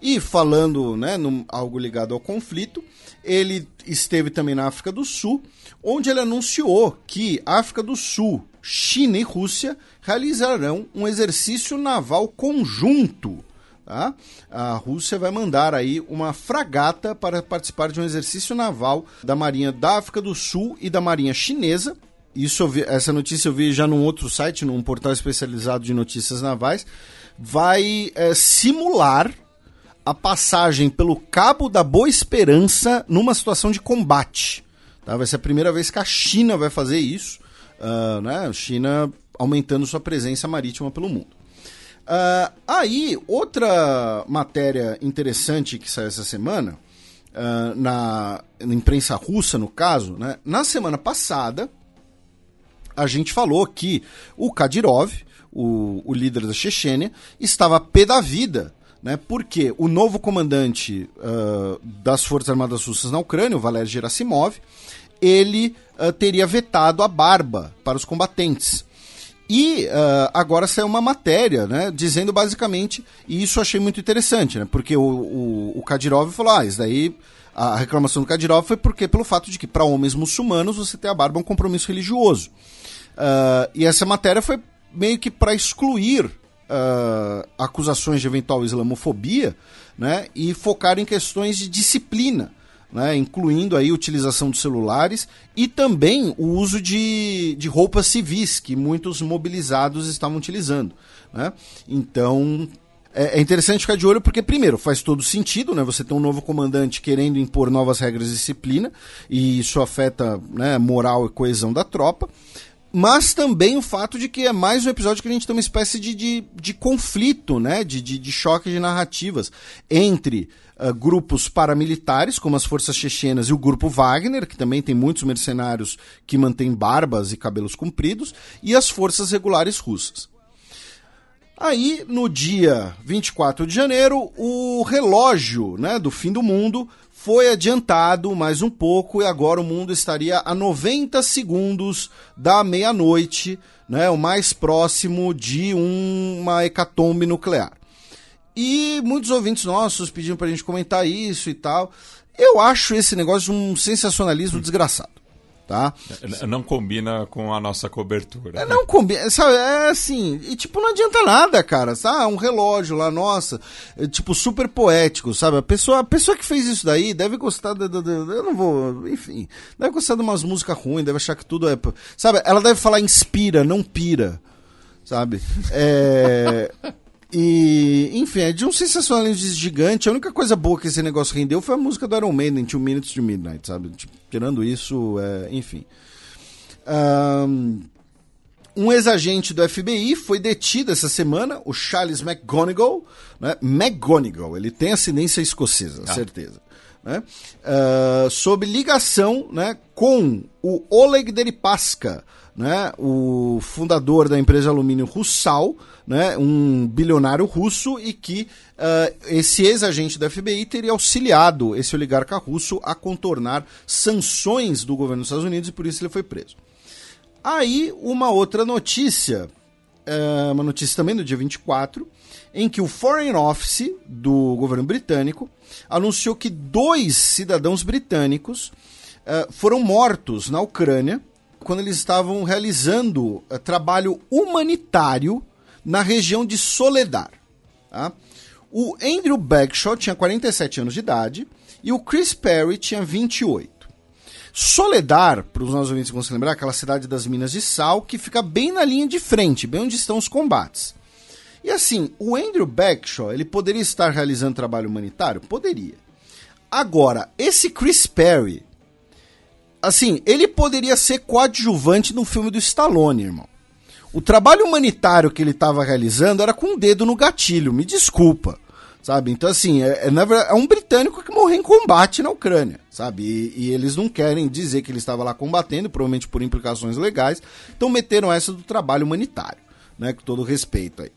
e falando, né, algo ligado ao conflito, ele esteve também na África do Sul onde ele anunciou que África do Sul, China e Rússia realizarão um exercício naval conjunto. Tá? A Rússia vai mandar aí uma fragata para participar de um exercício naval da Marinha da África do Sul e da Marinha Chinesa. Isso vi, essa notícia eu vi já num outro site, num portal especializado de notícias navais. Vai é, simular a passagem pelo Cabo da Boa Esperança numa situação de combate. Tá? Vai ser a primeira vez que a China vai fazer isso, uh, né? China aumentando sua presença marítima pelo mundo. Uh, aí, outra matéria interessante que saiu essa semana, uh, na, na, imprensa russa, no caso, né? na semana passada, a gente falou que o Kadyrov, o, o líder da Chechênia, estava pé da vida né? Porque o novo comandante uh, das Forças Armadas Russas na Ucrânia, o Valery Gerasimov, ele uh, teria vetado a barba para os combatentes. E uh, agora saiu uma matéria, né, dizendo basicamente, e isso eu achei muito interessante, né, porque o, o, o Kadyrov falou, ah, isso daí a reclamação do Kadyrov foi porque pelo fato de que para homens muçulmanos você ter a barba é um compromisso religioso. Uh, e essa matéria foi meio que para excluir uh, acusações de eventual islamofobia né, e focar em questões de disciplina. Né, incluindo aí a utilização dos celulares e também o uso de, de roupas civis que muitos mobilizados estavam utilizando. Né? Então é, é, interessante ficar de olho porque, primeiro, faz todo sentido, né? Você tem um novo comandante querendo impor novas regras de disciplina e isso afeta né, moral e coesão da tropa. Mas também o fato de que é mais um episódio que a gente tem uma espécie de, de, de conflito, né? De, de, de choque de narrativas entre uh, grupos paramilitares, como as forças chechenas, e o grupo Wagner, que também tem muitos mercenários que mantêm barbas e cabelos compridos, e as forças regulares russas. Aí, no dia 24 de janeiro, o relógio né, do fim do mundo foi adiantado mais um pouco e agora o mundo estaria a 90 segundos da meia-noite, né, o mais próximo de uma hecatombe nuclear. E muitos ouvintes nossos pediram para a gente comentar isso e tal. Eu acho esse negócio um sensacionalismo desgraçado tá? Não combina com a nossa cobertura. É, não combina, sabe? É assim, e tipo, não adianta nada, cara. Tá? Um relógio lá, nossa, é, tipo, super poético, sabe? A pessoa, a pessoa que fez isso daí deve gostar de, de, de, eu não vou, enfim, deve gostar de umas músicas ruins, deve achar que tudo é, sabe? Ela deve falar inspira, não pira, sabe? É [LAUGHS] E, enfim, é de um sensacionalismo gigante. A única coisa boa que esse negócio rendeu foi a música do Iron Maiden, Two Minutes to Midnight, sabe? Tipo, tirando isso, é, enfim. Um, um ex-agente do FBI foi detido essa semana, o Charles McGonigal. Né? McGonigal, ele tem ascendência escocesa, ah. certeza. Né? Uh, sob ligação né, com o Oleg Deripaska, né, o fundador da empresa alumínio Russal, né, um bilionário russo, e que uh, esse ex-agente da FBI teria auxiliado esse oligarca russo a contornar sanções do governo dos Estados Unidos e por isso ele foi preso. Aí, uma outra notícia, uh, uma notícia também do dia 24, em que o Foreign Office do governo britânico anunciou que dois cidadãos britânicos uh, foram mortos na Ucrânia quando eles estavam realizando uh, trabalho humanitário na região de Soledar. Tá? O Andrew Bagshaw tinha 47 anos de idade e o Chris Perry tinha 28. Soledar, para os nossos ouvintes vão se lembrar, aquela cidade das Minas de Sal que fica bem na linha de frente, bem onde estão os combates. E assim, o Andrew Bagshaw, ele poderia estar realizando trabalho humanitário? Poderia. Agora, esse Chris Perry, assim, ele poderia ser coadjuvante num filme do Stallone, irmão. O trabalho humanitário que ele estava realizando era com o um dedo no gatilho, me desculpa. Sabe? Então, assim, é, é, verdade, é, um britânico que morreu em combate na Ucrânia, sabe? E, e, eles não querem dizer que ele estava lá combatendo, provavelmente por implicações legais. Então, meteram essa do trabalho humanitário, né? Com todo respeito aí.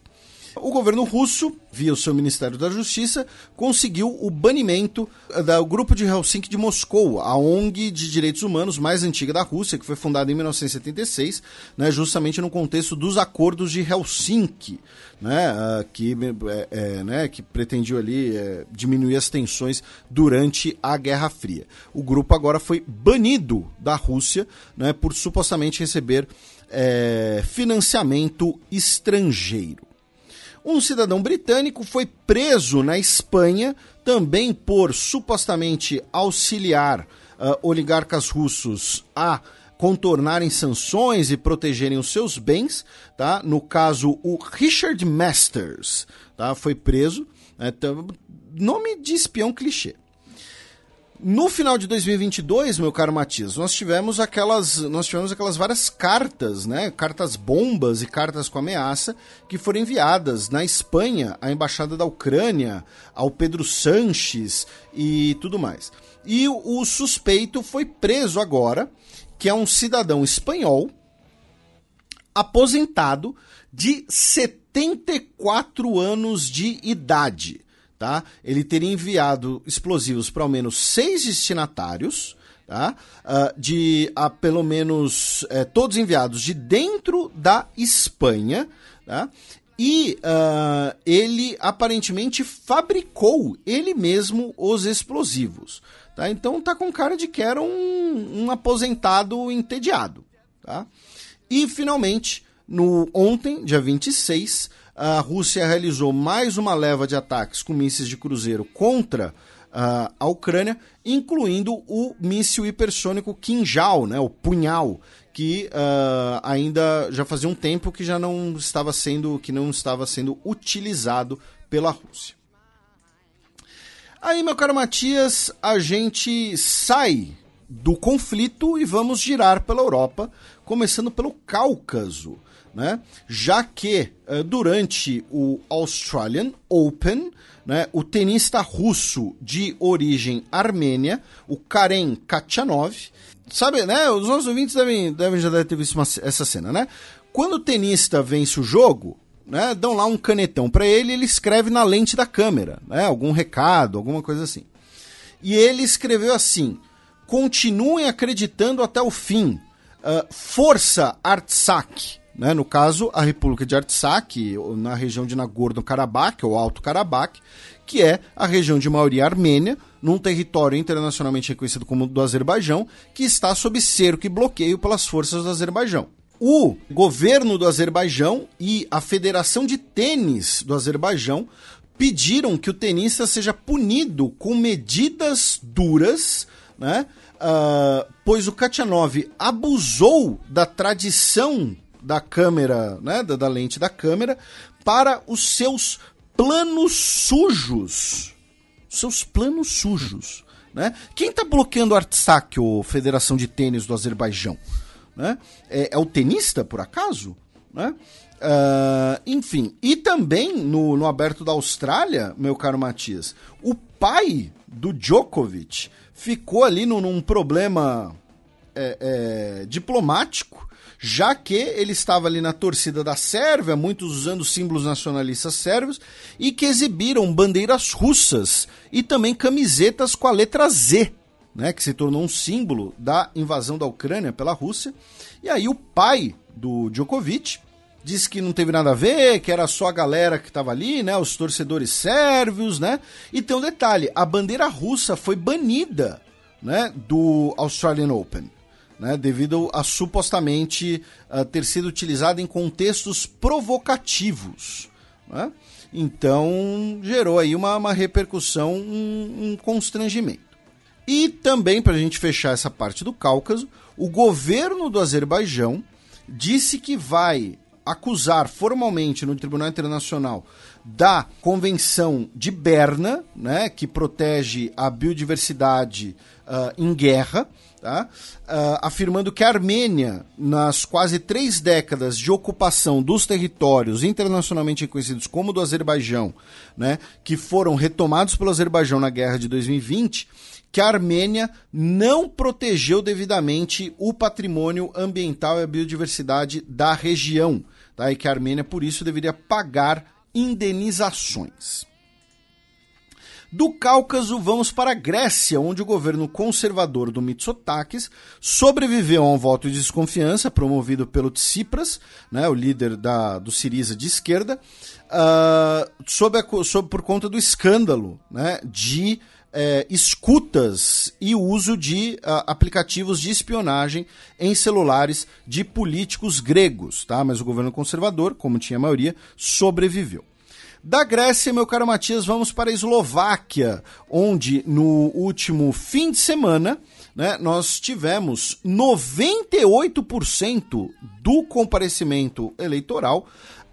O governo russo, via o seu Ministério da Justiça, conseguiu o banimento eh, do Grupo de Helsinki de Moscou, a ONG de direitos humanos mais antiga da Rússia, que foi fundada em 1976, né, justamente no contexto dos acordos de Helsinki, né, uh, que, é, é, né, que pretendiam ali é, diminuir as tensões durante a Guerra Fria. O grupo agora foi banido da Rússia né, por supostamente receber financiamento estrangeiro. Um cidadão britânico foi preso na Espanha também por supostamente auxiliar uh, oligarcas russos a contornarem sanções e protegerem os seus bens, tá? No caso, o Richard Masters, tá? Foi preso, né? nome de espião clichê. No final de 2022, meu caro Matias, nós tivemos aquelas, nós tivemos aquelas várias cartas, né, cartas bombas e cartas com ameaça que foram enviadas na Espanha à embaixada da Ucrânia, ao Pedro Sanches e tudo mais. E o, suspeito foi preso agora, que é um cidadão espanhol aposentado de 74 anos de idade tá? Ele teria enviado explosivos para ao menos seis destinatários, tá? Uh, de a pelo menos é, todos enviados de dentro da Espanha, tá? e uh, ele aparentemente fabricou ele mesmo os explosivos. Tá? Então tá com cara de que era um, um aposentado entediado. Tá? E finalmente, no ontem, dia 26, a Rússia realizou mais uma leva de ataques com mísseis de cruzeiro contra uh, a Ucrânia, incluindo o míssil hipersônico Kinjal, né, o punhal, que uh, ainda já fazia um tempo que já não estava sendo que não estava sendo utilizado pela Rússia. Aí, meu caro Matias, a gente sai do conflito e vamos girar pela Europa, começando pelo Cáucaso, né? Já que uh, durante o Australian Open, né, o tenista russo de origem armênia, o Karen Kachanov, sabe, né? Os nossos ouvintes devem, devem já devem ter visto uma, essa cena, né? Quando o tenista vence o jogo, né, dão lá um canetão para ele, ele escreve na lente da câmera, né? Algum recado, alguma coisa assim. E ele escreveu assim: continuem acreditando até o fim. Uh, força Artsakh. Né? No caso, a República de Artsakh, na região de Nagorno-Karabakh, ou Alto Karabakh, que é a região de maioria armênia, num território internacionalmente reconhecido como do Azerbaijão, que está sob cerco e bloqueio pelas forças do Azerbaijão. O governo do Azerbaijão e a Federação de Tênis do Azerbaijão pediram que o tenista seja punido com medidas duras, né? Uh, pois o Kachanov abusou da tradição da câmera, né, da, da lente da câmera, para os seus planos sujos seus planos sujos. Né? Quem está bloqueando o Artsakh, ou Federação de Tênis do Azerbaijão? Né? É, é, o tenista, por acaso? Né? Uh, enfim, e também no, no Aberto da Austrália, meu caro Matias, o pai do Djokovic ficou ali num, num problema é, é, diplomático já que ele estava ali na torcida da Sérvia, muitos usando símbolos nacionalistas sérvios, e que exibiram bandeiras russas e também camisetas com a letra Z, né, que se tornou um símbolo da invasão da Ucrânia pela Rússia. E aí o pai do Djokovic disse que não teve nada a ver, que era só a galera que estava ali, né, os torcedores sérvios, né? E tem um detalhe, a bandeira russa foi banida, né, do Australian Open né, devido a supostamente uh, ter sido utilizado em contextos provocativos. Né? Então gerou aí uma, uma repercussão, um, um constrangimento. E também, para a gente fechar essa parte do Cáucaso, o governo do Azerbaijão disse que vai acusar formalmente no Tribunal Internacional da Convenção de Berna, né, que protege a biodiversidade uh, em guerra, tá? Uh, afirmando que a Armênia, nas quase três décadas de ocupação dos territórios internacionalmente reconhecidos como do Azerbaijão, né, que foram retomados pelo Azerbaijão na guerra de 2020, que a Armênia não protegeu devidamente o patrimônio ambiental e a biodiversidade da região, tá? e que a Armênia, por isso, deveria pagar indenizações. Do Cáucaso, vamos para a Grécia, onde o governo conservador do Mitsotakis sobreviveu a um voto de desconfiança promovido pelo Tsipras, né, o líder da, do Siriza de esquerda, uh, sob a, sob, por conta do escândalo né, de é, escutas e uso de uh, aplicativos de espionagem em celulares de políticos gregos, tá? Mas o governo conservador, como tinha a maioria, sobreviveu. Da Grécia, meu caro Matias, vamos para a Eslováquia, onde no último fim de semana né, nós tivemos 98% do comparecimento eleitoral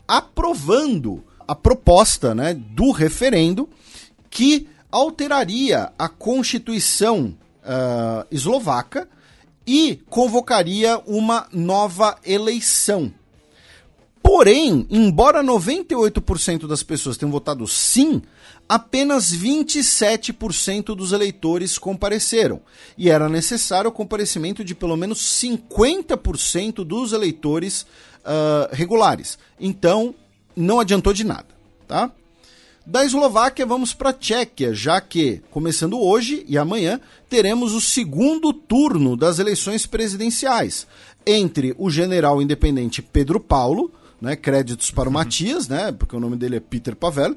aprovando a proposta né, do referendo que alteraria a Constituição uh, eslovaca e convocaria uma nova eleição. Porém, embora 98% das pessoas tenham votado sim, apenas 27% dos eleitores compareceram. E era necessário o comparecimento de pelo menos 50% dos eleitores uh, regulares. Então, não adiantou de nada, tá? Da Eslováquia vamos para a Tchequia, já que, começando hoje e amanhã, teremos o segundo turno das eleições presidenciais entre o general independente Pedro Paulo, né, créditos para o Matias, né, porque o nome dele é Peter Pavel,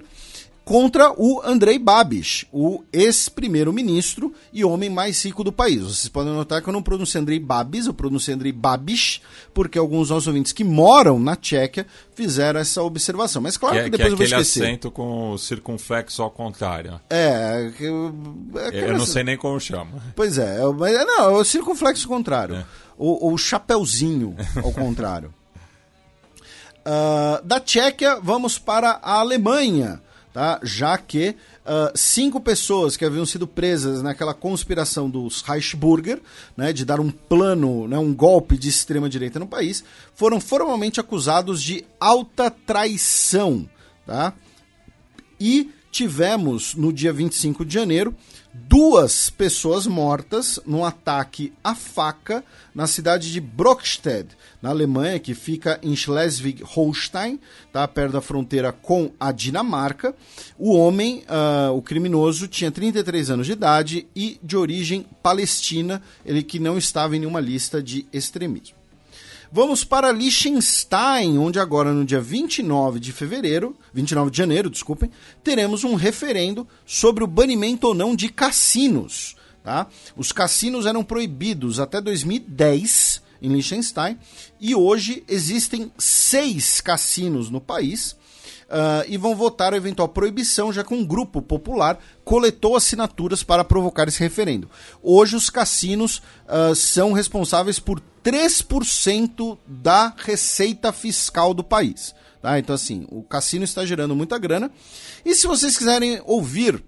contra o Andrei Babiš, o ex-primeiro-ministro e homem mais rico do país. Vocês podem notar que eu não pronunciei Andrei Babis, eu pronunciei Andrei Babiš, porque alguns nossos ouvintes que moram na Tchequia fizeram essa observação. Mas claro que, que depois que é eu vou aquele esquecer. acento com o circunflexo ao contrário. É, que eu, é que Eu não sei nem como chama. Pois é, é mas é, não, é o circunflexo contrário. É. O, o chapeuzinho ao contrário. [LAUGHS] Ah, da Tchequia, vamos para a Alemanha, tá? já que ah, cinco pessoas que haviam sido presas naquela conspiração dos Reichsburger, né, de dar um plano, né, um golpe de extrema-direita no país, foram formalmente acusados de alta traição. Tá? E tivemos, no dia 25 de janeiro, duas pessoas mortas num ataque à faca na cidade de Brockstedt, na Alemanha, que fica em Schleswig-Holstein, tá, perto da fronteira com a Dinamarca. O homem, ah, o criminoso, tinha 33 anos de idade e de origem palestina, ele que não estava em nenhuma lista de extremismo. Vamos para Liechtenstein, onde agora no dia 29 de fevereiro, 29 de janeiro, desculpem, teremos um referendo sobre o banimento ou não de cassinos. Tá? Os cassinos eram proibidos até 2010 em Liechtenstein e hoje existem seis cassinos no país. ah, e vão votar a eventual proibição, já que um grupo popular coletou assinaturas para provocar esse referendo. Hoje, os cassinos ah, são responsáveis por 3% da receita fiscal do país. Tá? Então, assim, o cassino está gerando muita grana. E se vocês quiserem ouvir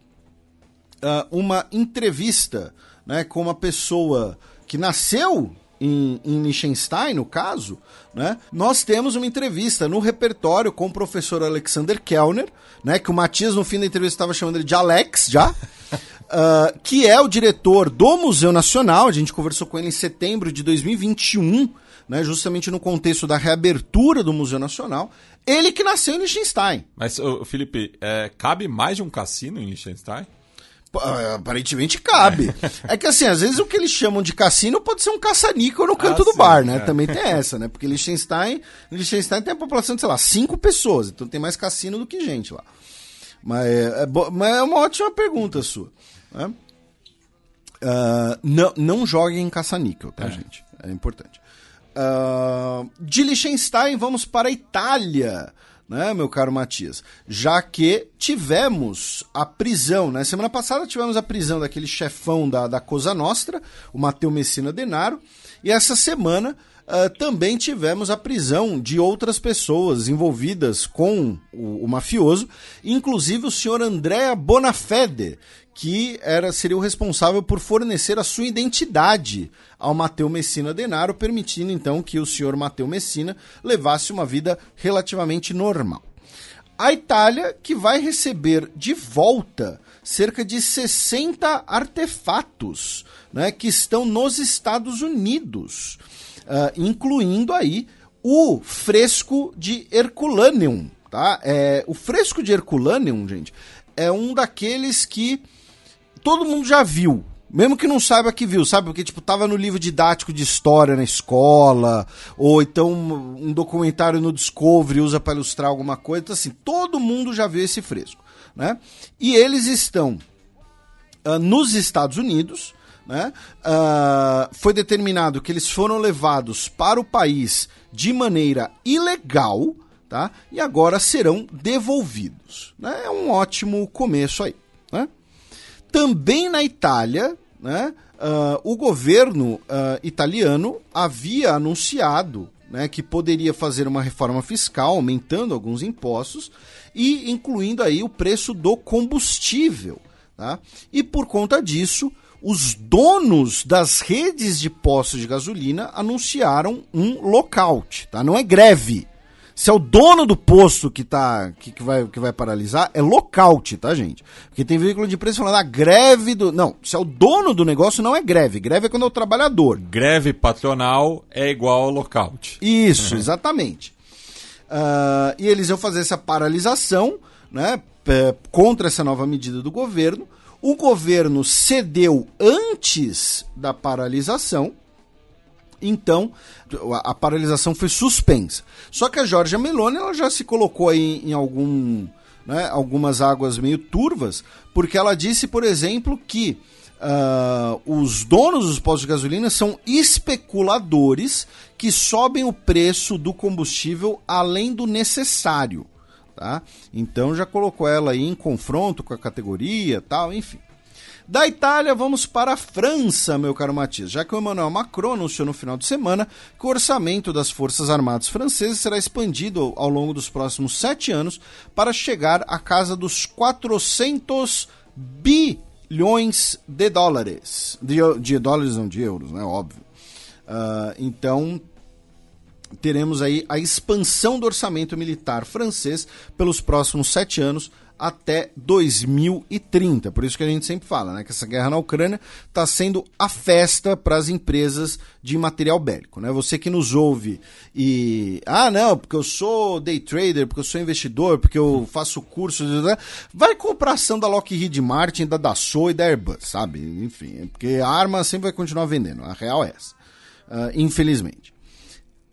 ah, uma entrevista né, com uma pessoa que nasceu em, em Liechtenstein, no caso, né, nós temos uma entrevista no repertório com o professor Alexander Kellner, né, que o Matias no fim da entrevista estava chamando ele de Alex já, [LAUGHS] ah, que é o diretor do Museu Nacional. A gente conversou com ele em setembro de 2021, né, justamente no contexto da reabertura do Museu Nacional. Ele que nasceu em Liechtenstein. Mas, Felipe, é, cabe mais de um cassino em Liechtenstein? Pô, Aparentemente cabe. [LAUGHS] É que assim, às vezes o que eles chamam de cassino pode ser um caça-níquel no canto Ah, do sim, bar, né? é. Também tem essa, né? Porque Liechtenstein, Liechtenstein tem a população de, sei lá, cinco pessoas. Então tem mais cassino do que gente lá. Mas é, é mas é uma ótima pergunta sua. Né? Ah, não, não joguem em caça-níquel, tá, gente? É importante. Ah, de Liechtenstein, vamos para a Itália, né, meu caro Matias? Já que tivemos a prisão, né? Semana passada tivemos a prisão daquele chefão da, da Cosa Nostra, o Matteo Messina Denaro, e essa semana ah, também tivemos a prisão de outras pessoas envolvidas com o, o mafioso, inclusive o senhor Andrea Bonafede, que era, seria o responsável por fornecer a sua identidade ao Matteo Messina Denaro, permitindo então que o senhor Matteo Messina levasse uma vida relativamente normal. A Itália, que vai receber de volta cerca de 60 artefatos né, que estão nos Estados Unidos, ah, incluindo aí o fresco de Herculaneum. Tá? É, o fresco de Herculaneum, gente, é um daqueles que todo mundo já viu. Mesmo que não saiba que viu, sabe? Porque, tipo, tava no livro didático de história na escola, ou então um documentário no Discovery usa para ilustrar alguma coisa. Então, assim, todo mundo já viu esse fresco, né? E eles estão ah, nos Estados Unidos, né? Ah, foi determinado que eles foram levados para o país de maneira ilegal, tá? E agora serão devolvidos. Né? É um ótimo começo aí? Também na Itália, né, ah, o governo ah, italiano havia anunciado né, que poderia fazer uma reforma fiscal, aumentando alguns impostos e incluindo aí o preço do combustível. Tá? E por conta disso, os donos das redes de postos de gasolina anunciaram um lockout. Tá? Não é greve. Se é o dono do posto que, tá, que, que, vai, que vai paralisar, é lockout, tá, gente? Porque tem veículo de imprensa falando, a greve do. Não, se é o dono do negócio, não é greve. Greve é quando é o trabalhador. Greve patronal é igual ao lockout. Isso, exatamente. Ah, e eles iam fazer essa paralisação, né, p- contra essa nova medida do governo. O governo cedeu antes da paralisação Então, a, paralisação foi suspensa. Só que a Giorgia Meloni ela já se colocou aí em algum, né, algumas águas meio turvas, porque ela disse, por exemplo, que uh, os donos dos postos de gasolina são especuladores que sobem o preço do combustível além do necessário. Tá? Então já colocou ela aí em confronto com a categoria, tal, enfim. Da Itália, vamos para a França, meu caro Matias, já que o Emmanuel Macron anunciou no final de semana que o orçamento das Forças Armadas francesas será expandido ao longo dos próximos sete anos para chegar à casa dos 400 bilhões de dólares. De, de dólares, não de euros, né? Óbvio. Uh, então, teremos aí a expansão do orçamento militar francês pelos próximos sete anos até 2030. Por isso que a gente sempre fala, né, que essa guerra na Ucrânia está sendo a festa para as empresas de material bélico, né? Você que nos ouve e ah, não, porque eu sou day trader, porque eu sou investidor, porque eu faço cursos, né? vai comprar ação da Lockheed Martin, da Dassault e da Airbus, sabe? Enfim, porque a arma sempre vai continuar vendendo. A real é essa, uh, infelizmente.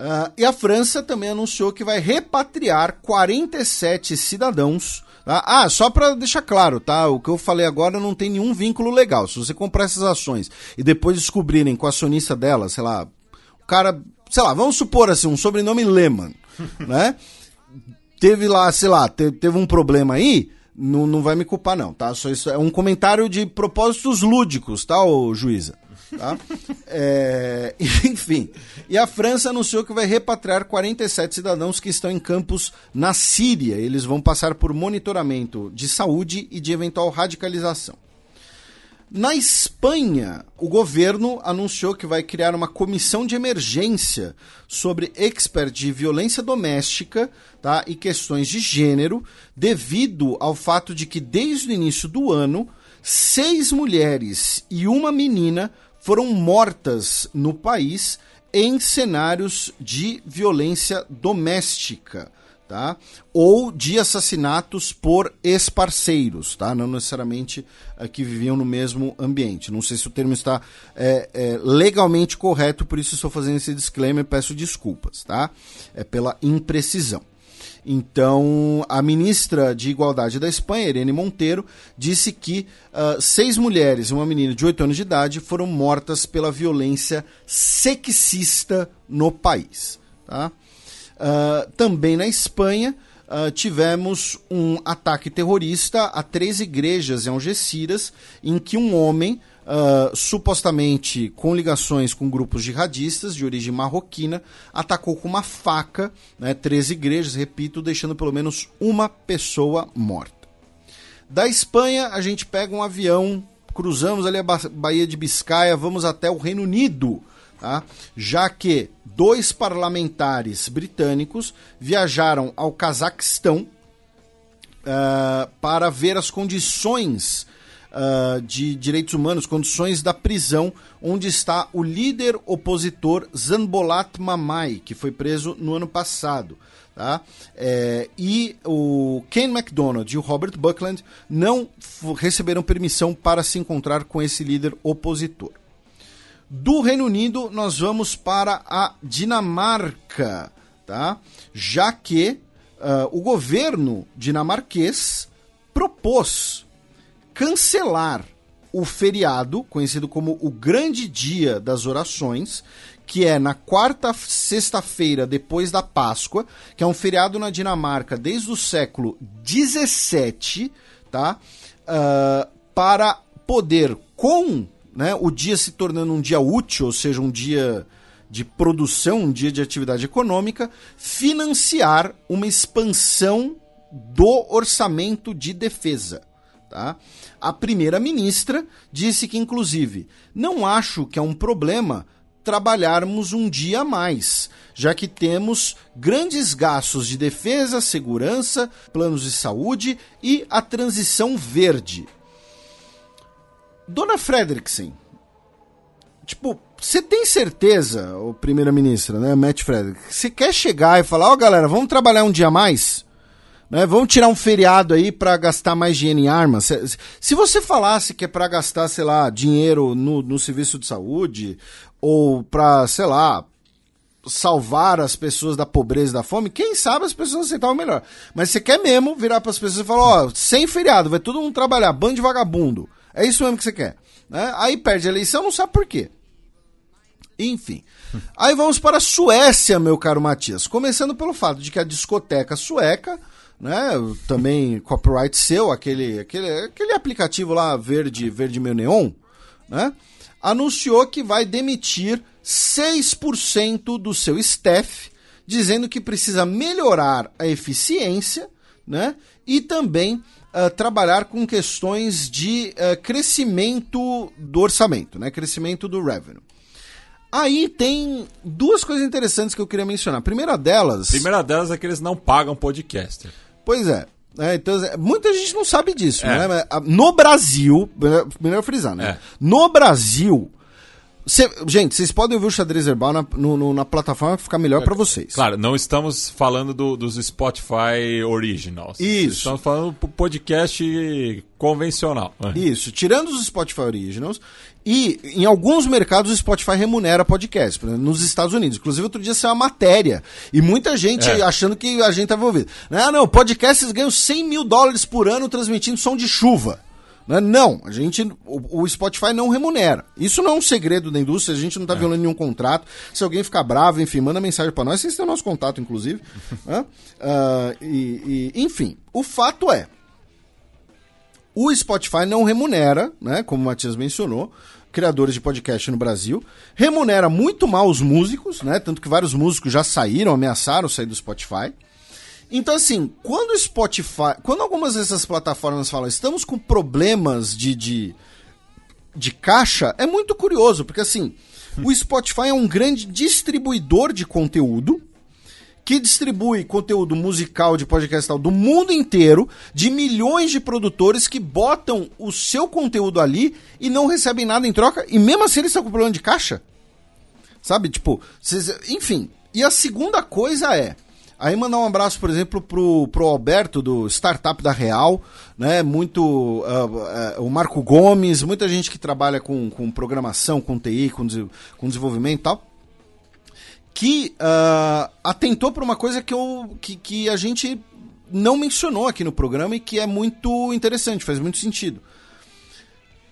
Uh, e a França também anunciou que vai repatriar 47 cidadãos Tá? Ah, só para deixar claro, tá? O que eu falei agora não tem nenhum vínculo legal. Se você comprar essas ações e depois descobrirem com a acionista dela, sei lá, o cara, sei lá, vamos supor assim, um sobrenome Lehman, [LAUGHS] né? Teve lá, sei lá, teve, teve um problema aí, não, não vai me culpar não, tá? Só isso é um comentário de propósitos lúdicos, tá, ô juíza? Tá? É, [LAUGHS] enfim. E a França anunciou que vai repatriar 47 cidadãos que estão em campos na Síria. Eles vão passar por monitoramento de saúde e de eventual radicalização. Na Espanha, o governo anunciou que vai criar uma comissão de emergência sobre expert de violência doméstica tá, e questões de gênero, devido ao fato de que, desde o início do ano, seis mulheres e uma menina foram mortas no país em cenários de violência doméstica. Tá? Ou de assassinatos por ex-parceiros, tá? não necessariamente uh, que viviam no mesmo ambiente. Não sei se o termo está é, é, legalmente correto, por isso estou fazendo esse disclaimer e peço desculpas. Tá? É pela imprecisão. Então, a ministra de Igualdade da Espanha, Irene Monteiro, disse que uh, seis mulheres e uma menina de 8 anos de idade foram mortas pela violência sexista no país. Tá? Uh, também na Espanha, uh, tivemos um ataque terrorista a três igrejas em Algeciras, em que um homem uh, supostamente com ligações com grupos jihadistas de origem marroquina, atacou com uma faca né, três igrejas, repito, deixando pelo menos uma pessoa morta. Da Espanha, a gente pega um avião, cruzamos ali a Baía de Biscaia, vamos até o Reino Unido, tá? já que dois parlamentares britânicos viajaram ao Cazaquistão uh, para ver as condições uh, de direitos humanos, condições da prisão, onde está o líder opositor Zanbolat Mamai, que foi preso no ano passado. Tá? É, e o Ken MacDonald e o Robert Buckland não receberam permissão para se encontrar com esse líder opositor. Do Reino Unido, nós vamos para a Dinamarca, tá? já que uh, o governo dinamarquês propôs cancelar o feriado, conhecido como o Grande Dia das Orações, que é na quarta sexta-feira depois da Páscoa, que é um feriado na Dinamarca desde o século XVII, tá? Uh, para poder, com né, o dia se tornando um dia útil, ou seja, um dia de produção, um dia de atividade econômica, financiar uma expansão do orçamento de defesa. Tá? A primeira-ministra disse que, inclusive, não acho que é um problema trabalharmos um dia a mais, já que temos grandes gastos de defesa, segurança, planos de saúde e a transição verde. Dona Frederiksen, tipo, você tem certeza, o primeira-ministra, né, Matt Frederick, você quer chegar e falar, ó oh, galera, vamos trabalhar um dia a mais? Né? Vamos tirar um feriado aí para gastar mais dinheiro em armas. Se, se você falasse que é para gastar, sei lá, dinheiro no, no serviço de saúde ou para, sei lá, salvar as pessoas da pobreza e da fome, quem sabe as pessoas aceitavam melhor. Mas você quer mesmo virar para as pessoas e falar, ó, sem feriado, vai todo mundo trabalhar, bando de vagabundo. É isso mesmo que você quer. Né? Aí perde a eleição, não sabe por quê. Enfim. Aí vamos para a Suécia, meu caro Matias. Começando pelo fato de que a discoteca sueca, né, também copyright seu, aquele, aquele, aquele aplicativo lá verde, verde meu neon, né, anunciou que vai demitir 6% do seu staff, dizendo que precisa melhorar a eficiência, né, e também uh, trabalhar com questões de uh, crescimento do orçamento, né, crescimento do revenue. Aí tem duas coisas interessantes que eu queria mencionar. A primeira delas. A primeira delas é que eles não pagam podcaster. Pois é. é então, muita gente não sabe disso, é. né? No Brasil, melhor frisar, né? É. No Brasil, Cê, gente, vocês podem ouvir o xadrez herbal na, no, no, na plataforma que ficar melhor para vocês. Claro, não estamos falando do, dos Spotify Originals. Isso. Estamos falando do podcast convencional. Isso, tirando os Spotify Originals. E em alguns mercados o Spotify remunera podcast, nos Estados Unidos. Inclusive, outro dia saiu uma matéria. E muita gente é. achando que a gente estava ouvindo. Ah, não, podcasts ganham 100 mil dólares por ano transmitindo som de chuva. Né? Não, a gente, o, Spotify não remunera. Isso não é um segredo da indústria, a gente não está é. violando nenhum contrato. Se alguém ficar bravo, enfim, manda mensagem para nós, vocês têm o nosso contato, inclusive. [LAUGHS] uh, e, e, enfim, o fato é, o Spotify não remunera, né, como o Matias mencionou, criadores de podcast no Brasil, remunera muito mal os músicos, né, tanto que vários músicos já saíram, ameaçaram sair do Spotify. Então, assim, quando o Spotify. Quando algumas dessas plataformas falam, estamos com problemas de, de, de caixa, é muito curioso, porque assim, o Spotify é um grande distribuidor de conteúdo que distribui conteúdo musical de podcast do mundo inteiro, de milhões de produtores que botam o seu conteúdo ali e não recebem nada em troca, e mesmo assim eles estão com problema de caixa. Sabe? Tipo, cês, enfim. E a segunda coisa é. Aí mandar um abraço, por exemplo, pro, pro Alberto do Startup da Real, né? Muito. Uh, uh, o Marco Gomes, muita gente que trabalha com, com programação, com TI, com, com desenvolvimento e tal. Que uh, atentou para uma coisa que, eu, que, que a gente não mencionou aqui no programa e que é muito interessante, faz muito sentido.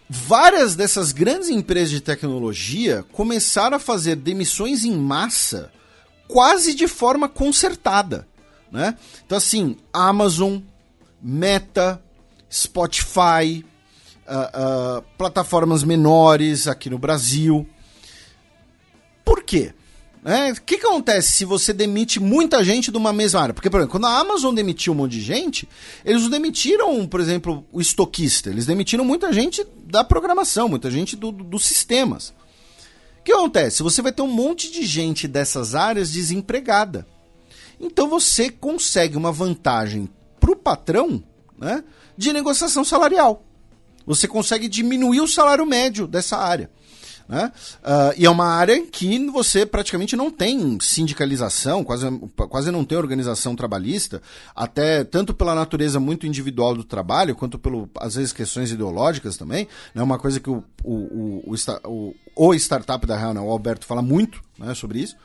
Várias dessas grandes empresas de tecnologia começaram a fazer demissões em massa quase de forma concertada, né? Então assim, Amazon, Meta, Spotify, uh, uh, plataformas menores aqui no Brasil. Por quê? Né? O que, acontece se você demite muita gente de uma mesma área? Porque, por exemplo, quando a Amazon demitiu um monte de gente, eles demitiram, por exemplo, o estoquista. Eles demitiram muita gente da programação, muita gente do, do, dos sistemas. O que acontece? Você vai ter um monte de gente dessas áreas desempregada. Então você consegue uma vantagem para o patrão né, de negociação salarial. Você consegue diminuir o salário médio dessa área. Né? Uh, e é uma área em que você praticamente não tem sindicalização, quase, quase não tem organização trabalhista, até tanto pela natureza muito individual do trabalho, quanto pelo, às vezes, questões ideológicas também. Né? uma coisa que o, o, o, o, o startup da Real, né? o Alberto, fala muito né, sobre isso.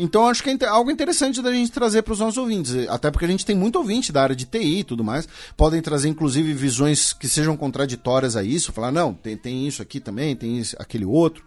Então acho que é algo interessante da gente trazer para os nossos ouvintes, até porque a gente tem muito ouvinte da área de TI e tudo mais, podem trazer inclusive visões que sejam contraditórias a isso, falar não, tem, tem isso aqui também, tem isso, aquele outro.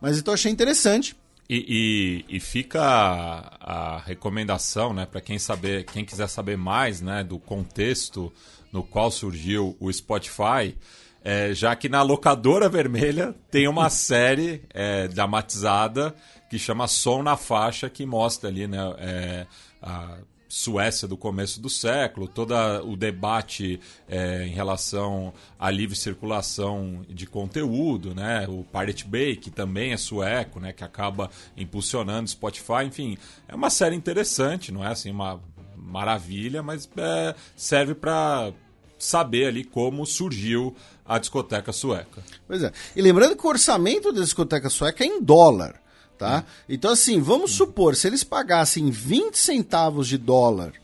Mas então achei interessante. E, e, e fica a, a, recomendação, né, para quem saber, quem quiser saber mais, né, do contexto no qual surgiu o Spotify. É, já que na locadora vermelha tem uma [LAUGHS] série é, dramatizada que chama Som na Faixa, que mostra ali né, é, a Suécia do começo do século, todo o debate é, em relação à livre circulação de conteúdo, né? o Pirate Bay, que também é sueco, né? que acaba impulsionando Spotify, enfim, é uma série interessante, não é assim uma maravilha, mas é, serve para saber ali como surgiu a discoteca sueca. Pois é. E lembrando que o orçamento da discoteca sueca é em dólar tá? Então, assim, vamos supor, se eles pagassem 20 centavos de dólar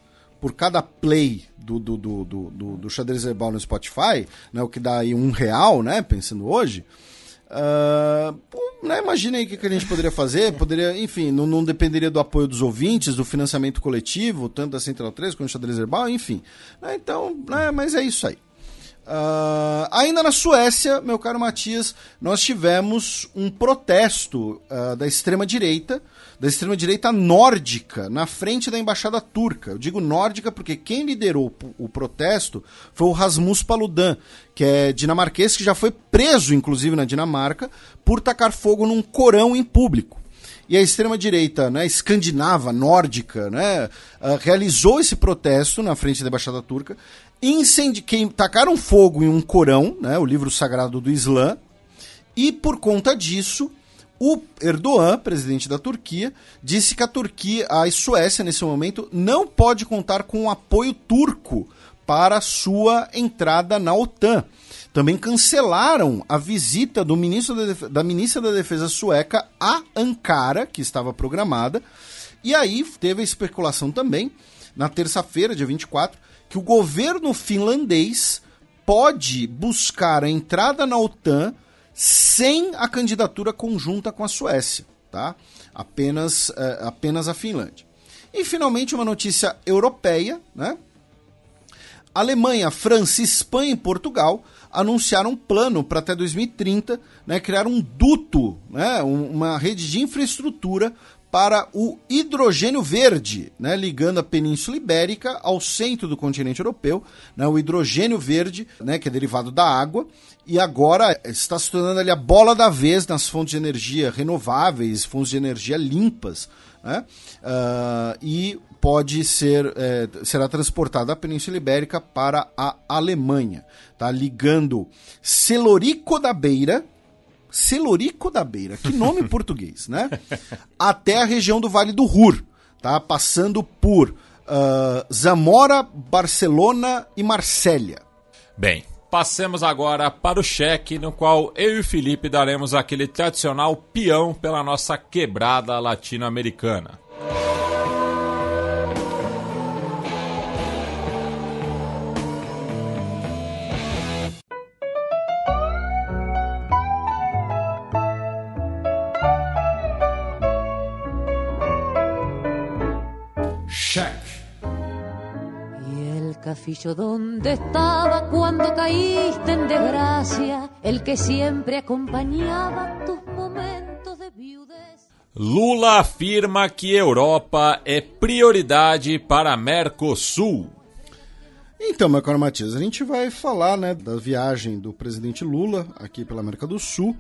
por cada play do, do, do, do, do, do xadrez verbal no Spotify, né, o que dá aí um real, né, pensando hoje, uh, né, imagina aí o que, que a gente poderia fazer, poderia, enfim, não, não dependeria do apoio dos ouvintes, do financiamento coletivo, tanto da Central 3 quanto do xadrez verbal, enfim. Né, então, né, mas é isso aí. Uh, ainda na Suécia, meu caro Matias, nós tivemos um protesto uh, da extrema-direita, da extrema-direita nórdica, na frente da embaixada turca. Eu digo nórdica porque quem liderou o protesto foi o Rasmus Paludan, que é dinamarquês, que já foi preso, inclusive, na Dinamarca, por tacar fogo num corão em público e a extrema-direita né, escandinava, nórdica, né, uh, realizou esse protesto na frente da Embaixada Turca, incendi que tacaram fogo em um Corão, né, o livro sagrado do Islã, e por conta disso, o Erdogan, presidente da Turquia, disse que a Turquia, a Suécia, nesse momento, não pode contar com o apoio turco para sua entrada na OTAN. Também cancelaram a visita do ministro da, da ministra da Defesa sueca a Ankara, que estava programada. E aí teve a especulação também, na terça-feira, dia 24, que o governo finlandês pode buscar a entrada na OTAN sem a candidatura conjunta com a Suécia, tá? Apenas, é, apenas a Finlândia. E finalmente uma notícia europeia, né? Alemanha, França, Espanha e Portugal anunciaram um plano para até 2030 né, criar um duto, né, uma rede de infraestrutura para o hidrogênio verde, né, ligando a Península Ibérica ao centro do continente europeu, né, o hidrogênio verde, né, que é derivado da água, e agora está se tornando ali a bola da vez nas fontes de energia renováveis, fontes de energia limpas, né, uh, e pode ser é, será transportada da Península Ibérica para a Alemanha, tá ligando Celorico da Beira, Celorico da Beira, que nome [LAUGHS] português, né? Até a região do Vale do Ruhr, tá? Passando por uh, Zamora, Barcelona e Marsella. Bem, passemos agora para o cheque, no qual eu e o Felipe daremos aquele tradicional peão pela nossa quebrada latino-americana. Castillo donde estaba cuando caíste en desgracia, el que siempre acompañaba tus momentos de viudez. Lula afirma que Europa é prioridade para Mercosul. Então, meu caro Matias, a gente vai falar né, da viagem do presidente Lula aqui pela América do Sul.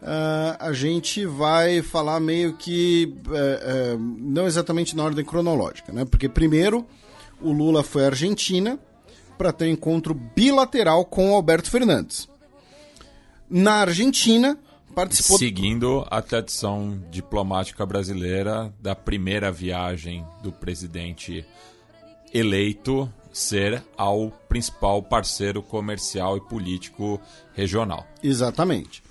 Uh, a gente vai falar meio que uh, uh, não exatamente na ordem cronológica, né? Porque primeiro o Lula foi à Argentina para ter um encontro bilateral com o Alberto Fernandes. Na Argentina, participou. Seguindo a tradição diplomática brasileira da primeira viagem do presidente eleito ser ao principal parceiro comercial e político regional. Exatamente.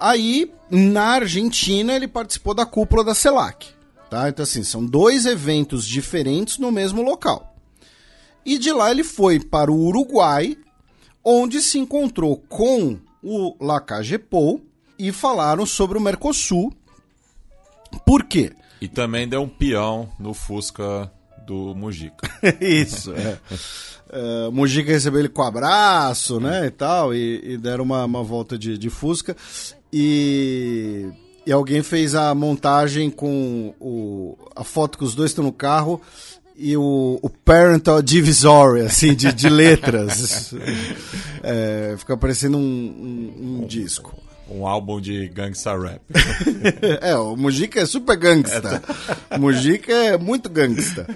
Aí, na Argentina, ele participou da cúpula da CELAC. Tá? Então, assim, são dois eventos diferentes no mesmo local. E de lá ele foi para o Uruguai, onde se encontrou com o Lacagepou e falaram sobre o Mercosul. Por quê? E também deu um peão no Fusca do Mujica. [LAUGHS] Isso, é. Uh, Mujica recebeu ele com abraço, né, e tal, e, e deram uma, uma volta de, de Fusca. E e alguém fez a montagem com o, a foto que os dois estão no carro e o, o parental divisory, assim, de, de letras. [LAUGHS] é, fica parecendo um, um, um disco. Um álbum de gangsta rap. [LAUGHS] é, o Mujica é super gangsta. Mujica é muito gangsta.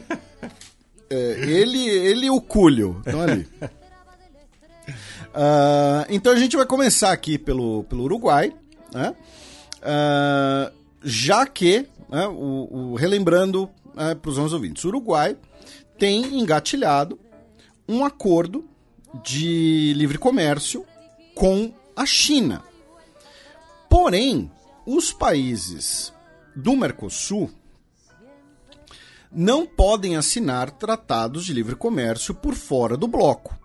É, ele, ele e o Cúlio estão ali. Uh, então a gente vai começar aqui pelo, pelo Uruguai, né? Uh, já que, né, o, o, relembrando né, para os nossos ouvintes, o Uruguai tem engatilhado um acordo de livre comércio com a China. Porém, os países do Mercosul não podem assinar tratados de livre comércio por fora do bloco.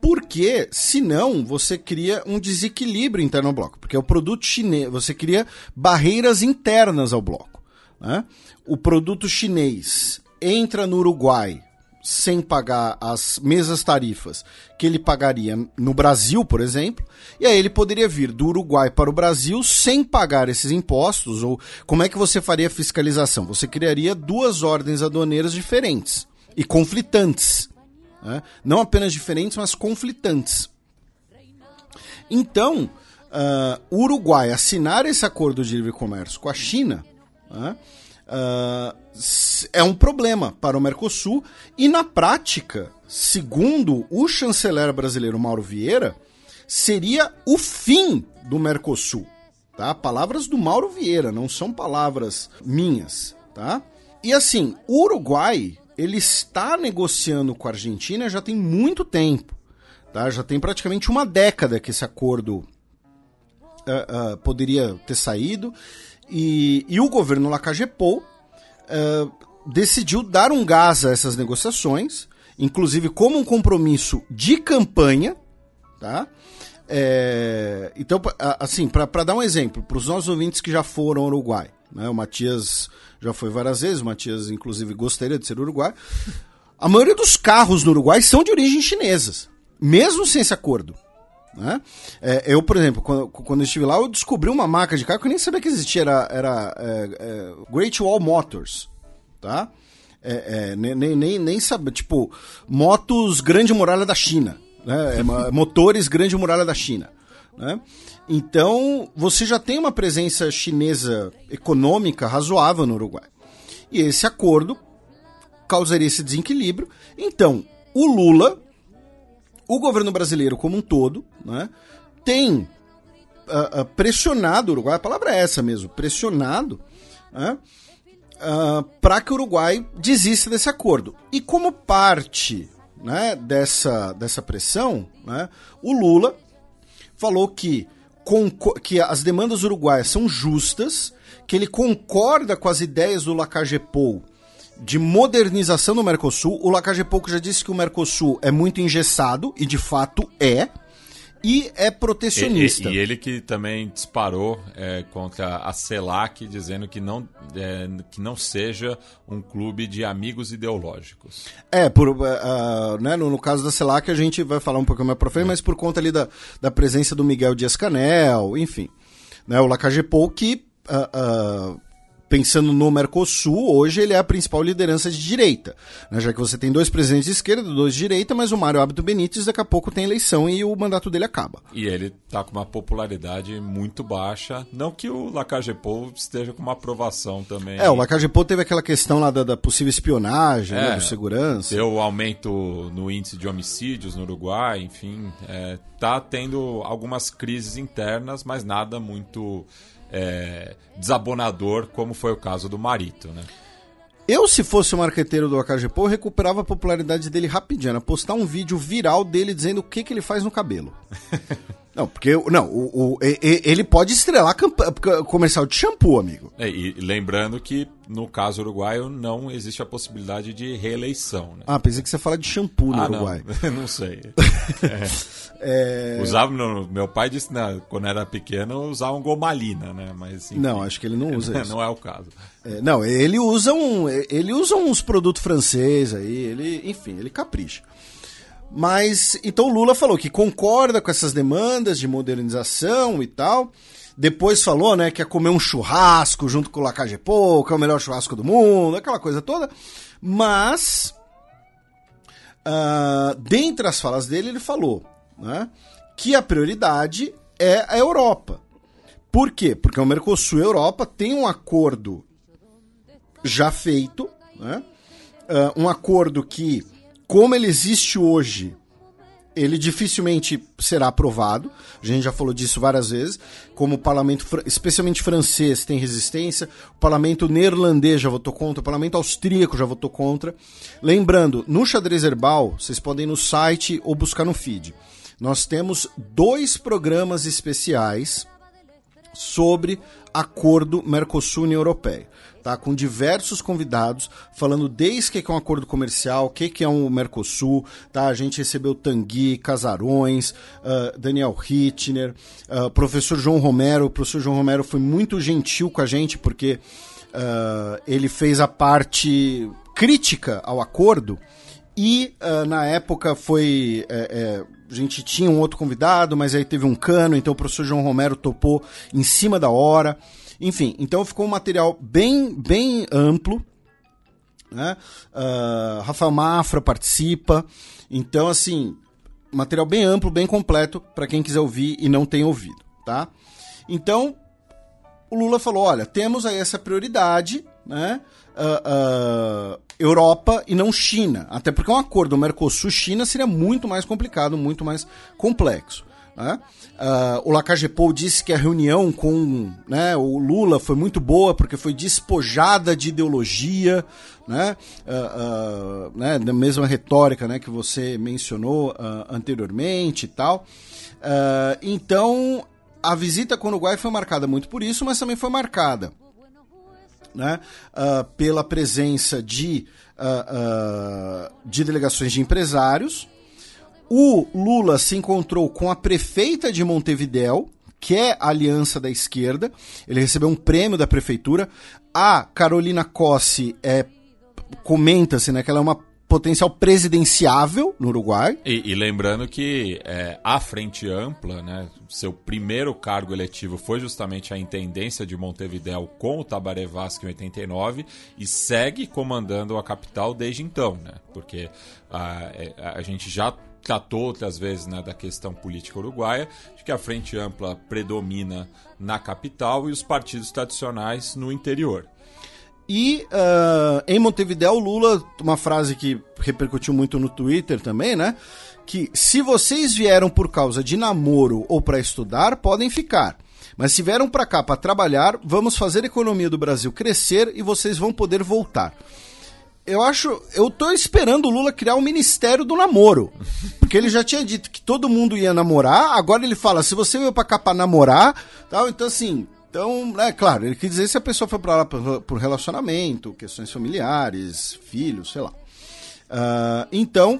Porque, senão, você cria um desequilíbrio interno ao bloco. Porque é o produto chinês, você cria barreiras internas ao bloco. Né? O produto chinês entra no Uruguai sem pagar as mesmas tarifas que ele pagaria no Brasil, por exemplo, e aí ele poderia vir do Uruguai para o Brasil sem pagar esses impostos, ou como é que você faria a fiscalização? Você criaria duas ordens aduaneiras diferentes e conflitantes. Né? Não apenas diferentes, mas conflitantes. Então, uh, o Uruguai assinar esse acordo de livre comércio com a China uh, é um problema para o Mercosul e, na prática, segundo o chanceler brasileiro Mauro Vieira, seria o fim do Mercosul. Tá? Palavras do Mauro Vieira, não são palavras minhas. Tá? E assim, o Uruguai ele está negociando com a Argentina já tem muito tempo. Tá? Já tem praticamente uma década que esse acordo uh, uh, poderia ter saído. E, e o governo Lacagepou decidiu dar um gás a essas negociações, inclusive como um compromisso de campanha. Tá? É, então, assim, para dar um exemplo, para os nossos ouvintes que já foram ao Uruguai, né? o Matias já foi várias vezes, o Matias, inclusive, gostaria de ser uruguai. A maioria dos carros no Uruguai são de origem chinesas, mesmo sem esse acordo. Né? É, eu, por exemplo, quando, quando eu estive lá, eu descobri uma marca de carro que eu nem sabia que existia, era, era é, é, Great Wall Motors, tá? É, é, nem, nem, nem sabe, tipo, motos Grande Muralha da China, né? É, [LAUGHS] motores Grande Muralha da China, né? Então, você já tem uma presença chinesa econômica razoável no Uruguai. E esse acordo causaria esse desequilíbrio. Então, o Lula, o governo brasileiro como um todo, né, tem uh, uh, pressionado o Uruguai, a palavra é essa mesmo, pressionado, né, uh, para que o Uruguai desista desse acordo. E como parte né, dessa, dessa pressão, né, o Lula falou que que as demandas uruguaias são justas, que ele concorda com as ideias do Lacagepou de modernização do Mercosul. O Lacagepou já disse que o Mercosul é muito engessado, e de fato é e é protecionista. E, e, e ele que também disparou é, contra a CELAC, dizendo que não, é, que não seja um clube de amigos ideológicos. É, por, uh, né, no, no, caso da CELAC a gente vai falar um pouco mais pra frente, é. mas por conta ali da, da presença do Miguel Dias-Canel, enfim. Né, o Lacagepou que uh, uh, pensando no Mercosul, hoje ele é a principal liderança de direita. Né? Já que você tem dois presidentes de esquerda, dois de direita, mas o Mário Abdo Benítez daqui a pouco tem eleição e o mandato dele acaba. E ele está com uma popularidade muito baixa. Não que o Lacagepou esteja com uma aprovação também. É, o Lacagepou teve aquela questão lá da, da possível espionagem, né, é, né, do segurança. Deu aumento no índice de homicídios no Uruguai, enfim. É, tá tendo algumas crises internas, mas nada muito é, desabonador, como foi o caso do Marito, né? Eu, se fosse o marqueteiro do AKGPO, recuperava a popularidade dele rapidinho. Era postar um vídeo viral dele dizendo o que, que ele faz no cabelo. [LAUGHS] Não, porque não, o, o, ele pode estrelar comercial de shampoo, amigo. É, e lembrando que no caso uruguaio não existe a possibilidade de reeleição. Né? Ah, pensei que você fala de shampoo no ah, Uruguai. [LAUGHS] Não, não sei. [LAUGHS] É. É... Usava, meu pai disse né, quando era pequeno usava um gomalina, né? Mas enfim, não, acho que ele não usa [LAUGHS] isso. Não é o caso. É, não, ele usa um, ele usa uns produtos franceses aí, ele, enfim, ele capricha. Mas então Lula falou que concorda com essas demandas de modernização e tal. Depois falou, né, que ia comer um churrasco junto com o Lacagepô, que é o melhor churrasco do mundo, aquela coisa toda. Mas, uh, dentre as falas dele, ele falou né, que a prioridade é a Europa. Por quê? Porque o Mercosul e a Europa têm um acordo já feito, né, uh, um acordo que como ele existe hoje, ele dificilmente será aprovado. A gente já falou disso várias vezes. Como o parlamento, especialmente francês, tem resistência, o parlamento neerlandês já votou contra, o parlamento austríaco já votou contra. Lembrando, no xadrez herbal, vocês podem ir no site ou buscar no feed. Nós temos dois programas especiais sobre acordo Mercosul-União Europeia. Tá, com diversos convidados falando desde o que é um acordo comercial, o que é um Mercosul. Tá? A gente recebeu Tanguy, Casarões, uh, Daniel Hittner, uh, professor João Romero. O professor João Romero foi muito gentil com a gente porque uh, ele fez a parte crítica ao acordo e na época foi. É, é, a gente tinha um outro convidado, mas aí teve um cano, então o professor João Romero topou em cima da hora. Enfim, então ficou um material bem, bem amplo. Né? Uh, Rafael Mafra participa. Então, assim, material bem amplo, bem completo para quem quiser ouvir e não tem ouvido, tá? Então, o Lula falou: olha, temos aí essa prioridade, né? Uh, uh, Europa e não China. Até porque um acordo Mercosul-China seria muito mais complicado, muito mais complexo. Né? Uh, o Lacagepou disse que a reunião com né, o Lula foi muito boa porque foi despojada de ideologia, né, uh, uh, né, da mesma retórica né, que você mencionou anteriormente e tal. então, a visita com o Uruguai foi marcada muito por isso, mas também foi marcada né, pela presença de, de delegações de empresários, o Lula se encontrou com a prefeita de Montevidéu, que é a aliança da esquerda. Ele recebeu um prêmio da prefeitura. A Carolina Cossi é, comenta-se né, que ela é uma potencial presidenciável no Uruguai. E, e lembrando que é, a Frente Ampla, né, seu primeiro cargo eletivo foi justamente a intendência de Montevidéu com o Tabaré Vasco em 89 e segue comandando a capital desde então, né, porque a, é, a, a gente já tratou outras vezes né, da questão política uruguaia, de que a Frente Ampla predomina na capital e os partidos tradicionais no interior. E uh, em Montevideo, Lula, uma frase que repercutiu muito no Twitter também, né? Que se vocês vieram por causa de namoro ou para estudar, podem ficar. Mas se vieram para cá para trabalhar, vamos fazer a economia do Brasil crescer e vocês vão poder voltar eu acho. Eu tô esperando o Lula criar o um Ministério do Namoro. Porque ele já tinha dito que todo mundo ia namorar, agora ele fala: se você veio pra cá pra namorar, tal, então assim. Então, é claro, ele quer dizer se a pessoa foi pra lá por, relacionamento, questões familiares, filhos, sei lá. Uh, então,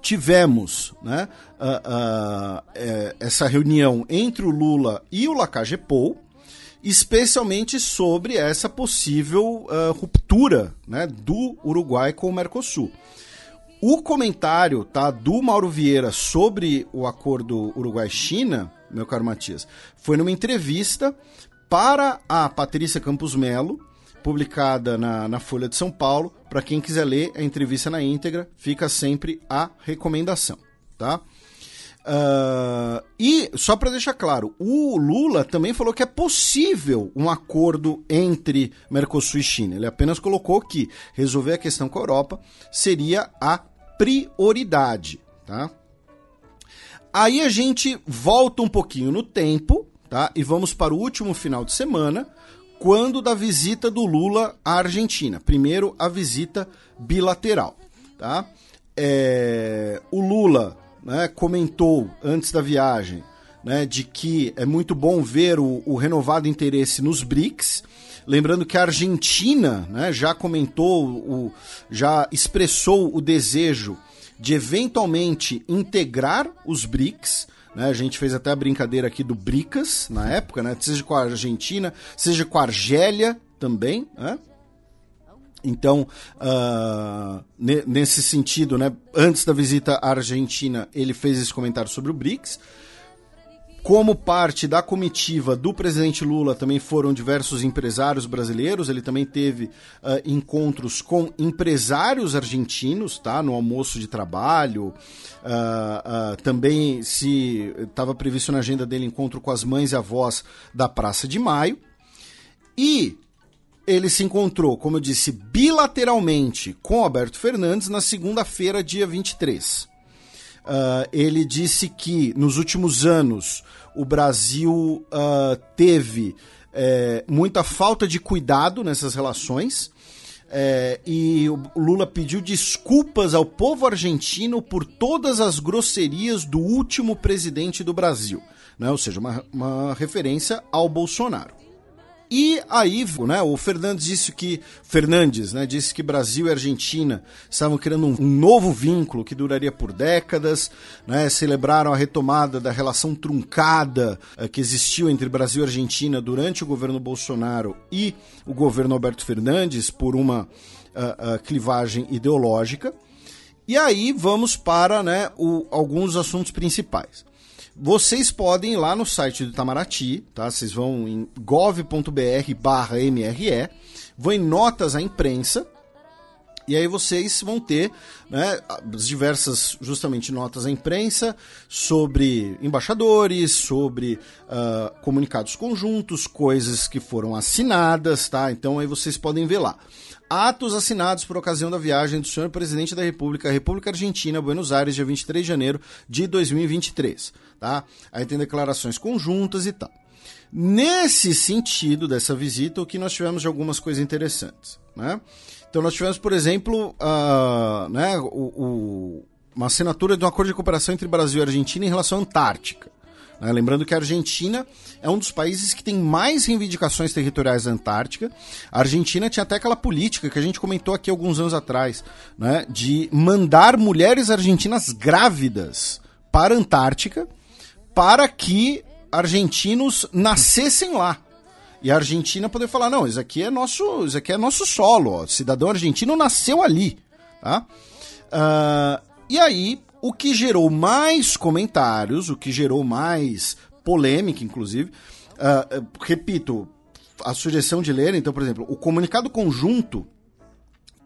tivemos né, uh, uh, é, essa reunião entre o Lula e o Lacagepou, especialmente sobre essa possível uh, ruptura né, do Uruguai com o Mercosul. O comentário tá, do Mauro Vieira sobre o acordo Uruguai-China, meu caro Matias, foi numa entrevista para a Patrícia Campos Melo, publicada na, na Folha de São Paulo. Para quem quiser ler a entrevista na íntegra, fica sempre a recomendação, tá? Uh, e, só para deixar claro, o Lula também falou que é possível um acordo entre Mercosul e China. Ele apenas colocou que resolver a questão com a Europa seria a prioridade. Tá? Aí a gente volta um pouquinho no tempo tá? e vamos para o último final de semana, quando da visita do Lula à Argentina. Primeiro, a visita bilateral. Tá? É, o Lula né, comentou antes da viagem né, de que é muito bom ver o, o, renovado interesse nos BRICS. Lembrando que a Argentina né, já comentou, o, já expressou o desejo de eventualmente integrar os BRICS. Né, a gente fez até a brincadeira aqui do BRICAS na época, né, seja com a Argentina, seja com a Argélia também. Né? Então, uh, nesse sentido, né, antes da visita à Argentina, ele fez esse comentário sobre o BRICS. Como parte da comitiva do presidente Lula também foram diversos empresários brasileiros. Ele também teve uh, encontros com empresários argentinos, tá? No almoço de trabalho. Uh, uh, também se estava previsto na agenda dele encontro com as mães e avós da Praça de Maio. E ele se encontrou, como eu disse, bilateralmente com Alberto Fernandes na segunda-feira, dia 23. Uh, ah, ele disse que nos últimos anos o Brasil uh, teve é, muita falta de cuidado nessas relações. É, e o Lula pediu desculpas ao povo argentino por todas as grosserias do último presidente do Brasil. né? ou seja, uma, uma referência ao Bolsonaro. E aí, né, o Fernandes disse que Fernandes, né, disse que Brasil e Argentina estavam criando um, um novo vínculo que duraria por décadas, né, celebraram a retomada da relação truncada uh, que existiu entre Brasil e Argentina durante o governo Bolsonaro e o governo Alberto Fernandes por uma uh, uh, clivagem ideológica. E aí vamos para né, o, alguns assuntos principais. Vocês podem ir lá no site do Itamaraty, tá? Vocês vão em gov.br barra MRE, vão em notas à imprensa, e aí vocês vão ter né, as diversas, justamente, notas à imprensa sobre embaixadores, sobre uh, comunicados conjuntos, coisas que foram assinadas, tá? Então aí vocês podem ver lá. Atos assinados por ocasião da viagem do senhor presidente da República, República Argentina, Buenos Aires, dia 23 de janeiro de 2023. Tá? Aí tem declarações conjuntas e tal. Nesse sentido dessa visita, o que nós tivemos de algumas coisas interessantes. Né? Então, nós tivemos, por exemplo, uh, né, o, o, uma assinatura de um acordo de cooperação entre Brasil e Argentina em relação à Antártica. Né? Lembrando que a Argentina é um dos países que tem mais reivindicações territoriais da Antártica. A Argentina tinha até aquela política que a gente comentou aqui alguns anos atrás, né? de mandar mulheres argentinas grávidas para a Antártica para que argentinos nascessem lá. E a Argentina poder falar, não, isso aqui é nosso, isso aqui é nosso solo, ó. cidadão argentino nasceu ali, tá? Uh, e aí o que gerou mais comentários, o que gerou mais polêmica, inclusive, uh, repito, a sugestão de ler, então, por exemplo, o comunicado conjunto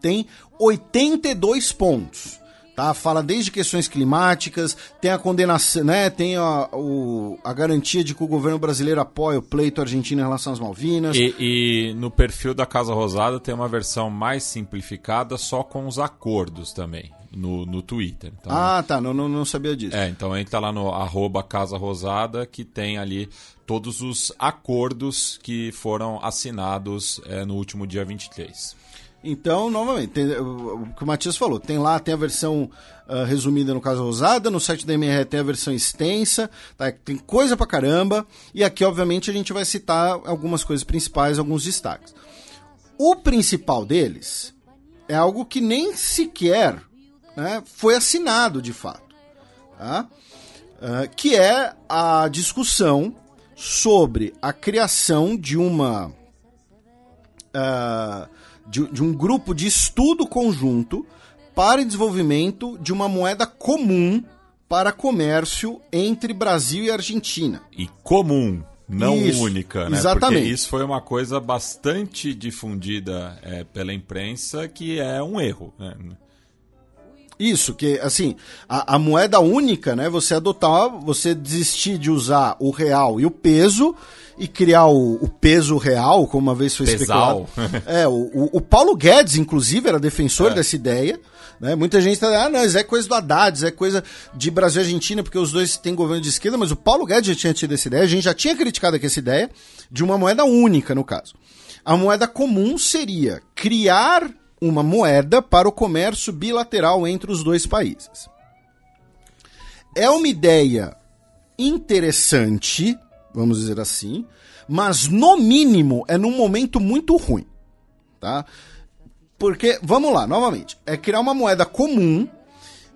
tem 82 pontos. Tá, fala desde questões climáticas, tem a condenação, né, tem a, o, a garantia de que o governo brasileiro apoia o pleito argentino em relação às Malvinas. E, e, no perfil da Casa Rosada tem uma versão mais simplificada só com os acordos também no, no Twitter. Então, ah, tá. Não, não, não, sabia disso. É, então entra lá no arroba Casa Rosada que tem ali todos os acordos que foram assinados é, no último dia 23. Então, novamente, tem, o que o Matias falou, tem lá, tem a versão uh, resumida no caso Rosada, no site da MR tem a versão extensa, tá? tem coisa pra caramba, e aqui, obviamente, a gente vai citar algumas coisas principais, alguns destaques. O principal deles é algo que nem sequer né, foi assinado de fato. Tá? Uh, que é a discussão sobre a criação de uma. Uh, de, de um grupo de estudo conjunto para desenvolvimento de uma moeda comum para comércio entre Brasil e Argentina. E comum, não isso, única, né? Exatamente. Porque isso foi uma coisa bastante difundida é, pela imprensa que é um erro. Né? Isso, que assim, a, a, moeda única, né? Você adotar, você desistir de usar o real e o peso e criar o, o peso real, como uma vez foi Pesal. especulado. [LAUGHS] É, o, o, Paulo Guedes, inclusive, era defensor é. dessa ideia. Né? Muita gente está ah, não, isso é coisa do Haddad, isso é coisa de Brasil e Argentina, porque os dois têm governo de esquerda, mas o Paulo Guedes já tinha tido essa ideia, a gente já tinha criticado aqui essa ideia de uma moeda única, no caso. A moeda comum seria criar uma moeda para o comércio bilateral entre os dois países. É uma ideia interessante, vamos dizer assim, mas no mínimo é num momento muito ruim, tá? Porque, vamos lá, novamente, é criar uma moeda comum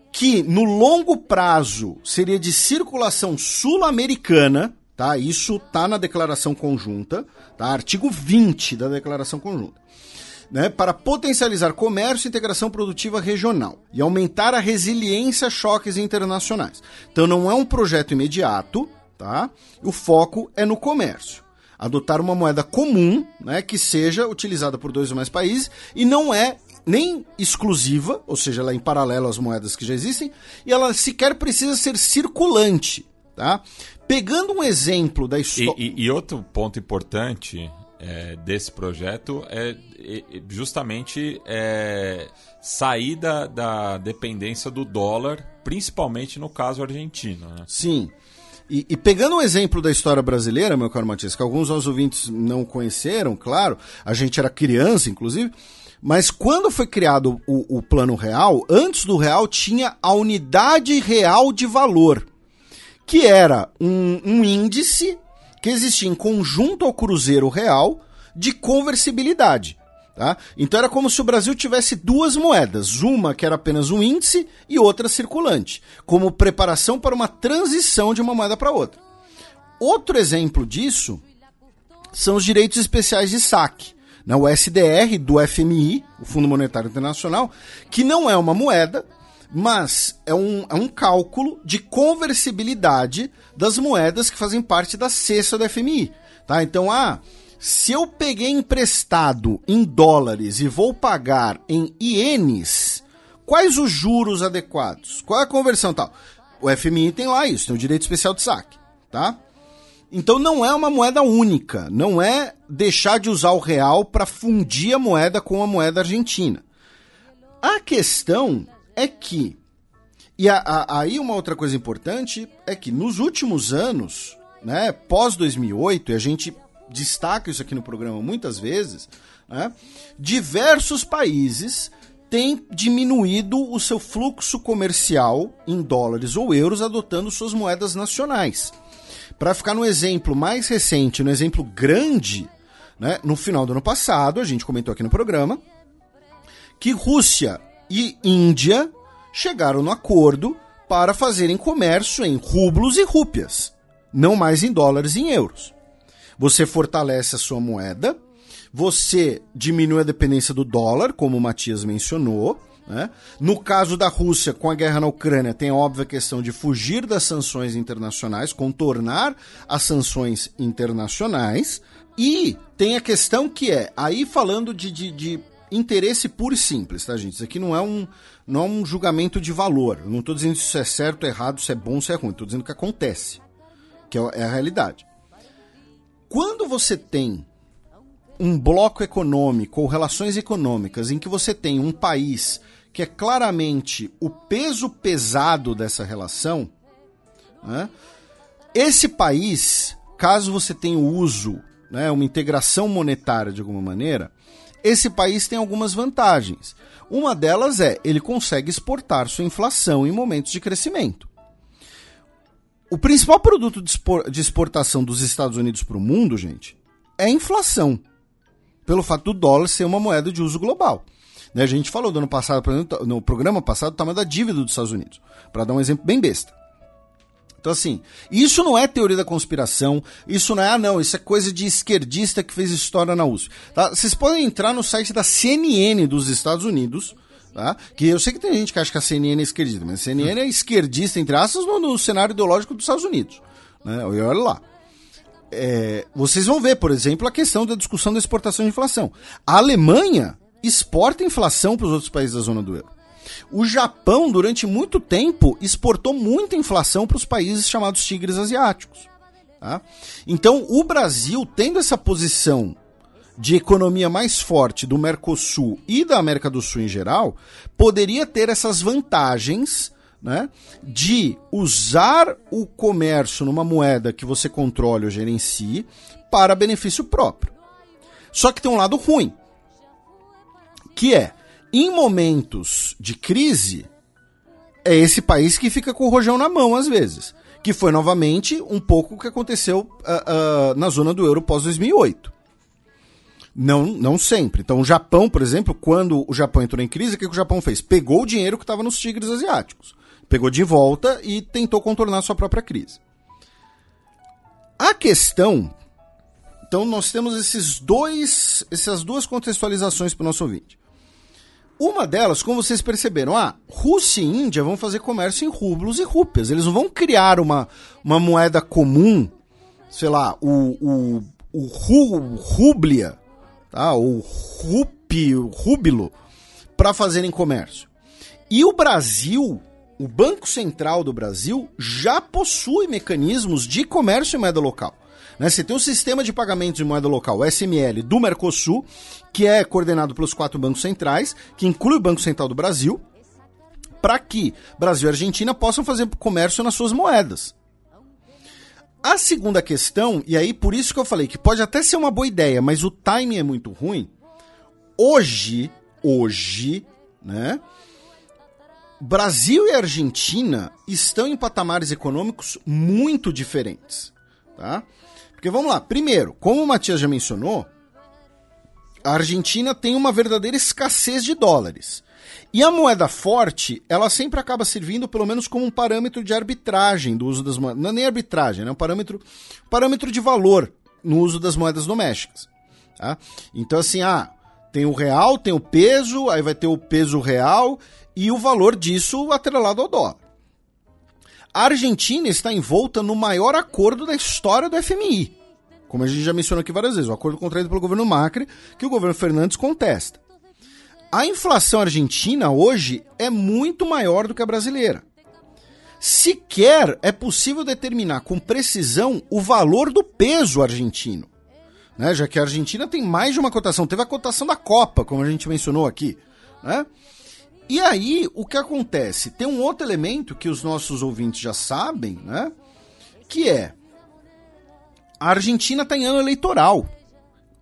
que no longo prazo seria de circulação sul-americana, tá? Isso tá na declaração conjunta, tá? Artigo 20 da declaração conjunta né, para potencializar comércio e integração produtiva regional e aumentar a resiliência a choques internacionais. Então não é um projeto imediato, tá? O foco é no comércio. Adotar uma moeda comum, né, que seja utilizada por dois ou mais países e não é nem exclusiva, ou seja, ela é em paralelo às moedas que já existem, e ela sequer precisa ser circulante, tá? Pegando um exemplo da história. E, e, e, outro ponto importante é, desse projeto é, é justamente é, sair da, da, dependência do dólar, principalmente no caso argentino. Né? Sim. E, e, pegando um exemplo da história brasileira, meu caro Matias, que alguns dos ouvintes não conheceram, claro, a gente era criança, inclusive, mas quando foi criado o, o plano real, antes do real tinha a unidade real de valor que era um, um índice que existia em conjunto ao Cruzeiro Real de conversibilidade. Tá? Então era como se o Brasil tivesse duas moedas, uma que era apenas um índice e outra circulante, como preparação para uma transição de uma moeda para outra. Outro exemplo disso são os direitos especiais de saque, né? o SDR do FMI, o Fundo Monetário Internacional, que não é uma moeda, mas é um, é um cálculo de conversibilidade das moedas que fazem parte da cesta do FMI. Tá? Então, ah, se eu peguei emprestado em dólares e vou pagar em ienes, quais os juros adequados? Qual é a conversão tal? O FMI tem lá isso, tem o direito especial de saque, tá? Então não é uma moeda única, não é deixar de usar o real para fundir a moeda com a moeda argentina. A questão é que, e a, a, aí uma outra coisa importante é que nos últimos anos, né, pós 2008, e a gente destaca isso aqui no programa muitas vezes, né, diversos países têm diminuído o seu fluxo comercial em dólares ou euros adotando suas moedas nacionais. Para ficar no exemplo mais recente, no exemplo grande, né, no final do ano passado, a gente comentou aqui no programa, que Rússia e Índia chegaram no acordo para fazerem comércio em rublos e rúpias, não mais em dólares e em euros. Você fortalece a sua moeda, você diminui a dependência do dólar, como o Matias mencionou. Né? No caso da Rússia, com a guerra na Ucrânia, tem a óbvia questão de fugir das sanções internacionais, contornar as sanções internacionais. E tem a questão que é, aí falando de, de, de interesse puro e simples, tá, gente? Isso aqui não é um, não é um julgamento de valor. Eu não estou dizendo se isso é certo, errado, se é bom, se é ruim. Estou dizendo que acontece, que é, é a realidade. Quando você tem um bloco econômico ou relações econômicas em que você tem um país que é claramente o peso pesado dessa relação, né, esse país, caso você tenha o uso, né, uma integração monetária de alguma maneira, esse país tem algumas vantagens. Uma delas é ele consegue exportar sua inflação em momentos de crescimento. O principal produto de exportação dos Estados Unidos para o mundo, gente, é a inflação. Pelo fato do dólar ser uma moeda de uso global. Né, a gente falou no ano passado, no programa passado, o tamanho da dívida dos Estados Unidos. Para dar um exemplo bem besta. Então, assim, isso não é teoria da conspiração, isso não é, ah, não, isso é coisa de esquerdista que fez história na USP. Tá? Vocês podem entrar no site da CNN dos Estados Unidos, Tá? Que eu sei que tem gente que acha que a CNN é esquerdista, mas a CNN é esquerdista, entre aspas, no, no cenário ideológico dos Estados Unidos. Né? E olha lá. É, vocês vão ver, por exemplo, a questão da discussão da exportação de inflação. A Alemanha exporta inflação para os outros países da zona do euro. O Japão, durante muito tempo, exportou muita inflação para os países chamados tigres asiáticos. Tá? Então, o Brasil, tendo essa posição de economia mais forte do Mercosul e da América do Sul em geral, poderia ter essas vantagens né, de usar o comércio numa moeda que você controle ou gerencie para benefício próprio. Só que tem um lado ruim, que é, em momentos de crise, é esse país que fica com o rojão na mão às vezes. Que foi novamente um pouco o que aconteceu uh, uh, na zona do euro pós 2008. Não, não sempre. Então, o Japão, por exemplo, quando o Japão entrou em crise, o que, que o Japão fez? Pegou o dinheiro que estava nos tigres asiáticos. Pegou de volta e tentou contornar sua própria crise. A questão. Então, nós temos esses dois, essas duas contextualizações para o nosso ouvinte. Uma delas, como vocês perceberam, ah, Rússia e Índia vão fazer comércio em rublos e rúpias. Eles não vão criar uma, uma moeda comum, sei lá, o, o, o, o rublia, tá? ou rupi, rúbilo, para fazerem comércio. E o Brasil, o Banco Central do Brasil, já possui mecanismos de comércio em moeda local. Né? Você tem um sistema de pagamento de moeda local, o SML, do Mercosul, que é coordenado pelos quatro bancos centrais, que inclui o Banco Central do Brasil, para que Brasil e Argentina possam fazer comércio nas suas moedas. A segunda questão, e aí por isso que eu falei que pode até ser uma boa ideia, mas o timing é muito ruim. Hoje, hoje, né? Brasil e Argentina estão em patamares econômicos muito diferentes, tá? Porque vamos lá, primeiro, como o Matias já mencionou, a Argentina tem uma verdadeira escassez de dólares. E a moeda forte, ela sempre acaba servindo pelo menos como um parâmetro de arbitragem do uso das moedas. Não é nem arbitragem, é um parâmetro, parâmetro de valor no uso das moedas domésticas. Tá? Então, assim, ah, tem o real, tem o peso, aí vai ter o peso real e o valor disso atrelado ao dólar. A Argentina está envolta no maior acordo da história do FMI. Como a gente já mencionou aqui várias vezes, o acordo contraído pelo governo Macri, que o governo Fernandes contesta. A inflação argentina hoje é muito maior do que a brasileira. Sequer é possível determinar com precisão o valor do peso argentino. Né? Já que a Argentina tem mais de uma cotação. Teve a cotação da Copa, como a gente mencionou aqui. Né? E aí, o que acontece? Tem um outro elemento que os nossos ouvintes já sabem, né? Que é a Argentina está em ano eleitoral.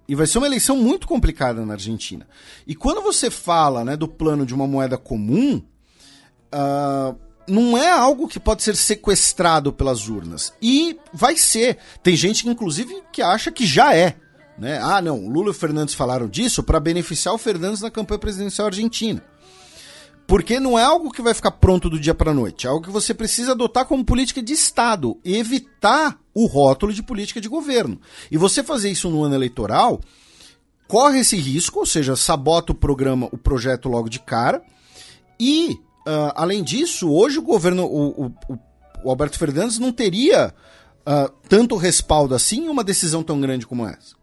E vai ser uma eleição muito complicada na Argentina. E quando você fala né, do plano de uma moeda comum, uh, não é algo que pode ser sequestrado pelas urnas. E vai ser. Tem gente, inclusive, que acha que já é. Né? Ah, não, Lula e Fernandes falaram disso para beneficiar o Fernandes na campanha presidencial argentina. Porque não é algo que vai ficar pronto do dia para noite, é algo que você precisa adotar como política de Estado evitar o rótulo de política de governo. E você fazer isso no ano eleitoral corre esse risco, ou seja, sabota o programa, o projeto logo de cara. E, uh, além disso, hoje o governo, o, o, o Alberto Fernandes não teria uh, tanto respaldo assim em uma decisão tão grande como essa.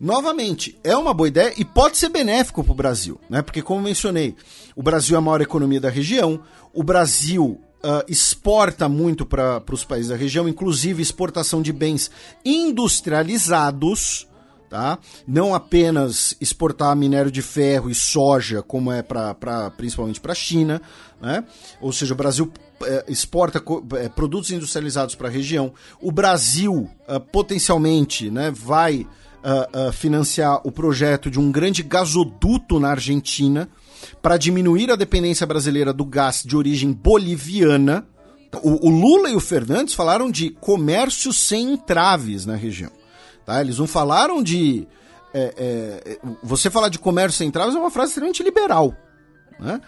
Novamente, é uma boa ideia e pode ser benéfico para o Brasil, né? Porque, como mencionei, o Brasil é a maior economia da região, o Brasil Uh, exporta muito para os países da região, inclusive exportação de bens industrializados, tá? Não apenas exportar minério de ferro e soja, como é para principalmente para a China, né? Ou seja, o Brasil é, exporta é, produtos industrializados para a região. O Brasil uh, potencialmente, né, vai uh, uh, financiar o projeto de um grande gasoduto na Argentina para diminuir a dependência brasileira do gás de origem boliviana. O, o, Lula e o Fernandes falaram de comércio sem entraves na região. Tá? Eles não falaram de. É, é, você falar de comércio sem entraves é uma frase extremamente liberal. Né?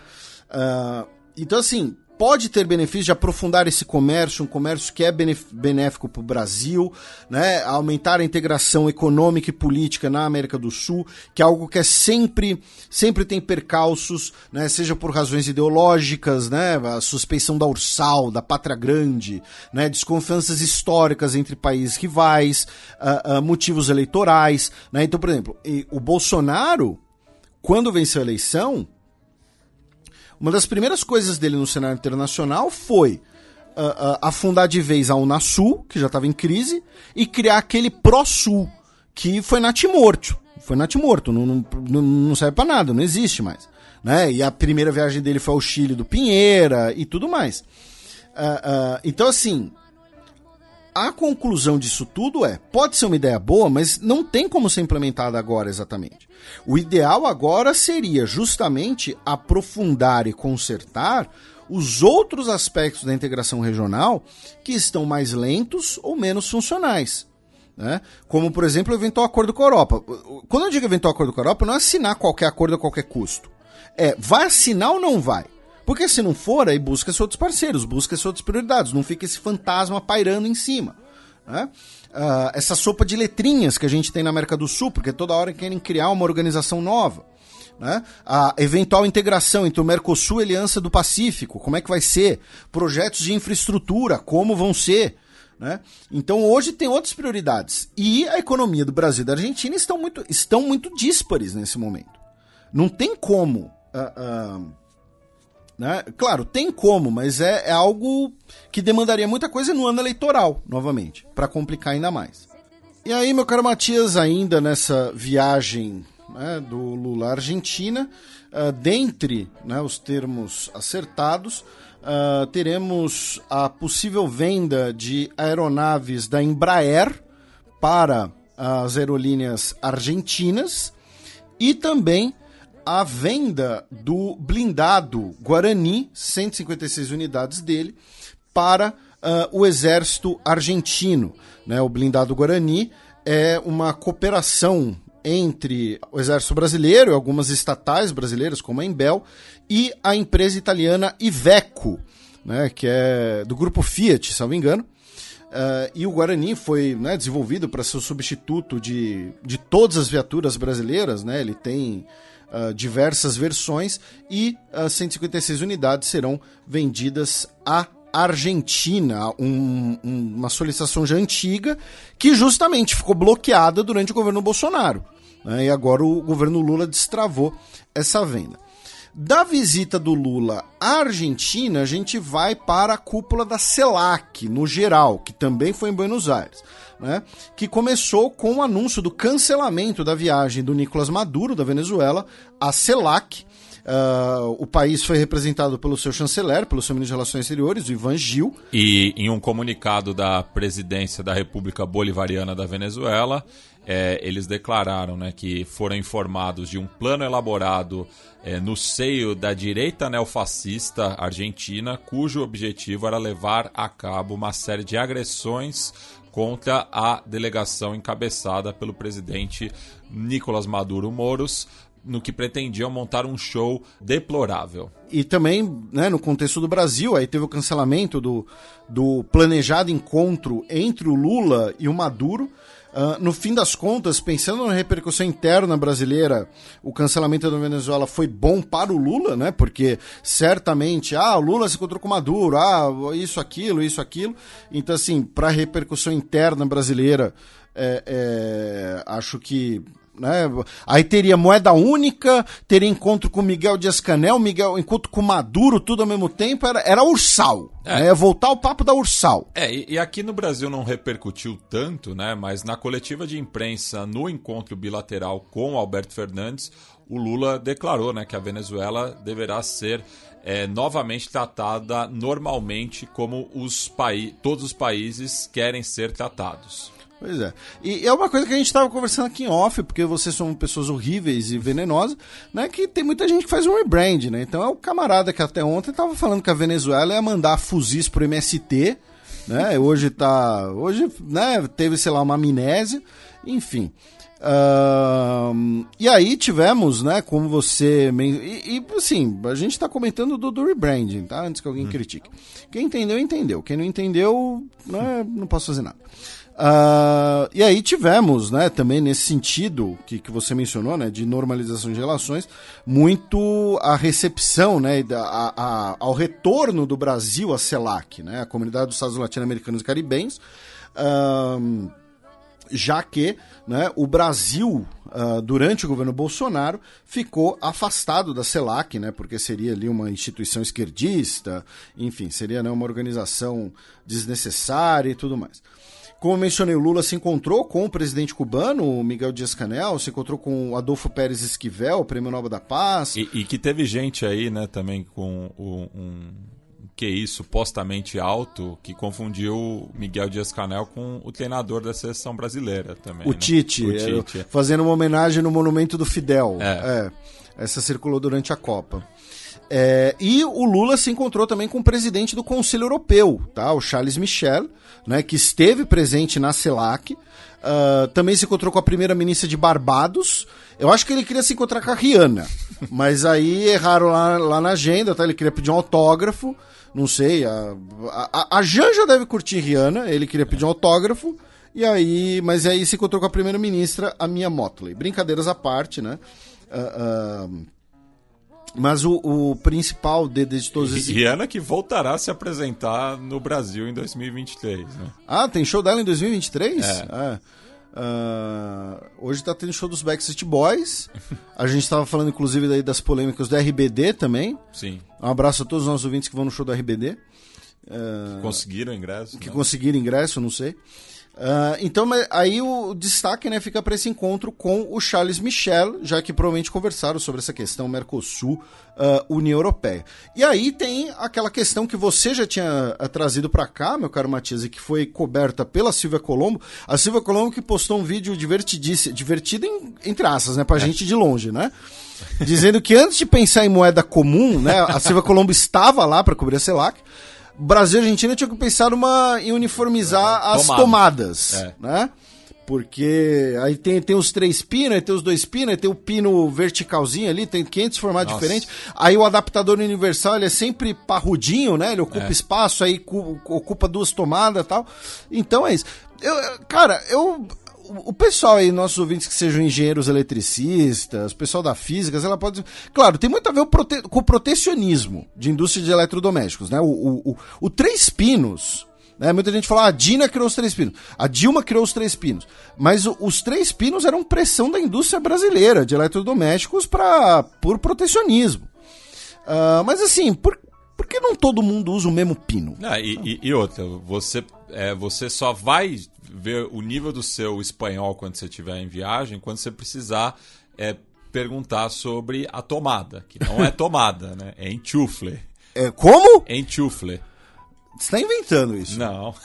Uh, então, assim, pode ter benefício de aprofundar esse comércio, um comércio que é benéfico para o Brasil, né? aumentar a integração econômica e política na América do Sul, que é algo que é sempre, sempre tem percalços, né? seja por razões ideológicas, né? a suspeição da Ursal, da Pátria Grande, né? desconfianças históricas entre países rivais, uh, uh, motivos eleitorais. Né? Então, por exemplo, o Bolsonaro, quando venceu a eleição, uma das primeiras coisas dele no cenário internacional foi uh, uh, afundar de vez a Unasul, que já estava em crise, e criar aquele Pro-Sul, que foi natimorto. Foi natimorto, não, não, não serve para nada, não existe mais. Né? E a primeira viagem dele foi ao Chile do Pinheira e tudo mais. Uh, então, assim, a conclusão disso tudo é: pode ser uma ideia boa, mas não tem como ser implementada agora exatamente. O ideal agora seria justamente aprofundar e consertar os outros aspectos da integração regional que estão mais lentos ou menos funcionais. Né? Como, por exemplo, o eventual acordo com a Europa. Quando eu digo eventual acordo com a Europa, não é assinar qualquer acordo a qualquer custo. É, vai assinar ou não vai? Porque se não for, aí busca-se outros parceiros, busca-se outras prioridades, não fica esse fantasma pairando em cima. Né? Uh, essa sopa de letrinhas que a gente tem na América do Sul, porque toda hora querem criar uma organização nova. Né? A eventual integração entre o Mercosul e a Aliança do Pacífico, como é que vai ser? Projetos de infraestrutura, como vão ser? Né? Então hoje tem outras prioridades. E a economia do Brasil e da Argentina estão muito, estão muito díspares nesse momento. Não tem como. Uh, uh, né? Claro, tem como, mas é, é algo que demandaria muita coisa no ano eleitoral, novamente, para complicar ainda mais. E aí, meu caro Matias, ainda nessa viagem né, do Lula à Argentina, uh, dentre né, os termos acertados, uh, teremos a possível venda de aeronaves da Embraer para as aerolíneas argentinas e também a venda do blindado Guarani, 156 unidades dele, para uh, o exército argentino. Né? O blindado Guarani é uma cooperação entre o exército brasileiro e algumas estatais brasileiras, como a Embel, e a empresa italiana Iveco, né, que é do grupo Fiat, se não me engano. Uh, e o Guarani foi né, desenvolvido para ser o substituto de, de todas as viaturas brasileiras. Né? Ele tem uh, diversas versões e uh, 156 unidades serão vendidas a Argentina, um, um, uma solicitação já antiga, que justamente ficou bloqueada durante o governo Bolsonaro. Né? E agora o governo Lula destravou essa venda. Da visita do Lula à Argentina, a gente vai para a cúpula da CELAC, no geral, que também foi em Buenos Aires. Né? Que começou com o anúncio do cancelamento da viagem do Nicolás Maduro, da Venezuela, à CELAC, Uh, o país foi representado pelo seu chanceler, pelo seu ministro de Relações Exteriores, o Ivan Gil. E em um comunicado da presidência da República Bolivariana da Venezuela, é, eles declararam né, que foram informados de um plano elaborado é, no seio da direita neofascista argentina, cujo objetivo era levar a cabo uma série de agressões contra a delegação encabeçada pelo presidente Nicolás Maduro Moros, no que pretendiam montar um show deplorável. E também, né, no contexto do Brasil, aí teve o cancelamento do, do planejado encontro entre o Lula e o Maduro. Uh, no fim das contas, pensando na repercussão interna brasileira, o cancelamento da Venezuela foi bom para o Lula, né? Porque certamente, ah, o Lula se encontrou com Maduro, ah, isso, aquilo, isso, aquilo. Então, assim, para a repercussão interna brasileira, é, é, acho que né? Aí teria moeda única, teria encontro com Miguel Dias Canel, Miguel, encontro com Maduro, tudo ao mesmo tempo, era, era Ursal. É. Né? Voltar ao papo da Ursal. É, e, e, aqui no Brasil não repercutiu tanto, né? Mas na coletiva de imprensa, no encontro bilateral com Alberto Fernandes, o Lula declarou né, que a Venezuela deverá ser é, novamente tratada normalmente como os todos os países querem ser tratados. Pois é. E é uma coisa que a gente estava conversando aqui em off, porque vocês são pessoas horríveis e venenosas, né? Que tem muita gente que faz um rebrand, né? Então é o camarada que até ontem estava falando que a Venezuela ia mandar fuzis pro MST, né? Hoje tá. Hoje, né, teve, sei lá, uma amnésia, enfim. Uh, e aí tivemos, né, como você. E, e assim, a gente está comentando do, do, rebranding, tá? Antes que alguém hum. critique. Quem entendeu, entendeu. Quem não entendeu, né, não posso fazer nada. Uh, e aí tivemos, né, também nesse sentido que, que você mencionou, né, de normalização de relações, muito a recepção, né, a, a, ao retorno do Brasil à CELAC, né, a Comunidade dos Estados Latino-Americanos e Caribenhos, uh, já que né, o Brasil, uh, durante o governo Bolsonaro, ficou afastado da CELAC, né, porque seria ali uma instituição esquerdista, enfim, seria né, uma organização desnecessária e tudo mais. Como eu mencionei, o Lula se encontrou com o presidente cubano, o Miguel Dias-Canel, se encontrou com o Adolfo Pérez Esquivel, Prêmio Nobel da Paz. E, e que teve gente aí, né, também com o, um QI supostamente alto que confundiu Miguel Dias-Canel com o treinador da seleção brasileira também. O, né? Tite, o Tite, fazendo uma homenagem no monumento do Fidel. É. é essa circulou durante a Copa. É, e o Lula se encontrou também com o presidente do Conselho Europeu, tá? o Charles Michel, né, que esteve presente na CELAC. Uh, também se encontrou com a primeira-ministra de Barbados. Eu acho que ele queria se encontrar com a Rihanna, [LAUGHS] mas aí erraram lá, lá na agenda, tá? ele queria pedir um autógrafo. Não sei, a, a, a Janja deve curtir Rihanna, ele queria pedir um autógrafo. E aí, mas aí se encontrou com a primeira-ministra, a Mia Motley. Brincadeiras à parte, né? Uh, uh, mas o, o principal de, de todos esses. Rihanna que voltará a se apresentar no Brasil em 2023. Né? Ah, tem show dela em 2023? É. é. Uh, hoje tá tendo show dos Backstreet Boys. A gente estava falando, inclusive, daí das polêmicas do RBD também. Sim. Um abraço a todos os nossos ouvintes que vão no show do RBD. Uh, que conseguiram ingresso. Que né? conseguiram ingresso, não sei. Uh, então, aí o destaque né, fica para esse encontro com o Charles Michel, já que provavelmente conversaram sobre essa questão Mercosul, uh, União Europeia. E aí tem aquela questão que você já tinha uh, trazido para cá, meu caro Matias, e que foi coberta pela Silvia Colombo. A Silvia Colombo que postou um vídeo divertidíssimo, divertido em, entre aspas, né, pra é. gente de longe, né? dizendo que antes de pensar em moeda comum, né, a Silva Colombo estava lá para cobrir a CELAC, Brasil e Argentina tinham que pensar numa, em uniformizar É, as tomada. tomadas, É. né? Porque aí tem, tem os três pinos, aí tem os dois pinos, aí tem o pino verticalzinho ali, tem 500 formatos Nossa. diferentes. Aí o adaptador universal, ele é sempre parrudinho, né? Ele ocupa É. espaço, aí cu- ocupa duas tomadas e tal. Então é isso. Eu- cara, eu... O pessoal aí, nossos ouvintes que sejam engenheiros eletricistas, pessoal da física, ela pode. Claro, tem muito a ver com o protecionismo de indústria de eletrodomésticos, né? O, o, o, o Três Pinos, né? Muita gente fala, ah, a Dina criou os três pinos. A Dilma criou os três pinos. Mas os três pinos eram pressão da indústria brasileira de eletrodomésticos pra, por protecionismo. Ah, mas assim, por, por que não todo mundo usa o mesmo pino? Ah, e, e- e outra, você, é, você só vai ver o nível do seu espanhol quando você estiver em viagem, quando você precisar é, perguntar sobre a tomada, que não é [LAUGHS] tomada, né? É enchufle. É, como? Enchufle. Você tá inventando isso. Não. [LAUGHS]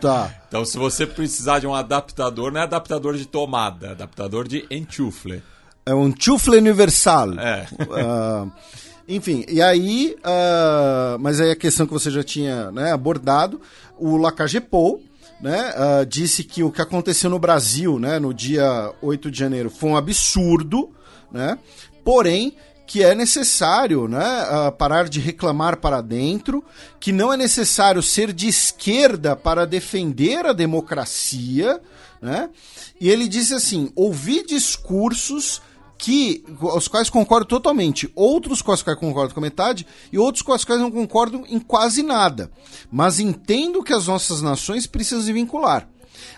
Tá. Então, se você precisar de um adaptador, não é adaptador de tomada, é adaptador de enchufle. É um chufle universal. É. Ah, enfim, e aí, ah, mas aí a questão que você já tinha né, abordado, o Lacagepou, né, ah, disse que o que aconteceu no Brasil, né, no dia 8 de janeiro, foi um absurdo, né, porém que é necessário né, ah, parar de reclamar para dentro, que não é necessário ser de esquerda para defender a democracia, né? E ele disse assim: ouvi discursos que os quais concordo totalmente, outros com os quais concordo com a metade e outros com os quais não concordo em quase nada. Mas entendo que as nossas nações precisam se vincular.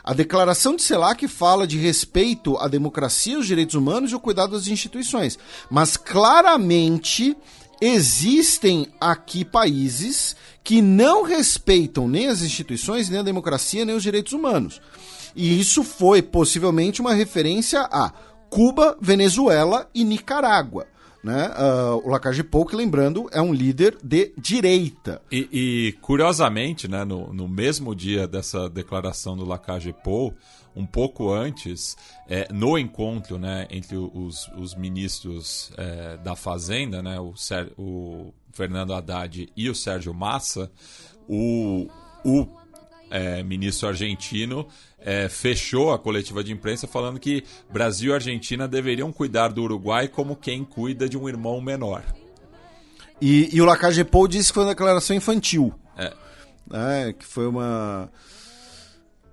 A declaração de Selac fala de respeito à democracia, os direitos humanos e o cuidado das instituições. Mas claramente existem aqui países que não respeitam nem as instituições, nem a democracia, nem os direitos humanos. E isso foi possivelmente uma referência a Cuba, Venezuela e Nicarágua. Né? Ah, o Lacagepou, que lembrando, é um líder de direita. E, e, curiosamente, né, no, no mesmo dia dessa declaração do Lacagepou, um pouco antes, é, no encontro né, entre os, os ministros é, da Fazenda, né, o, Ser, o Fernando Haddad e o Sérgio Massa, o, o é, ministro argentino é, fechou a coletiva de imprensa falando que Brasil e Argentina deveriam cuidar do Uruguai como quem cuida de um irmão menor. E, e o Lacagepou disse que foi uma declaração infantil. É. É, que foi uma.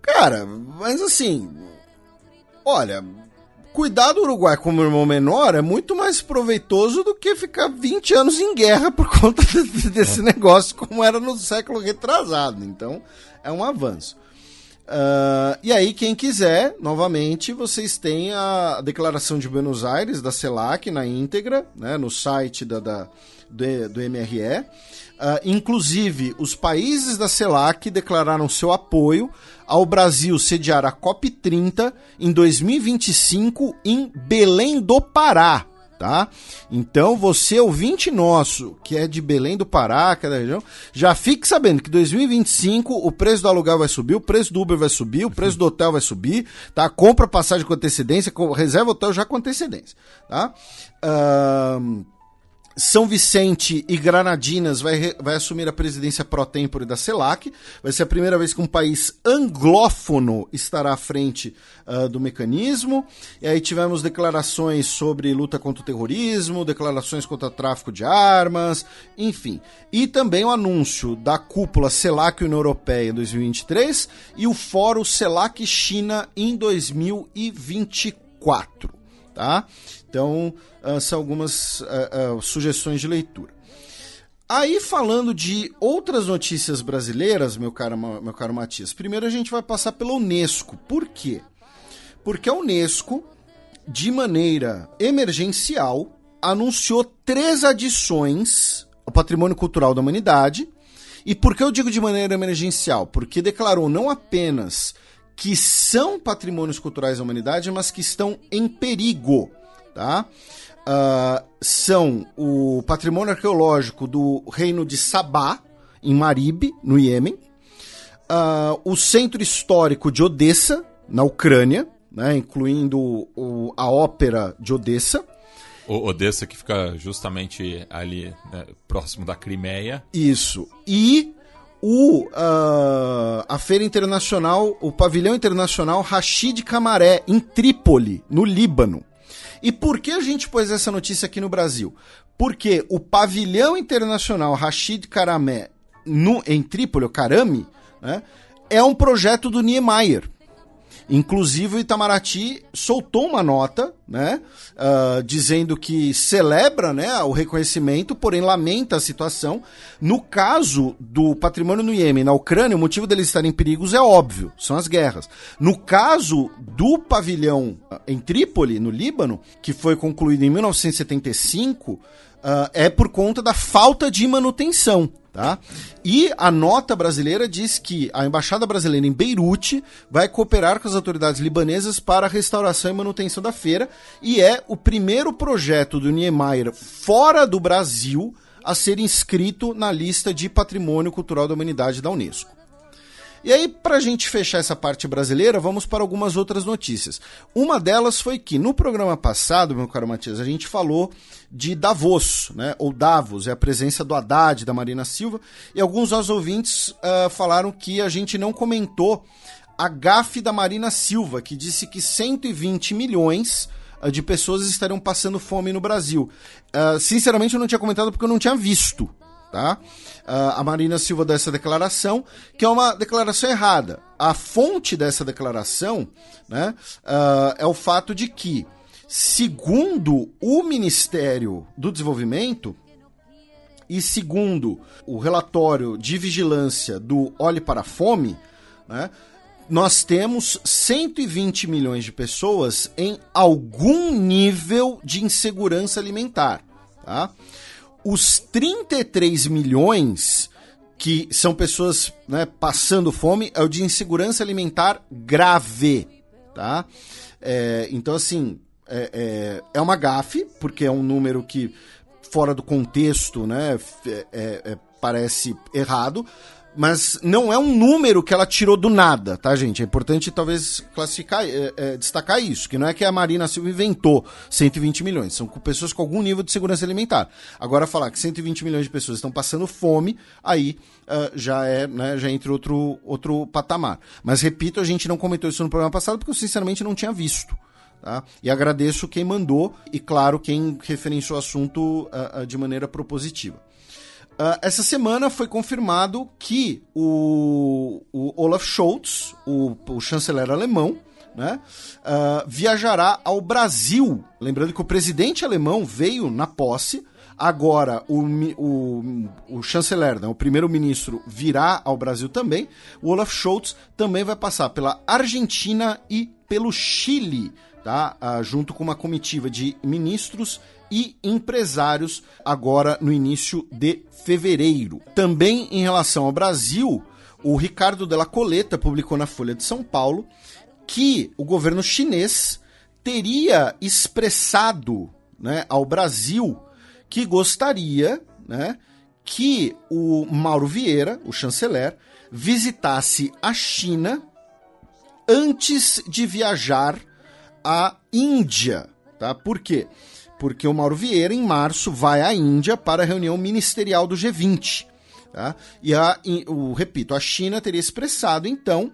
Cara, mas assim. Olha, cuidar do Uruguai como irmão menor é muito mais proveitoso do que ficar 20 anos em guerra por conta [LAUGHS] de- desse negócio, como era no século retrasado. Então, é um avanço. Ah, e aí, quem quiser, novamente, vocês têm a declaração de Buenos Aires, da CELAC, na íntegra, né, no site da, da- do, do MRE. Ah, inclusive, os países da CELAC declararam seu apoio ao Brasil sediar a COP30 em 2025 em Belém do Pará tá? Então, você, ouvinte nosso, que é de Belém do Pará, que é da região, já fique sabendo que 2025 o preço do aluguel vai subir, o preço do Uber vai subir, o preço do hotel vai subir, tá? Compra passagem com antecedência, reserva hotel já com antecedência, tá? Ahn, São Vicente e Granadinas vai, vai assumir a presidência pro tempore da CELAC. Vai ser a primeira vez que um país anglófono estará à frente ah, do mecanismo. E aí tivemos declarações sobre luta contra o terrorismo, declarações contra o tráfico de armas, enfim. E também o anúncio da cúpula CELAC União Europeia em 2023 e o Fórum CELAC China em 2024 tá? Então, são algumas ah, ah, sugestões de leitura. Aí, falando de outras notícias brasileiras, meu caro, meu caro Matias, primeiro a gente vai passar pela Unesco. Por quê? Porque a Unesco, de maneira emergencial, anunciou três adições ao patrimônio cultural da humanidade. E por que eu digo de maneira emergencial? Porque declarou não apenas que são patrimônios culturais da humanidade, mas que estão em perigo, tá? Ah, são o patrimônio arqueológico do reino de Sabá, em Marib, no Iêmen, ah, o centro histórico de Odessa, na Ucrânia, né, incluindo o- a ópera de Odessa, O Odessa que fica justamente ali né, próximo da Crimeia. Isso. E o, uh, a Feira Internacional, o Pavilhão Internacional Rashid Camaré, em Trípoli, no Líbano. E por que a gente pôs essa notícia aqui no Brasil? Porque o Pavilhão Internacional Rashid Karamé, no, em Trípoli, o Karame, né, é um projeto do Niemeyer. Inclusive o Itamaraty soltou uma nota, né, uh, dizendo que celebra, né, o reconhecimento, porém lamenta a situação. No caso do patrimônio no Iêmen, na Ucrânia, o motivo deles estarem em perigos é óbvio, são as guerras. No caso do pavilhão ah, em Trípoli, no Líbano, que foi concluído em 1975, uh, é por conta da falta de manutenção. Tá? E a nota brasileira diz que a embaixada brasileira em Beirute vai cooperar com as autoridades libanesas para a restauração e manutenção da feira e é o primeiro projeto do Niemeyer fora do Brasil a ser inscrito na lista de Patrimônio Cultural da Humanidade da Unesco. E aí, para a gente fechar essa parte brasileira, vamos para algumas outras notícias. Uma delas foi que no programa passado, meu caro Matias, a gente falou de Davos, né? Ou Davos, é a presença do Haddad, da Marina Silva, e alguns dos ouvintes uh, falaram que a gente não comentou a gafe da Marina Silva, que disse que 120 milhões uh, de pessoas estariam passando fome no Brasil. Uh, sinceramente, eu não tinha comentado porque eu não tinha visto tá? Uh, a Marina Silva dessa declaração, que é uma declaração errada. A fonte dessa declaração né, uh, é o fato de que, segundo o Ministério do Desenvolvimento e segundo o relatório de vigilância do Olhe para a Fome, né, nós temos 120 milhões de pessoas em algum nível de insegurança alimentar. Tá? Os 33 milhões que são pessoas né, passando fome é o de insegurança alimentar grave, tá? É, então, assim, é, é, é, uma gafe, porque é um número que, fora do contexto, né, é, é, parece errado, mas não é um número que ela tirou do nada, tá, gente? É importante talvez classificar, é, é, destacar isso, que não é que a Marina Silva inventou 120 milhões, são pessoas com algum nível de segurança alimentar. Agora falar que 120 milhões de pessoas estão passando fome, aí uh, já é, né, já entra outro, outro patamar. Mas repito, a gente não comentou isso no programa passado porque eu sinceramente não tinha visto. Tá? E agradeço quem mandou e, claro, quem referenciou o assunto uh, uh, de maneira propositiva. Uh, essa semana foi confirmado que o, o Olaf Scholz, o, o, chanceler alemão, né, uh, viajará ao Brasil. Lembrando que o presidente alemão veio na posse, agora o, o, o chanceler, né, o primeiro-ministro, virá ao Brasil também. O Olaf Scholz também vai passar pela Argentina e pelo Chile, tá? Uh, junto com uma comitiva de ministros e empresários agora no início de fevereiro. Também em relação ao Brasil, o Ricardo Della Coleta publicou na Folha de São Paulo que o governo chinês teria expressado né, ao Brasil que gostaria né, que o Mauro Vieira, o chanceler, visitasse a China antes de viajar à Índia. Tá? Por quê? porque o Mauro Vieira, em março, vai à Índia para a reunião ministerial do G20. Tá? E, a, o, repito, a China teria expressado, então,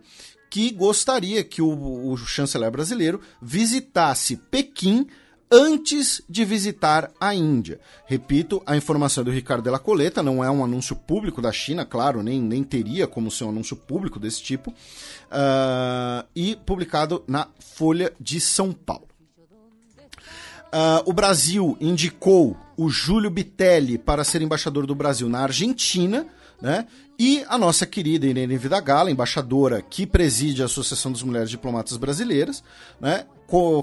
que gostaria que o, o chanceler brasileiro visitasse Pequim antes de visitar a Índia. Repito, a informação do Ricardo Della Coleta não é um anúncio público da China, claro, nem, nem teria como ser um anúncio público desse tipo, uh, e publicado na Folha de São Paulo. Uh, o Brasil indicou o Júlio Bitelli para ser embaixador do Brasil na Argentina, né? E a nossa querida Irene Vidagala, embaixadora que preside a Associação das Mulheres Diplomatas Brasileiras, né?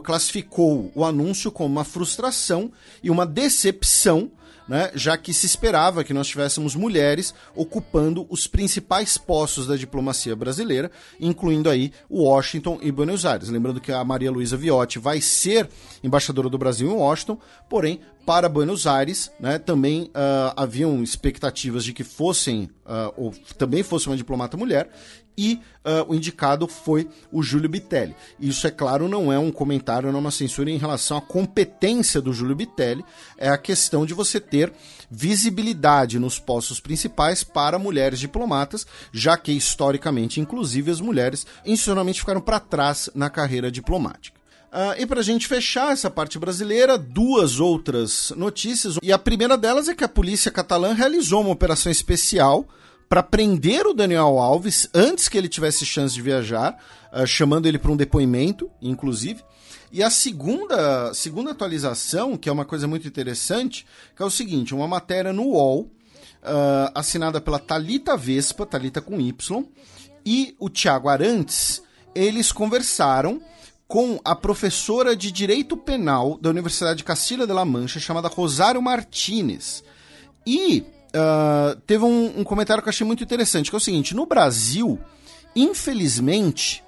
classificou o anúncio como uma frustração e uma decepção né, já que se esperava que nós tivéssemos mulheres ocupando os principais postos da diplomacia brasileira, incluindo aí Washington e Buenos Aires. Lembrando que a Maria Luísa Viotti vai ser embaixadora do Brasil em Washington, porém para Buenos Aires, né? Também uh, haviam expectativas de que fossem, uh, ou também fosse uma diplomata mulher, e uh, o indicado foi o Júlio Bitelli. Isso, é claro, não é um comentário, não é uma censura em relação à competência do Júlio Bitelli, é a questão de você ter visibilidade nos postos principais para mulheres diplomatas, já que historicamente, inclusive, as mulheres institucionalmente ficaram para trás na carreira diplomática. Uh, e para a gente fechar essa parte brasileira, duas outras notícias. E a primeira delas é que a polícia catalã realizou uma operação especial para prender o Daniel Alves antes que ele tivesse chance de viajar, uh, chamando ele para um depoimento, inclusive. E a segunda, segunda atualização, que é uma coisa muito interessante, que é o seguinte: uma matéria no UOL, uh, assinada pela Talita Vespa, Talita com Y, e o Tiago Arantes, eles conversaram com a professora de Direito Penal da Universidade de de la Mancha, chamada Rosário Martinez. E uh, teve um, um, comentário que eu achei muito interessante, que é o seguinte, no Brasil, infelizmente,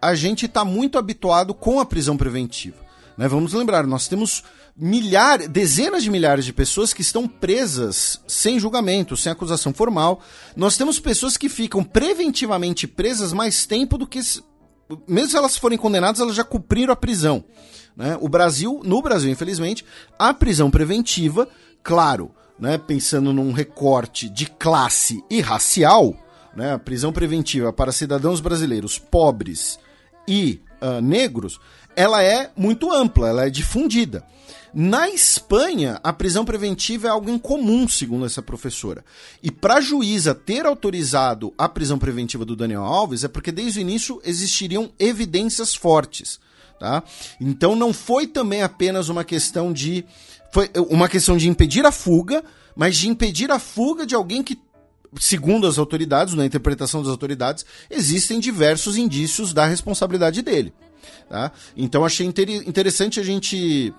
a gente está muito habituado com a prisão preventiva. Né? Vamos lembrar, nós temos milhares, dezenas de milhares de pessoas que estão presas sem julgamento, sem acusação formal. Nós temos pessoas que ficam preventivamente presas mais tempo do que mesmo se elas forem condenadas, elas já cumpriram a prisão. Né? O Brasil, no Brasil, infelizmente, a prisão preventiva, claro, né, pensando num recorte de classe e racial, né, prisão preventiva para cidadãos brasileiros pobres e uh, negros, ela é muito ampla, ela é difundida. Na Espanha, a prisão preventiva é algo incomum, segundo essa professora. E para a juíza ter autorizado a prisão preventiva do Daniel Alves é porque desde o início existiriam evidências fortes. Tá? Então não foi também apenas uma questão de. Foi uma questão de impedir a fuga, mas de impedir a fuga de alguém que segundo as autoridades, na interpretação das autoridades, existem diversos indícios da responsabilidade dele. Tá? Então achei inter interessante a gente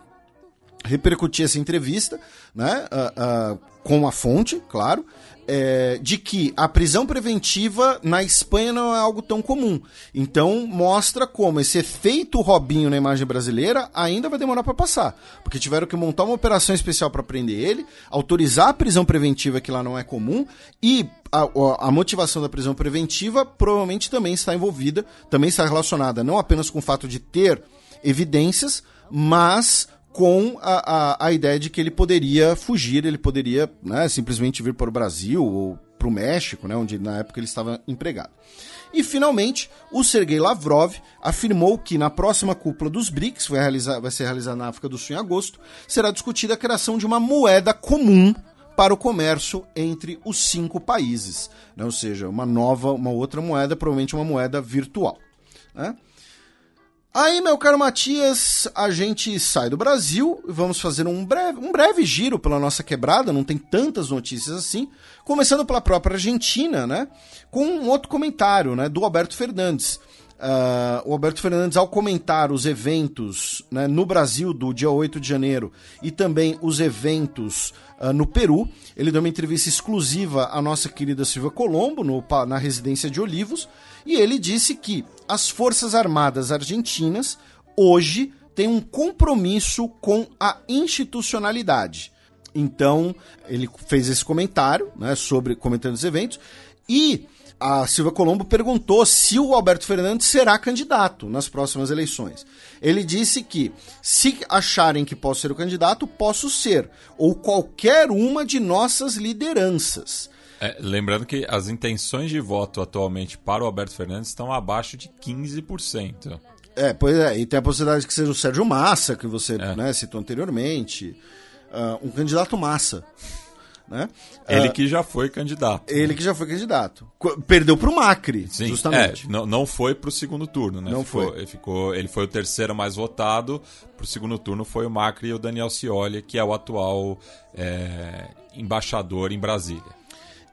repercutir essa entrevista, né, uh, uh, com a fonte, claro, é, de que a prisão preventiva na Espanha não é algo tão comum. Então mostra como esse efeito Robinho na imagem brasileira ainda vai demorar para passar, porque tiveram que montar uma operação especial para prender ele, autorizar a prisão preventiva que lá não é comum e a, a, motivação da prisão preventiva provavelmente também está envolvida, também está relacionada não apenas com o fato de ter evidências, mas com a, a, a, ideia de que ele poderia fugir, ele poderia né, simplesmente vir para o Brasil ou para o México, né, onde na época ele estava empregado. E finalmente, o Sergei Lavrov afirmou que na próxima cúpula dos BRICS, vai, realizar, vai ser realizada na África do Sul em agosto, será discutida a criação de uma moeda comum para o comércio entre os cinco países, né? ou seja, uma nova, uma outra moeda, provavelmente uma moeda virtual. Né? Aí, meu caro Matias, a gente sai do Brasil e vamos fazer um breve, um breve giro pela nossa quebrada, não tem tantas notícias assim, começando pela própria Argentina, né? Com um outro comentário, né, do Alberto Fernandes. Uh, o Alberto Fernandes, ao comentar os eventos né, no Brasil do dia 8 de janeiro e também os eventos uh, no Peru, ele deu uma entrevista exclusiva à nossa querida Silvia Colombo, no, na residência de Olivos, e ele disse que as Forças Armadas Argentinas hoje têm um compromisso com a institucionalidade. Então, ele fez esse comentário, né, sobre comentando os eventos, e a Silva Colombo perguntou se o Alberto Fernandes será candidato nas próximas eleições. Ele disse que, se acharem que posso ser o candidato, posso ser, ou qualquer uma de nossas lideranças. É, lembrando que as intenções de voto atualmente para o Alberto Fernandes estão abaixo de 15%. É, pois é, e tem a possibilidade de que seja o Sérgio Massa, que você é. né, citou anteriormente, uh, um candidato massa. Né? Ele uh, que já foi candidato. Ele que já foi candidato. Perdeu para o Macri, Sim, justamente. É, não, não foi para o segundo turno, né? Não ficou, foi. Ele, ficou, ele foi o terceiro mais votado. Para o segundo turno foi o Macri e o Daniel Scioli, que é o atual é, embaixador em Brasília.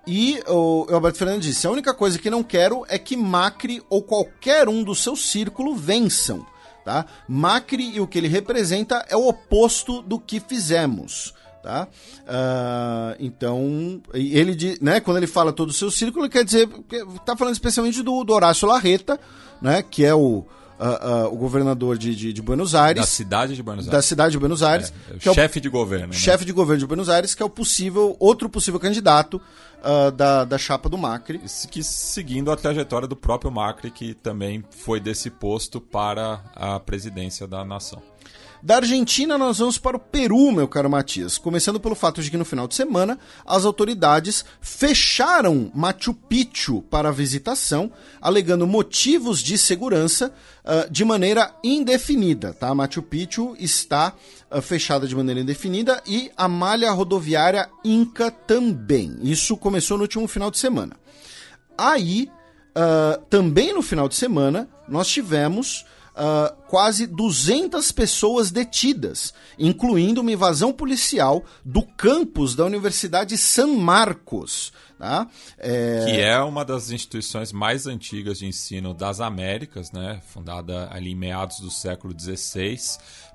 E o Alberto Fernandes disse: a única coisa que não quero é que Macri ou qualquer um do seu círculo vençam. Tá? Macri e o que ele representa é o oposto do que fizemos. Tá? Uh, então, ele, né, quando ele fala todo o seu círculo, quer dizer, está falando especialmente do, do Horácio Larreta, né, que é o, uh, uh, o governador de, de, de, Buenos Aires. Da cidade de Buenos Aires. Da cidade de Buenos Aires. É, é o chefe de governo. Né? Chefe de governo de Buenos Aires, que é o possível, outro possível candidato uh, da, da chapa do Macri. Que seguindo a trajetória do próprio Macri, que também foi desse posto para a presidência da nação. Da Argentina, nós vamos para o Peru, meu caro Matias. Começando pelo fato de que no final de semana, as autoridades fecharam Machu Picchu para visitação, alegando motivos de segurança uh, de maneira indefinida. Tá? Machu Picchu está uh, fechada de maneira indefinida e a malha rodoviária Inca também. Isso começou no último final de semana. Aí, uh, também no final de semana, nós tivemos uh, quase 200 pessoas detidas, incluindo uma invasão policial do campus da Universidade San Marcos. Tá? É... Que é uma das instituições mais antigas de ensino das Américas, né? fundada ali em meados do século XVI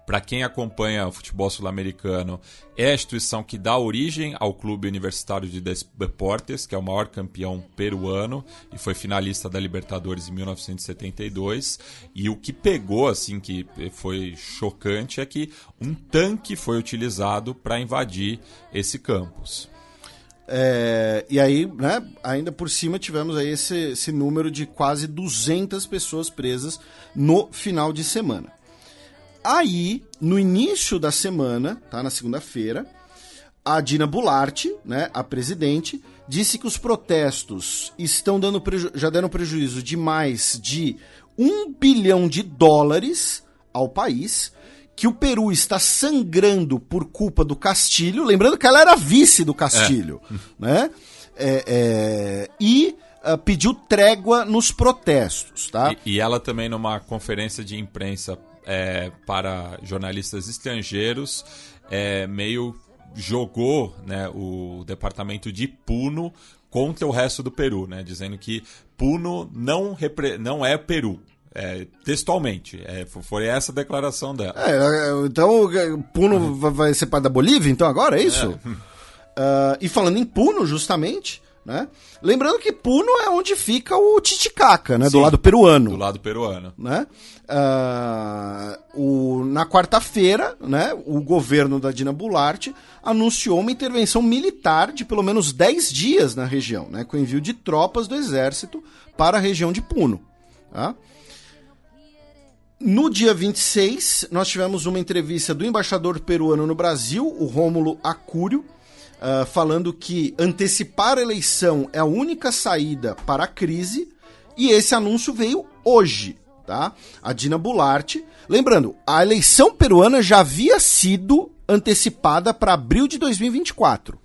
para quem acompanha o futebol sul-americano, é a instituição que dá origem ao Clube Universitário de Deportes, que é o maior campeão peruano e foi finalista da Libertadores em 1972. E o que pegou, assim, que foi chocante, é que um tanque foi utilizado para invadir esse campus. É, e aí, né, ainda por cima tivemos aí esse, esse número de quase 200 pessoas presas no final de semana. Aí, no início da semana, tá, na segunda-feira, a Dina Bularte, né, a presidente, disse que os protestos estão dando já deram prejuízo de mais de um bilhão de dólares ao país, que o Peru está sangrando por culpa do Castilho, lembrando que ela era vice do Castilho, é. [LAUGHS] né? É, é, e uh, pediu trégua nos protestos, tá? E, e ela também numa conferência de imprensa é, para jornalistas estrangeiros, é, meio jogou né, o departamento de Puno contra o resto do Peru, né, dizendo que Puno não, não é Peru. É, textualmente, é, foi essa a declaração dela. É, é então Puno uhum. vai ser parte da Bolívia, então agora é isso? Uh, [LAUGHS] e falando em Puno, justamente, né? Lembrando que Puno é onde fica o Titicaca, né? Sim, do lado peruano. Do lado peruano. Né? Uh, o, na quarta-feira, né, o governo da Dina Bularte anunciou uma intervenção militar de pelo menos 10 dias na região, né, com envio de tropas do exército para a região de Puno. Tá? No dia 26, nós tivemos uma entrevista do embaixador peruano no Brasil, o Rômulo Acúrio, uh, falando que antecipar a eleição é a única saída para a crise, e esse anúncio veio hoje, tá? A Dina Bularte. Lembrando, a eleição peruana já havia sido antecipada para abril de 2024.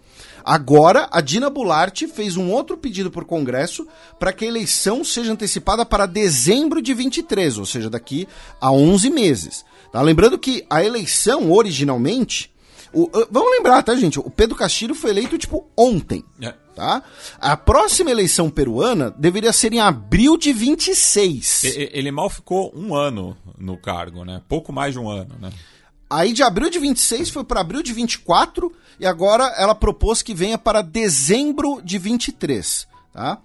Agora, a Dina Bularte fez um outro pedido por Congresso para que a eleição seja antecipada para dezembro de 23, ou seja, daqui a 11 meses. Tá? Lembrando que a eleição, originalmente, o, vamos lembrar, tá, gente? O Pedro Castilho foi eleito, tipo, ontem. É. Tá? A próxima eleição peruana deveria ser em abril de 26. Ele mal ficou um ano no cargo, né? Pouco mais de um ano, né? Aí de abril de 26 foi para abril de 24 e agora ela propôs que venha para dezembro de 23, tá?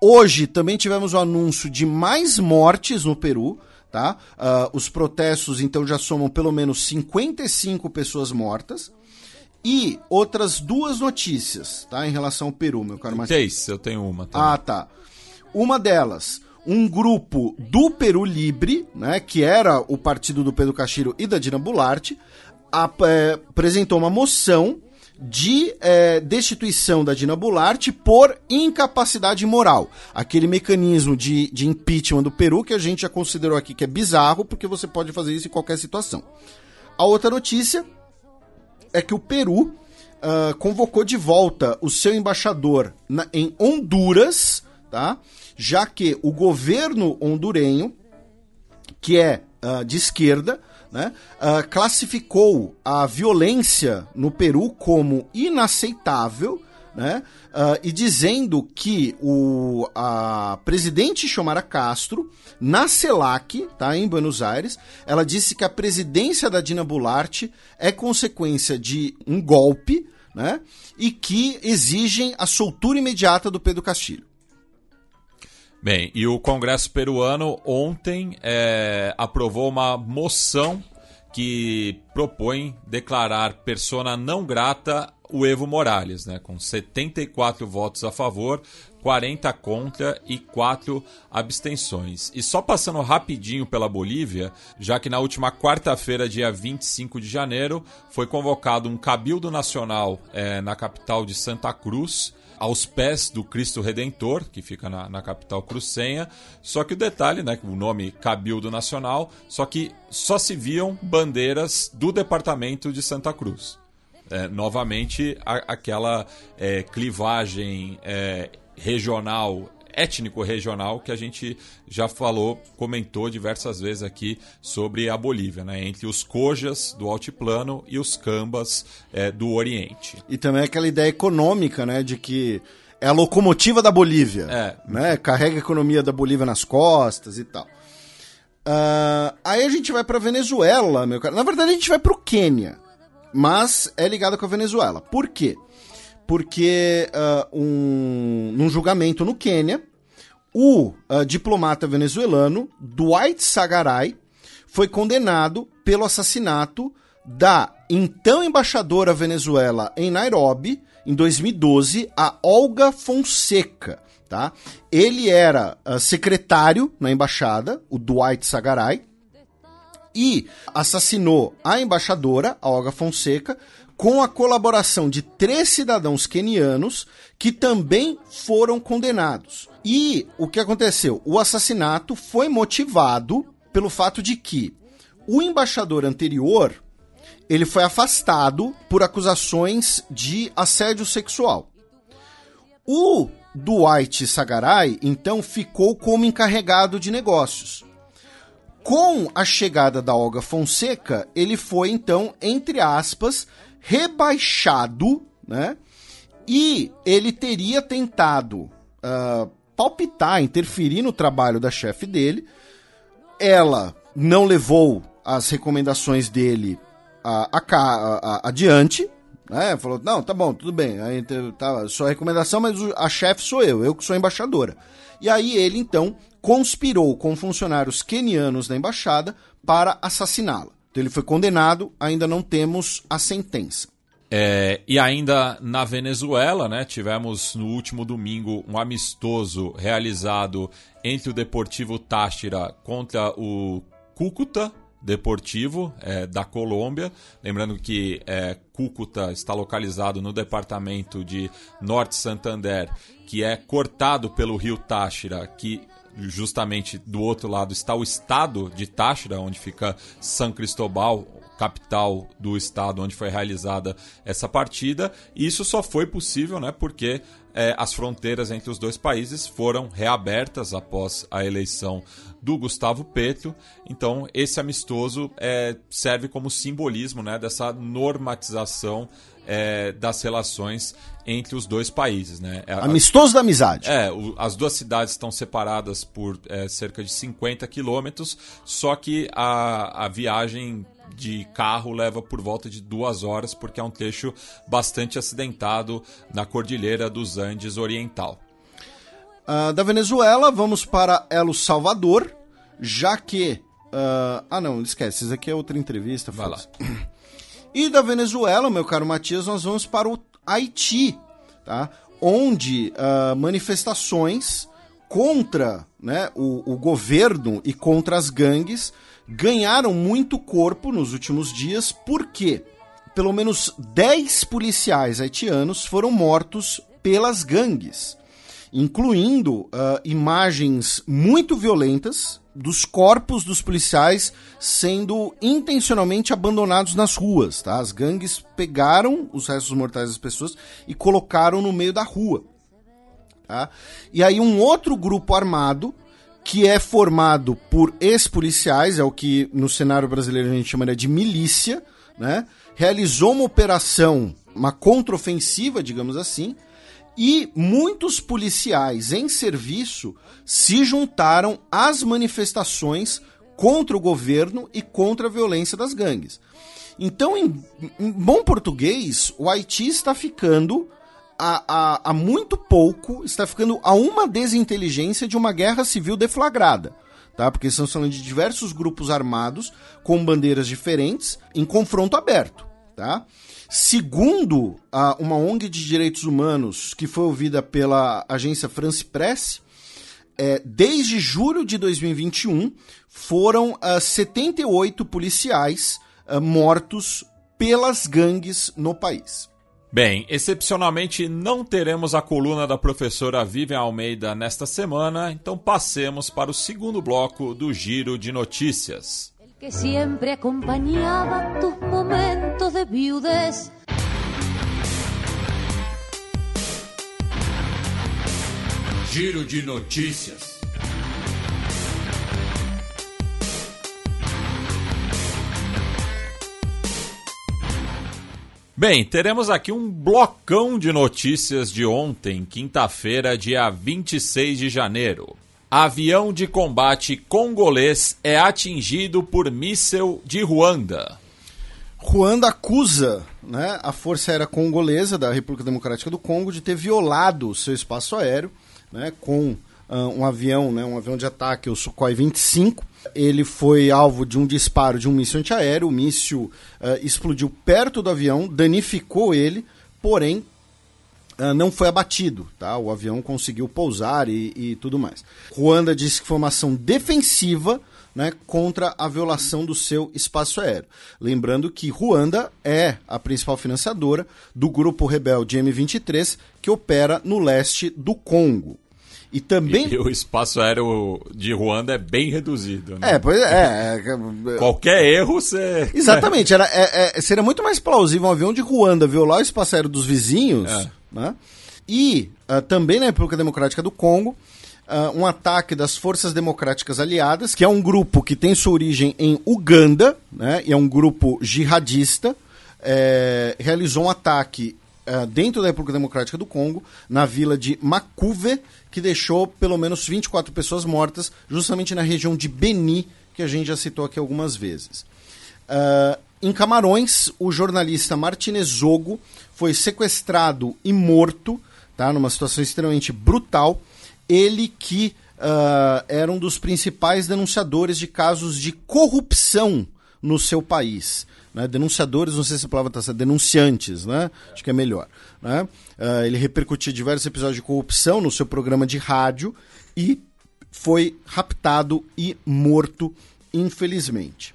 Hoje também tivemos o anúncio de mais mortes no Peru, tá? Uh, os protestos então já somam pelo menos 55 pessoas mortas. E outras duas notícias, tá? Em relação ao Peru, meu caro Marcos. Três, eu tenho uma. Também. Ah, tá. Uma delas, um grupo do Peru Libre, né? Que era o partido do Pedro Castilho e da Dina Bularte, é, apresentou uma moção de é, destituição da Dina Bularte por incapacidade moral. Aquele mecanismo de, de impeachment do Peru que a gente já considerou aqui que é bizarro, porque você pode fazer isso em qualquer situação. A outra notícia é que o Peru uh, convocou de volta o seu embaixador na, em Honduras, tá? já que o governo hondurenho, que é uh, de esquerda, né, uh, classificou a violência no Peru como inaceitável né, uh, e dizendo que o, a presidente Xiomara Castro, na CELAC, tá, em Buenos Aires, ela disse que a presidência da Dina Bularte é consequência de um golpe né, e que exigem a soltura imediata do Pedro Castilho. Bem, e o Congresso peruano ontem é, aprovou uma moção que propõe declarar persona não grata o Evo Morales, né, com 74 votos a favor, 40 contra e 4 abstenções. E só passando rapidinho pela Bolívia, já que na última quarta-feira, dia 25 de janeiro, foi convocado um Cabildo Nacional é, na capital de Santa Cruz aos pés do Cristo Redentor, que fica na, na capital crucenha. Só que o detalhe, né, o nome Cabildo Nacional, só que só se viam bandeiras do departamento de Santa Cruz. É, novamente, a, aquela é, clivagem é, regional étnico-regional que a gente já falou, comentou diversas vezes aqui sobre a Bolívia, né? entre os cojas do altiplano e os cambas é, do Oriente. E também aquela ideia econômica, né, de que é a locomotiva da Bolívia, É. né? Carrega a economia da Bolívia nas costas e tal. Ah, aí a gente vai pra Venezuela, meu cara. Na verdade, a gente vai pro Quênia, mas é ligado com a Venezuela. Por quê? Porque ah, um, num julgamento no Quênia, o ah, diplomata venezuelano Dwight Sagaray foi condenado pelo assassinato da então embaixadora Venezuela em Nairobi, em 2012, a Olga Fonseca. Tá? Ele era ah, secretário na embaixada, o Dwight Sagaray, e assassinou a embaixadora, a Olga Fonseca, com a colaboração de três cidadãos quenianos que também foram condenados. E o que aconteceu? O assassinato foi motivado pelo fato de que o embaixador anterior ele foi afastado por acusações de assédio sexual. O Dwight Sagaray, então, ficou como encarregado de negócios. Com a chegada da Olga Fonseca, ele foi, então, entre aspas, rebaixado, né? E ele teria tentado ah, palpitar, interferir no trabalho da chefe dele. Ela não levou as recomendações dele a, a, a- adiante, né? Falou, não, tá bom, tudo bem, aí, tá, sua recomendação, mas a chefe sou eu, eu que sou embaixadora. E aí ele, então, conspirou com funcionários quenianos da embaixada para assassiná-la. Então ele foi condenado, ainda não temos a sentença. É, e ainda na Venezuela, né, tivemos no último domingo um amistoso realizado entre o Deportivo Táchira contra o Cúcuta Deportivo é, da Colômbia. Lembrando que é, Cúcuta está localizado no departamento de Norte Santander, que é cortado pelo rio Táchira, que justamente do outro lado está o estado de Táchira, onde fica São Cristóbal, capital do estado onde foi realizada essa partida. E isso só foi possível né, porque eh, as fronteiras entre os dois países foram reabertas após a eleição do Gustavo Petro. Então, esse amistoso eh, serve como simbolismo né, dessa normatização eh, das relações entre os dois países. Né? A- Amistoso da amizade. é, o- as duas cidades estão separadas por é, cerca de 50 quilômetros, só que a, a viagem de carro leva por volta de duas horas, porque é um trecho bastante acidentado na Cordilheira dos Andes Oriental. Ah, da Venezuela, vamos para El Salvador, já que. ah, ah, não, esquece, isso aqui é outra entrevista. Vai lá. E da Venezuela, meu caro Matias, nós vamos para o Haiti, tá? Onde ah, manifestações contra né, o, o governo e contra as gangues ganharam muito corpo nos últimos dias, porque pelo menos 10 policiais haitianos foram mortos pelas gangues incluindo ah, imagens muito violentas dos corpos dos policiais sendo intencionalmente abandonados nas ruas. Tá? As gangues pegaram os restos mortais das pessoas e colocaram no meio da rua. Tá? E aí um outro grupo armado que é formado por ex-policiais, é o que no cenário brasileiro a gente chamaria de milícia, né? realizou uma operação, uma contraofensiva, digamos assim, e muitos policiais em serviço se juntaram às manifestações contra o governo e contra a violência das gangues. Então, em, em bom português, o Haiti está ficando há, há, há muito pouco está ficando a uma desinteligência de uma guerra civil deflagrada. Tá? Porque estamos falando de diversos grupos armados com bandeiras diferentes em confronto aberto. Tá? Segundo a, uma ONG de direitos humanos que foi ouvida pela agência France Press, é, desde julho de 2021 foram uh, 78 policiais uh, mortos pelas gangues no país. Bem, excepcionalmente não teremos a coluna da professora Vivian Almeida nesta semana, então passemos para o segundo bloco do Giro de Notícias. Que siempre acompañaba tus momentos de viudez. Giro de notícias. Bem, teremos aqui um blocão de notícias de ontem, quinta-feira, dia 26 de janeiro. Avião de combate congolês é atingido por míssel de Ruanda. Ruanda acusa né, a Força Aérea Congolesa da República Democrática do Congo de ter violado o seu espaço aéreo né, com uh, um avião, né, um avião de ataque, o Sukhoi 25. Ele foi alvo de um disparo de um míssil antiaéreo. O míssil uh, explodiu perto do avião, danificou ele, porém uh, não foi abatido. Tá? O avião conseguiu pousar e, e tudo mais. Ruanda disse que foi uma ação defensiva né, contra a violação do seu espaço aéreo. Lembrando que Ruanda é a principal financiadora do grupo rebelde M23 que opera no leste do Congo. E também. E o espaço aéreo de Ruanda é bem reduzido. Né? É, pois é. é Qualquer erro você. Exatamente. Era, é, é, seria muito mais plausível um avião de Ruanda violar o espaço aéreo dos vizinhos. Né? E uh, também na República Democrática do Congo, uh, um ataque das Forças Democráticas Aliadas, que é um grupo que tem sua origem em Uganda, né, e é um grupo jihadista, é, realizou um ataque uh, dentro da República Democrática do Congo, na vila de Makuve, que deixou pelo menos 24 pessoas mortas, justamente na região de Beni, que a gente já citou aqui algumas vezes. Uh, em Camarões, o jornalista Martinez Zogo foi sequestrado e morto, tá, numa situação extremamente brutal. Ele que uh, era um dos principais denunciadores de casos de corrupção no seu país. Né? Denunciadores, não sei se a palavra está certa, denunciantes, né? acho que é melhor. Né? Uh, ele repercutiu diversos episódios de corrupção no seu programa de rádio e foi raptado e morto, infelizmente.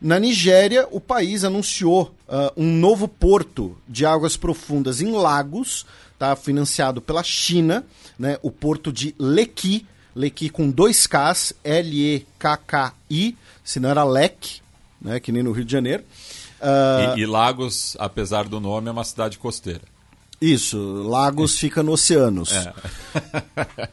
Na Nigéria, o país anunciou uh, um novo porto de águas profundas em Lagos, tá, financiado pela China, né, o porto de Lekki, Lekki com dois Ks, L-E-K-K-I, se não era Lek, né, que nem no Rio de Janeiro. Uh, e, e Lagos, apesar do nome, é uma cidade costeira. Isso, Lagos fica no oceanos. É.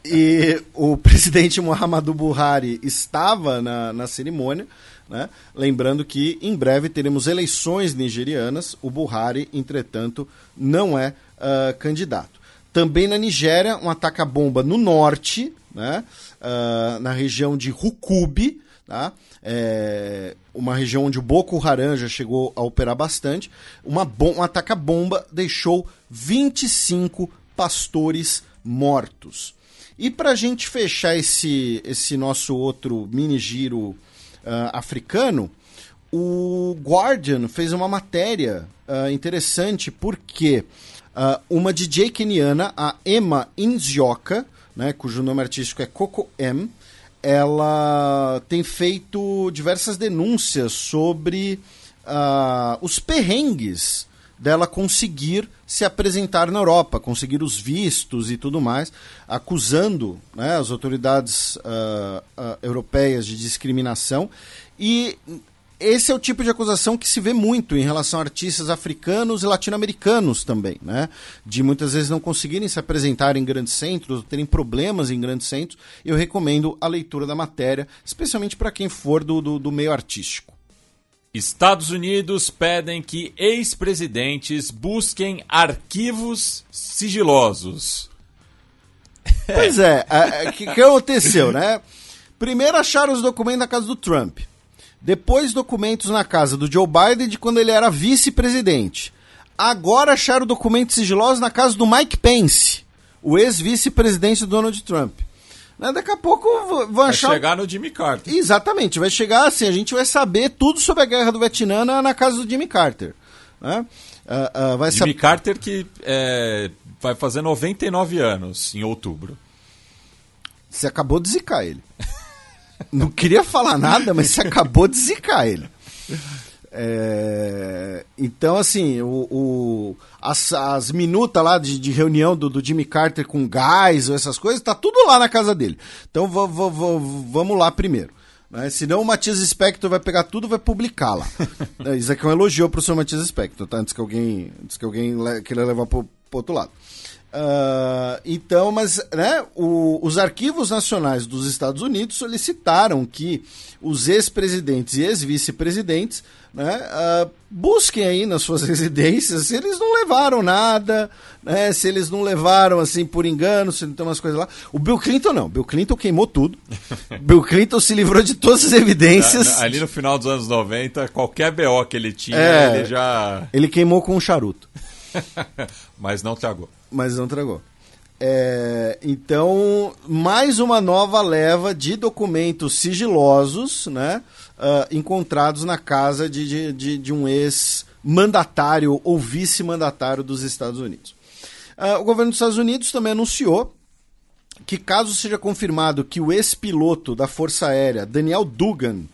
[LAUGHS] e o presidente Muhammadu Buhari estava na, na cerimônia, né? lembrando que em breve teremos eleições nigerianas. O Buhari, entretanto, não é uh, candidato. Também na Nigéria, um ataque à bomba no norte, né? Uh, na região de Rukubi, tá? É uma região onde o Boko Haram já chegou a operar bastante. Uma bom, um bomba deixou 25 pastores mortos. E para a gente fechar esse, esse nosso outro mini giro uh, africano, o Guardian fez uma matéria uh, interessante porque uh, uma DJ keniana, a Emma Inzioka, né, cujo nome artístico é Coco M, ela tem feito diversas denúncias sobre uh, os perrengues dela conseguir se apresentar na Europa, conseguir os vistos e tudo mais, acusando né, as autoridades uh, uh, europeias de discriminação. E esse é o tipo de acusação que se vê muito em relação a artistas africanos e latino-americanos também, né? De muitas vezes não conseguirem se apresentar em grandes centros, terem problemas em grandes centros. Eu recomendo a leitura da matéria, especialmente para quem for do, do, do meio artístico. Estados Unidos pedem que ex-presidentes busquem arquivos sigilosos. [LAUGHS] Pois é, o que, que aconteceu, né? Primeiro acharam os documentos na casa do Trump. Depois documentos na casa do Joe Biden de quando ele era vice-presidente. agora acharam documentos sigilosos na casa do Mike Pence, o ex-vice-presidente do Donald Trump. Né, Daqui a pouco vão Vai achar. chegar no Jimmy Carter. Exatamente, vai chegar assim, a gente vai saber tudo sobre a guerra do Vietnã na, na casa do Jimmy Carter. Né? Ah, ah, vai Jimmy. Carter que é, vai fazer 99 anos em outubro. Você acabou de zicar ele. Não queria falar nada, mas você acabou de zicar ele. É, então, assim, o, o- as, as minutas lá de, de reunião do, do Jimmy Carter com gás ou essas coisas, tá tudo lá na casa dele. Então va- va- va- vamos lá primeiro. Né? Senão o Matias Spector vai pegar tudo e vai publicar lá. [LAUGHS] É, Isso aqui é um elogio pro seu Matias Spector, tá? Antes que alguém, antes que alguém queira levar pro, pro outro lado. Ah, então, mas né, o- os arquivos nacionais dos Estados Unidos solicitaram que os ex-presidentes e ex-vice-presidentes né, ah, busquem aí nas suas [LAUGHS] residências se eles não levaram nada, né, se eles não levaram assim por engano, se não tem umas coisas lá. O Bill Clinton não, Bill Clinton queimou tudo. [LAUGHS] Bill Clinton se livrou de todas as evidências. Ali no final dos anos 90, qualquer BO que ele tinha, É. ele já. Ele queimou com um charuto. [LAUGHS] Mas não tragou. mas não tragou. É, então, mais uma nova leva de documentos sigilosos né, ah, encontrados na casa de, de, de, de um ex-mandatário ou vice-mandatário dos Estados Unidos. Ah, o governo dos Estados Unidos também anunciou que, caso seja confirmado que o ex-piloto da Força Aérea, Daniel Dugan,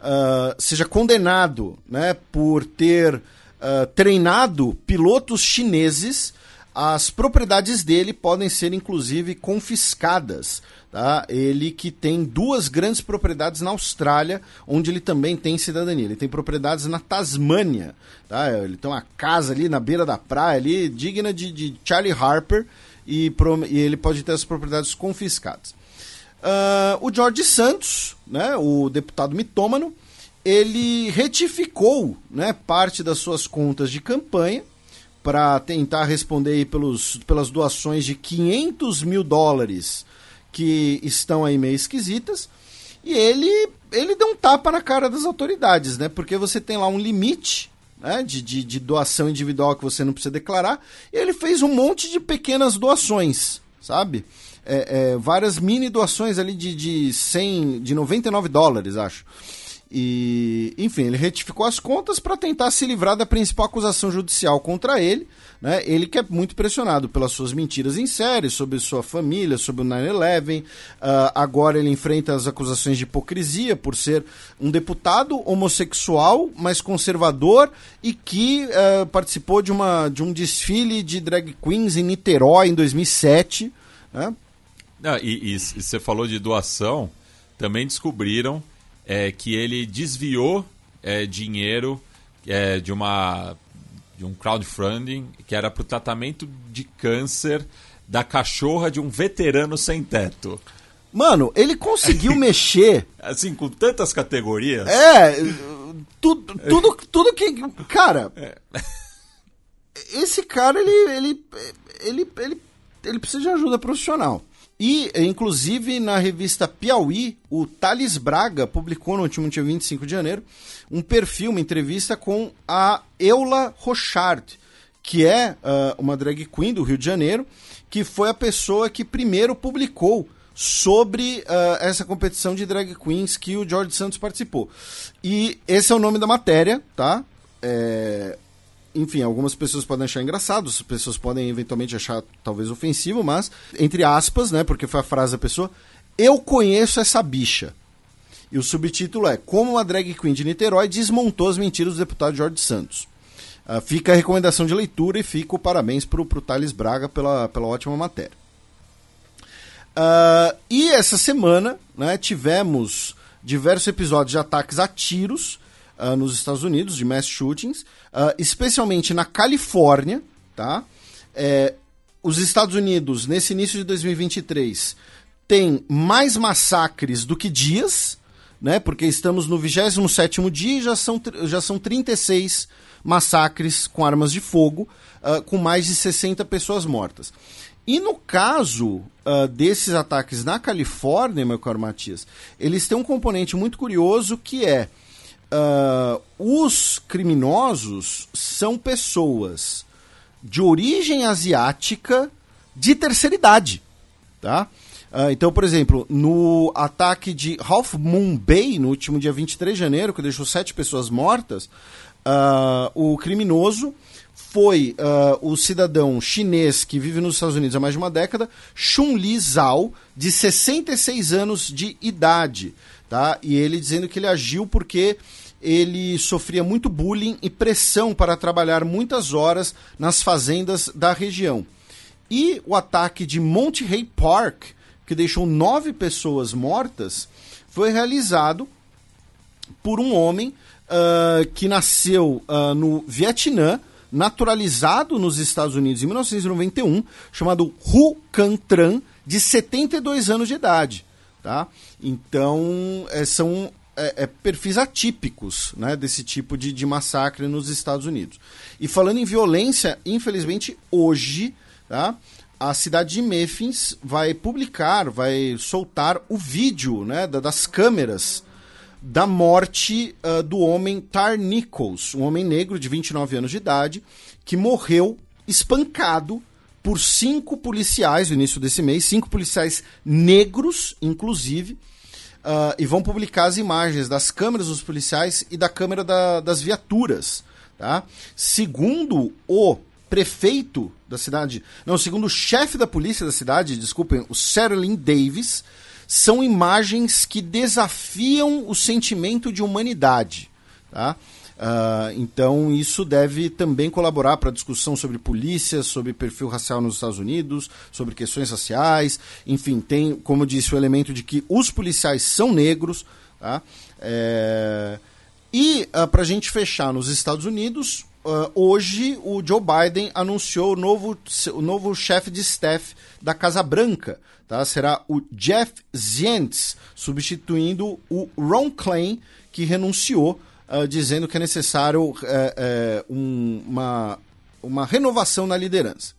ah, seja condenado né, por ter ah, treinado pilotos chineses, as propriedades dele podem ser inclusive confiscadas. Tá? Ele que tem duas grandes propriedades na Austrália, onde ele também tem cidadania. Ele tem propriedades na Tasmânia. Tá? Ele tem uma casa ali na beira da praia, ali, digna de, de Charlie Harper, e, e ele pode ter as propriedades confiscadas. Ah, o Jorge Santos, né, o deputado mitômano, ele retificou né, parte das suas contas de campanha para tentar responder pelos, pelas doações de 500 mil dólares que estão aí meio esquisitas. E ele, ele deu um tapa na cara das autoridades, né? Porque você tem lá um limite né, de, de, de doação individual que você não precisa declarar. E ele fez um monte de pequenas doações, sabe? É, é, várias mini doações ali de, de 100, de 99 dólares, acho. E, enfim, ele retificou as contas para tentar se livrar da principal acusação judicial contra ele. Né? Ele que é muito pressionado pelas suas mentiras em série, sobre sua família, sobre o 9-11. Ah, agora ele enfrenta as acusações de hipocrisia por ser um deputado homossexual, mas conservador e que ah, participou de, uma, de um desfile de drag queens em Niterói em 2007. Né? Não, e, e você falou de doação, também descobriram é, que ele desviou é, dinheiro é, de uma de um crowdfunding que era para o tratamento de câncer da cachorra de um veterano sem teto. Mano, ele conseguiu [LAUGHS] mexer Assim, com tantas categorias. É, tudo, tudo, tudo que. Cara, esse cara, ele, ele, ele, ele, ele precisa de ajuda profissional. E, inclusive, na revista Piauí, o Thales Braga publicou no último dia 25 de janeiro um perfil, uma entrevista com a Eula Rochard, que é ah, uma drag queen do Rio de Janeiro, que foi a pessoa que primeiro publicou sobre ah, essa competição de drag queens que o George Santos participou. E esse é o nome da matéria, tá? É, enfim, algumas pessoas podem achar engraçado, as pessoas podem eventualmente achar talvez ofensivo, mas, entre aspas, né, porque foi a frase da pessoa, eu conheço essa bicha. E o subtítulo é Como uma drag queen de Niterói desmontou as mentiras do deputado Jorge Santos. Ah, fica a recomendação de leitura e fica o parabéns pro, pro Thales Braga pela, pela ótima matéria. Ah, e essa semana né, tivemos diversos episódios de ataques a tiros ah, nos Estados Unidos, de mass shootings, ah, especialmente na Califórnia. Tá? É, os Estados Unidos, nesse início de 2023, tem mais massacres do que dias, né? porque estamos no 27º dia e já são, já são 36 massacres com armas de fogo, ah, com mais de 60 pessoas mortas. E no caso ah, desses ataques na Califórnia, meu caro Matias, eles têm um componente muito curioso que é ah, os criminosos são pessoas de origem asiática de terceira idade, tá? Uh, então, por exemplo, no ataque de Half Moon Bay, no último dia 23 de janeiro, que deixou sete pessoas mortas, uh, o criminoso foi uh, o cidadão chinês que vive nos Estados Unidos há mais de uma década, Chun-Li Zhao, de 66 anos de idade. Tá? E ele dizendo que ele agiu porque ele sofria muito bullying e pressão para trabalhar muitas horas nas fazendas da região. E o ataque de Monterey Park, que deixou nove pessoas mortas, foi realizado por um homem uh, que nasceu uh, no Vietnã, naturalizado nos Estados Unidos em 1991, chamado Hu Can Tran, de 72 anos de idade. Tá? Então, é, são é, é, perfis atípicos né, desse tipo de, de massacre nos Estados Unidos. E falando em violência, infelizmente, hoje, tá, a cidade de Memphis vai publicar, vai soltar o vídeo né, das câmeras da morte uh, do homem Tar Nichols, um homem negro de 29 anos de idade, que morreu espancado por cinco policiais no início desse mês, cinco policiais negros, inclusive, uh, e vão publicar as imagens das câmeras dos policiais e da câmera da, das viaturas. Tá? Segundo o prefeito da cidade, não, segundo o chefe da polícia da cidade, desculpem, o Serlin Davis, são imagens que desafiam o sentimento de humanidade. Tá? Uh, então, isso deve também colaborar para a discussão sobre polícia, sobre perfil racial nos Estados Unidos, sobre questões raciais. Enfim, tem, como disse, o elemento de que os policiais são negros. Tá? É... E, uh, ah, para a gente fechar nos Estados Unidos, uh, hoje o Joe Biden anunciou o novo, o novo chefe de staff da Casa Branca tá? será o Jeff Zients, substituindo o Ron Klain, que renunciou, uh, dizendo que é necessário uh, uh, um, uma, uma renovação na liderança.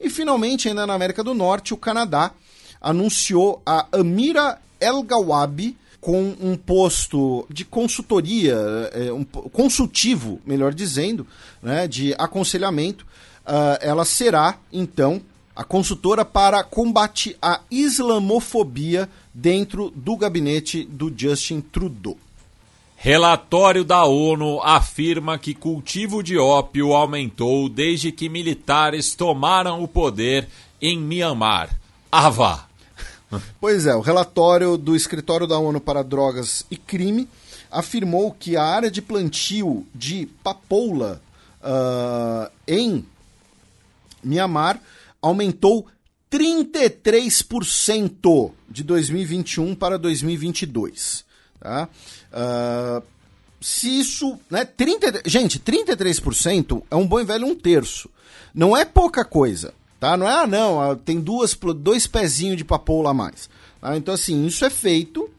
E finalmente, ainda na América do Norte, o Canadá anunciou a Amira El Gawabi com um posto de consultoria, eh, um, consultivo, melhor dizendo, né, de aconselhamento. Uh, ela será, então, a consultora para combate à islamofobia dentro do gabinete do Justin Trudeau. Relatório da ONU afirma que cultivo de ópio aumentou desde que militares tomaram o poder em Myanmar. Ava. Pois é, o relatório do Escritório da ONU para Drogas e Crime afirmou que a área de plantio de papoula uh, em Myanmar aumentou 33% de 2021 para 2022. Tá? Uh, se isso. Né, 30, gente, 33% é um bom e velho um terço. Não é pouca coisa. Tá? Não é, ah, não, ah, tem duas, dois pezinhos de papoula a mais. Tá? Então, assim, isso é feito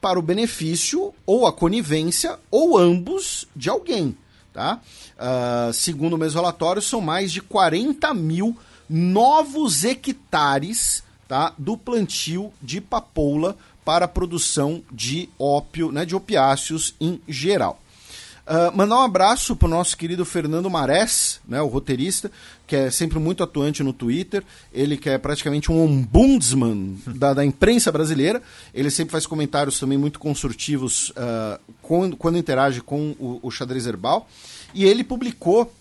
para o benefício ou a conivência ou ambos de alguém. Tá? Uh, segundo o mesmo relatório, são mais de 40 mil novos hectares tá, do plantio de papoula para a produção de ópio, né, de opiáceos em geral. Uh, mandar um abraço para o nosso querido Fernando Marés, né, o roteirista, que é sempre muito atuante no Twitter. Ele que é praticamente um ombudsman da, da imprensa brasileira. Ele sempre faz comentários também muito construtivos uh, quando, quando interage com o, o xadrez herbal. E ele publicou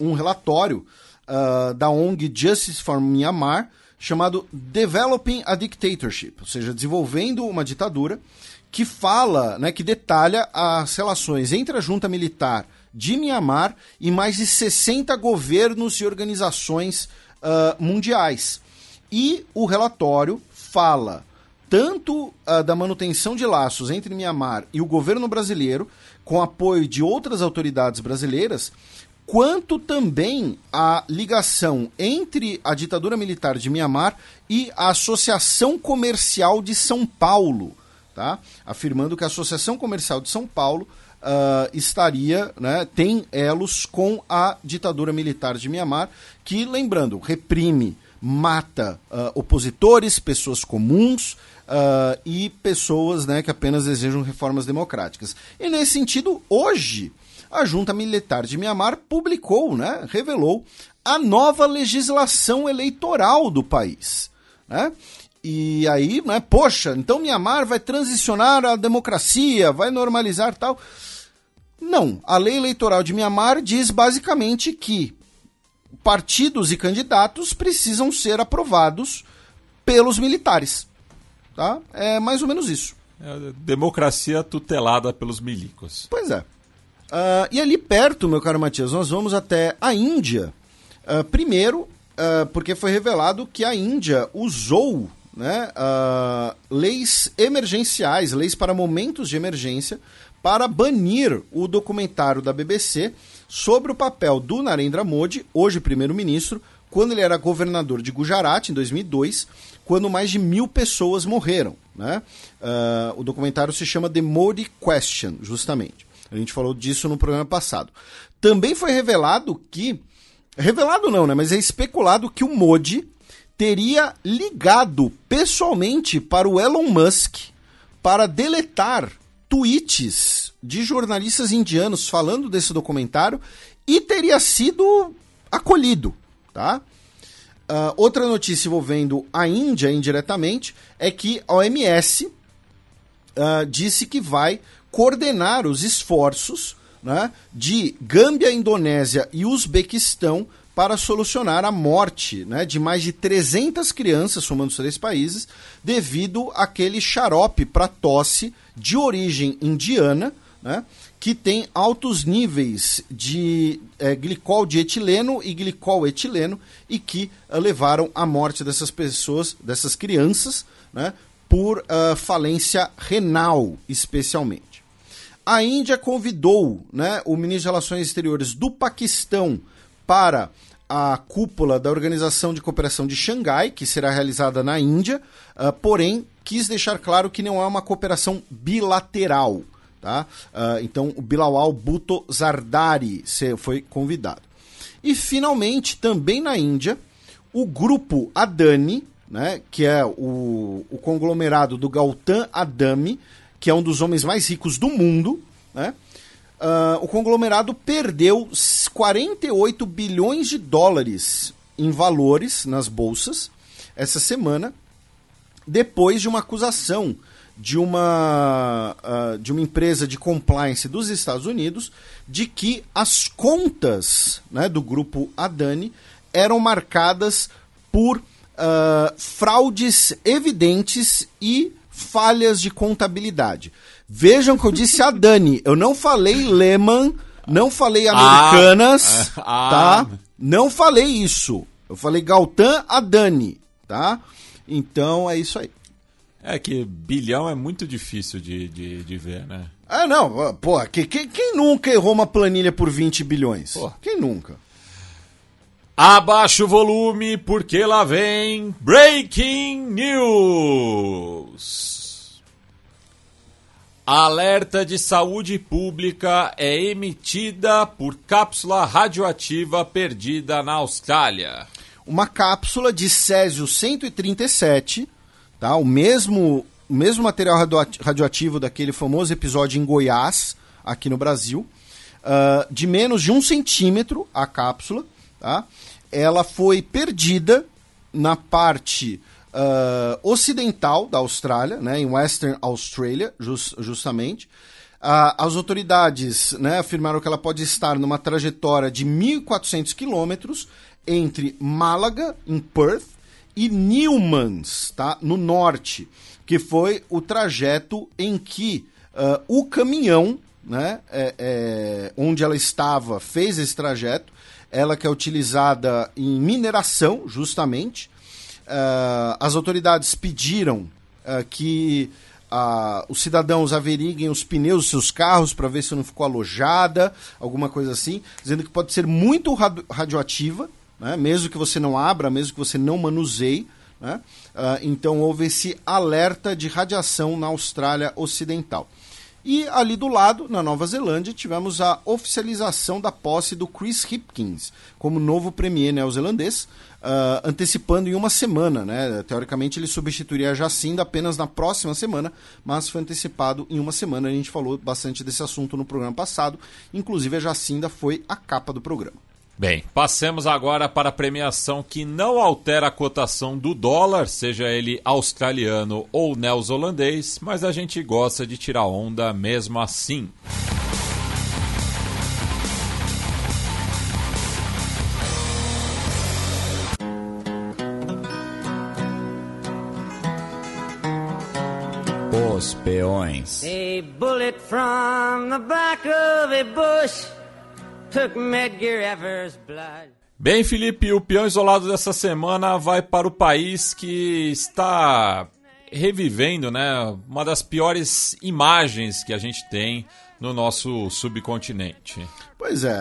um relatório uh, da ONG Justice for Myanmar, chamado Developing a Dictatorship, ou seja, desenvolvendo uma ditadura, que fala, né, que detalha as relações entre a junta militar de Myanmar e mais de 60 governos e organizações uh, mundiais. E o relatório fala tanto uh, da manutenção de laços entre Myanmar e o governo brasileiro, com apoio de outras autoridades brasileiras, quanto também a ligação entre a ditadura militar de Mianmar e a Associação Comercial de São Paulo, tá? afirmando que a Associação Comercial de São Paulo uh, estaria, né, tem elos com a ditadura militar de Mianmar, que, lembrando, reprime, mata uh, opositores, pessoas comuns, Uh, e pessoas né, que apenas desejam reformas democráticas. E nesse sentido, hoje, a junta militar de Mianmar publicou, né, revelou a nova legislação eleitoral do país. Né? E aí, né, poxa, então Mianmar vai transicionar a democracia, vai normalizar tal. Não, a lei eleitoral de Mianmar diz basicamente que partidos e candidatos precisam ser aprovados pelos militares. Tá? É mais ou menos isso. É democracia tutelada pelos milicos. Pois é. Uh, e ali perto, meu caro Matias, nós vamos até a Índia. Uh, primeiro, uh, porque foi revelado que a Índia usou né, leis emergenciais, leis para momentos de emergência, para banir o documentário da BBC sobre o papel do Narendra Modi, hoje primeiro-ministro, quando ele era governador de Gujarat, em 2002, quando mais de mil pessoas morreram. Né? O documentário se chama The Modi Question, justamente. A gente falou disso no programa passado. Também foi revelado que. Revelado não, né? Mas é especulado que o Modi teria ligado pessoalmente para o Elon Musk para deletar tweets de jornalistas indianos falando desse documentário e teria sido acolhido, tá? Uh, outra notícia envolvendo a Índia indiretamente é que a OMS uh, ah, disse que vai coordenar os esforços né, de Gâmbia, Indonésia e Uzbequistão para solucionar a morte né, de mais de 300 crianças, somando os três países, devido àquele xarope para tosse de origem indiana, né, que tem altos níveis de é, glicol de etileno e glicol etileno e que uh, levaram à morte dessas pessoas, dessas crianças, né, por uh, falência renal, especialmente. A Índia convidou né, o ministro de Relações Exteriores do Paquistão para a cúpula da Organização de Cooperação de Xangai, que será realizada na Índia, uh, porém quis deixar claro que não é uma cooperação bilateral. Tá? Uh, então, o Bilawal Bhutto Zardari foi convidado. E, finalmente, também na Índia, o grupo Adani, né, que é o, o conglomerado do Gautam Adami, que é um dos homens mais ricos do mundo, né, uh, o conglomerado perdeu 48 bilhões de dólares em valores nas bolsas essa semana, depois de uma acusação de uma, uh, de uma empresa de compliance dos Estados Unidos de que as contas né, do grupo Adani eram marcadas por uh, fraudes evidentes e falhas de contabilidade. Vejam que eu disse Adani, eu não falei Lehman, não falei ah, Americanas, ah, tá? Não falei isso. Eu falei Galtan Adani, tá? Então é isso aí. É que bilhão é muito difícil de, de, de ver, né? Ah, não. Pô, quem, quem nunca errou uma planilha por 20 bilhões? Pô. Quem nunca? Abaixa o volume, porque lá vem Breaking News. Alerta de saúde pública é emitida por cápsula radioativa perdida na Austrália. Uma cápsula de Césio 137 Tá? O, mesmo, o mesmo material radioativo daquele famoso episódio em Goiás, aqui no Brasil, uh, de menos de um centímetro a cápsula. Tá? Ela foi perdida na parte uh, ocidental da Austrália, né, em Western Australia, just, justamente. Uh, as autoridades né, afirmaram que ela pode estar numa trajetória de 1.400 quilômetros entre Málaga, em Perth, e Newmans, tá? no norte, que foi o trajeto em que uh, o caminhão, né, é, é, onde ela estava, fez esse trajeto. Ela que é utilizada em mineração, justamente. Uh, as autoridades pediram uh, que os cidadãos averiguem os pneus dos seus carros para ver se não ficou alojada, alguma coisa assim, dizendo que pode ser muito radioativa né? mesmo que você não abra, mesmo que você não manuseie. Né? Uh, então houve esse alerta de radiação na Austrália Ocidental. E ali do lado, na Nova Zelândia, tivemos a oficialização da posse do Chris Hipkins como novo premier neozelandês, uh, antecipando em uma semana. Né? Teoricamente, ele substituiria a Jacinda apenas na próxima semana, mas foi antecipado em uma semana. A gente falou bastante desse assunto no programa passado. Inclusive, a Jacinda foi a capa do programa. Bem, passemos agora para a premiação que não altera a cotação do dólar, seja ele australiano ou neozelandês, mas a gente gosta de tirar onda mesmo assim. Peões. A bullet from the back of a bush took Medgar Evers' blood. Bem, Felipe, o peão isolado dessa semana vai para o país que está revivendo, né, uma das piores imagens que a gente tem no nosso subcontinente. Pois é,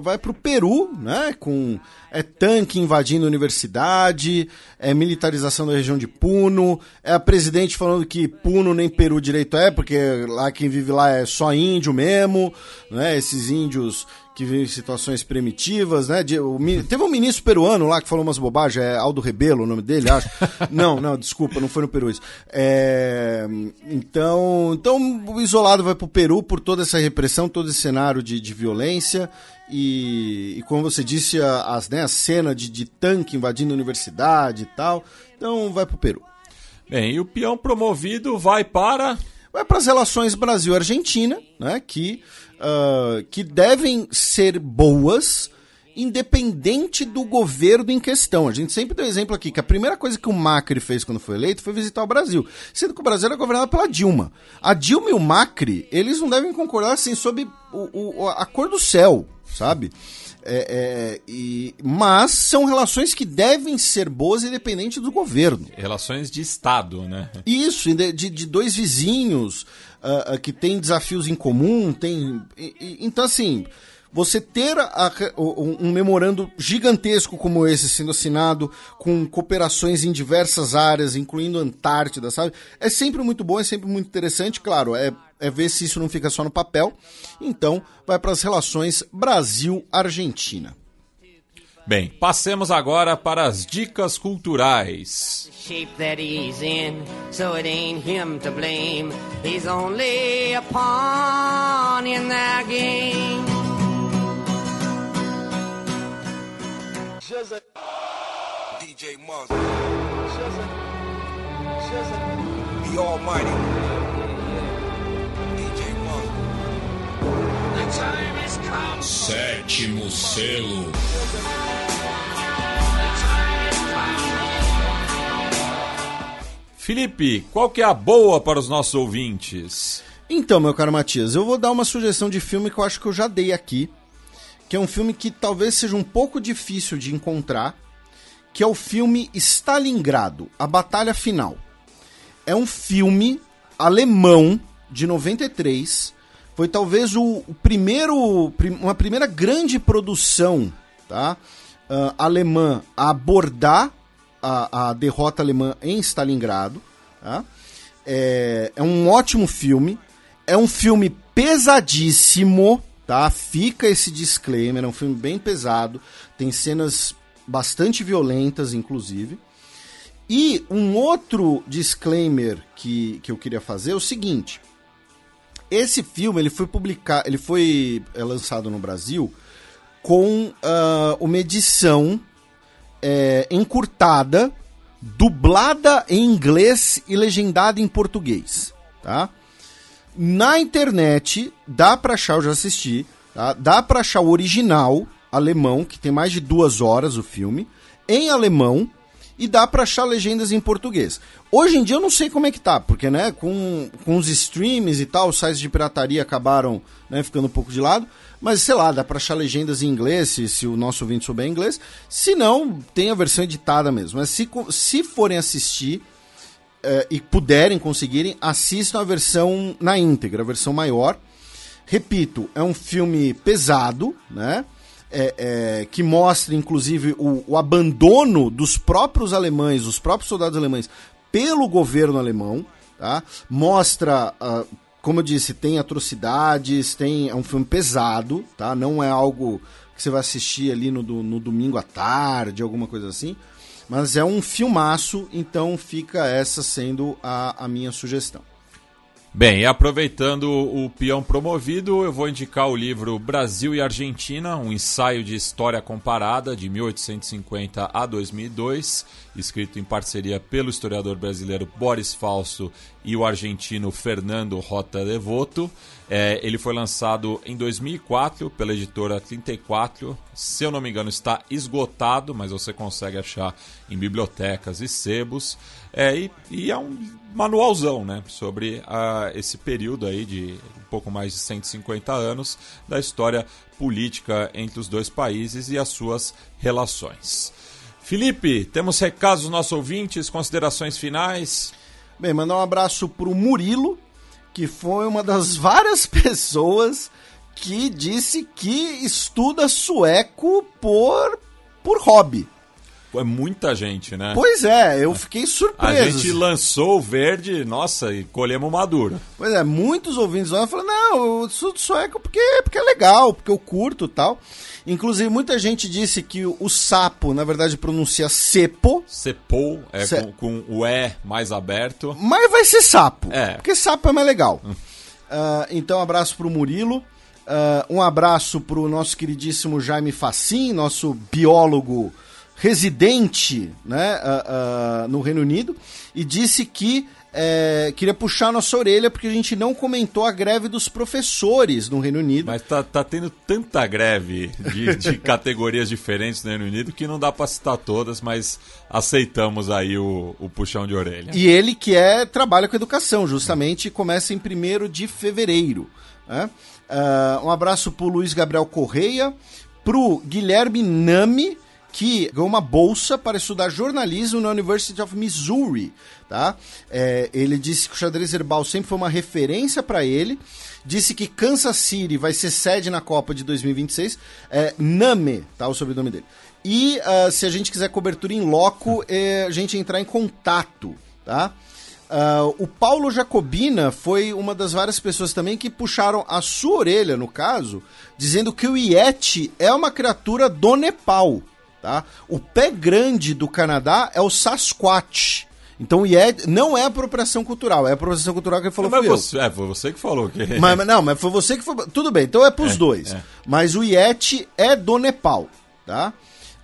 vai pro Peru, né? Com é tanque invadindo a universidade, é militarização da região de Puno, é a presidente falando que Puno nem Peru direito é, porque lá quem vive lá é só índio mesmo, né? Esses índios que vivem em situações primitivas, né? De, o, teve um ministro peruano lá que falou umas bobagens, é Aldo Rebelo o nome dele, acho. [LAUGHS] não, não, desculpa, não foi no Peru isso. É, então, então o isolado vai pro Peru por toda essa repressão, todo esse cenário de, de violência e, e, como você disse, a, as, né, a cena de, de tanque invadindo a universidade e tal. Então vai pro Peru. Bem, e o peão promovido vai para vai para as relações Brasil-Argentina, né, que, uh, que devem ser boas, independente do governo em questão. A gente sempre deu exemplo aqui que a primeira coisa que o Macri fez quando foi eleito foi visitar o Brasil, sendo que o Brasil era governado pela Dilma. A Dilma e o Macri, eles não devem concordar assim sobre o, o a cor do céu, sabe? É, é, e, mas são relações que devem ser boas independente do governo. Relações de Estado, né? Isso, de, de dois vizinhos uh, uh, que têm desafios em comum, tem. E, e, então, assim, você ter a, um, um memorando gigantesco como esse sendo assinado, com cooperações em diversas áreas, incluindo Antártida, sabe? É sempre muito bom, é sempre muito interessante, claro, é, é ver se isso não fica só no papel. Então, vai para as relações Brasil-Argentina. Bem, passemos agora para as dicas culturais. Shape that he's in, Sétimo selo. Felipe, qual que é a boa para os nossos ouvintes? Então, meu caro Matias, eu vou dar uma sugestão de filme que eu acho que eu já dei aqui, que é um filme que talvez seja um pouco difícil de encontrar, que é o filme Stalingrado, A Batalha Final. É um filme alemão de 93, foi talvez o, o primeiro, uma primeira grande produção tá, uh, alemã a abordar a, a, derrota alemã em Stalingrado. Tá? É, é um ótimo filme, é um filme pesadíssimo, tá? Fica esse disclaimer, é um filme bem pesado, tem cenas bastante violentas, inclusive. E um outro disclaimer que, que eu queria fazer é o seguinte: esse filme ele foi publicado, ele foi é, lançado no Brasil com uh, uma edição é, encurtada, dublada em inglês e legendada em português, tá? Na internet, dá pra achar, eu já assisti, tá? dá pra achar o original alemão, que tem mais de duas horas o filme, em alemão, e dá pra achar legendas em português. Hoje em dia eu não sei como é que tá, porque né, com, com os streams e tal, os sites de pirataria acabaram né, ficando um pouco de lado, mas sei lá, dá pra achar legendas em inglês, se, se o nosso ouvinte souber inglês. Se não, tem a versão editada mesmo. Mas se, se forem assistir, uh, e puderem, conseguirem, assistam a versão na íntegra, a versão maior. Repito, é um filme pesado, né? É, é, que mostra, inclusive, o, o, abandono dos próprios alemães, dos próprios soldados alemães, pelo governo alemão. Tá? Mostra, uh, como eu disse, tem atrocidades, tem, é um filme pesado, tá? não é algo que você vai assistir ali no, no domingo à tarde, alguma coisa assim. Mas é um filmaço, então fica essa sendo a, a minha sugestão. Bem, aproveitando o peão promovido, eu vou indicar o livro Brasil e Argentina, um ensaio de história comparada de 1850 a 2002, escrito em parceria pelo historiador brasileiro Boris Fausto e o argentino Fernando Rota Devoto. É, ele foi lançado em 2004 pela editora 34. Se eu não me engano, está esgotado, mas você consegue achar em bibliotecas e sebos. É, e, e é um manualzão né, sobre a, esse período aí de um pouco mais de 150 anos da história política entre os dois países e as suas relações. Felipe, temos recados dos nossos ouvintes, considerações finais. Bem, mandar um abraço pro Murilo, que foi uma das [LAUGHS] várias pessoas que disse que estuda sueco por, por hobby. É muita gente, né? Pois é, eu fiquei surpreso. A gente lançou o verde, nossa, e colhemos maduro. Pois é, muitos ouvintes lá falaram, não, eu estudo sueco porque, porque é legal, porque eu curto tal. Inclusive, muita gente disse que o, o sapo, na verdade, pronuncia cepo. Cepou, é Ce- com, com o E mais aberto. Mas vai ser sapo. É. Porque sapo é mais legal. Ah, então, um abraço pro Murilo. Ah, um abraço pro nosso queridíssimo Jaime Facim, nosso biólogo residente né, ah, ah, no Reino Unido. E disse que eh, queria puxar nossa orelha porque a gente não comentou a greve dos professores no Reino Unido. Mas tá, tá tendo tanta greve de, de [LAUGHS] categorias diferentes no Reino Unido que não dá pra citar todas, mas aceitamos aí o, o puxão de orelha. E ele que é trabalha com educação, justamente, começa em 1 de fevereiro. né? Ah, um abraço pro Luiz Gabriel Correia, pro Guilherme Nami, que ganhou uma bolsa para estudar jornalismo na University of Missouri. Tá? É, ele disse que o xadrez herbal sempre foi uma referência para ele. Disse que Kansas City vai ser sede na Copa de 2026. É, Name, tá? O sobrenome dele. E ah, se a gente quiser cobertura em loco, é, a gente entrar em contato, tá? Ah, o Paulo Jacobina foi uma das várias pessoas também que puxaram a sua orelha, no caso, dizendo que o Yeti é uma criatura do Nepal, tá? O pé grande do Canadá é o Sasquatch. Então o Yeti não é apropriação cultural, é apropriação cultural que ele falou mas fui eu. você, é, foi você que falou que. Mas, mas não, mas foi você que foi. Tudo bem, então é pros dois. é. Mas o Yeti é do Nepal, tá?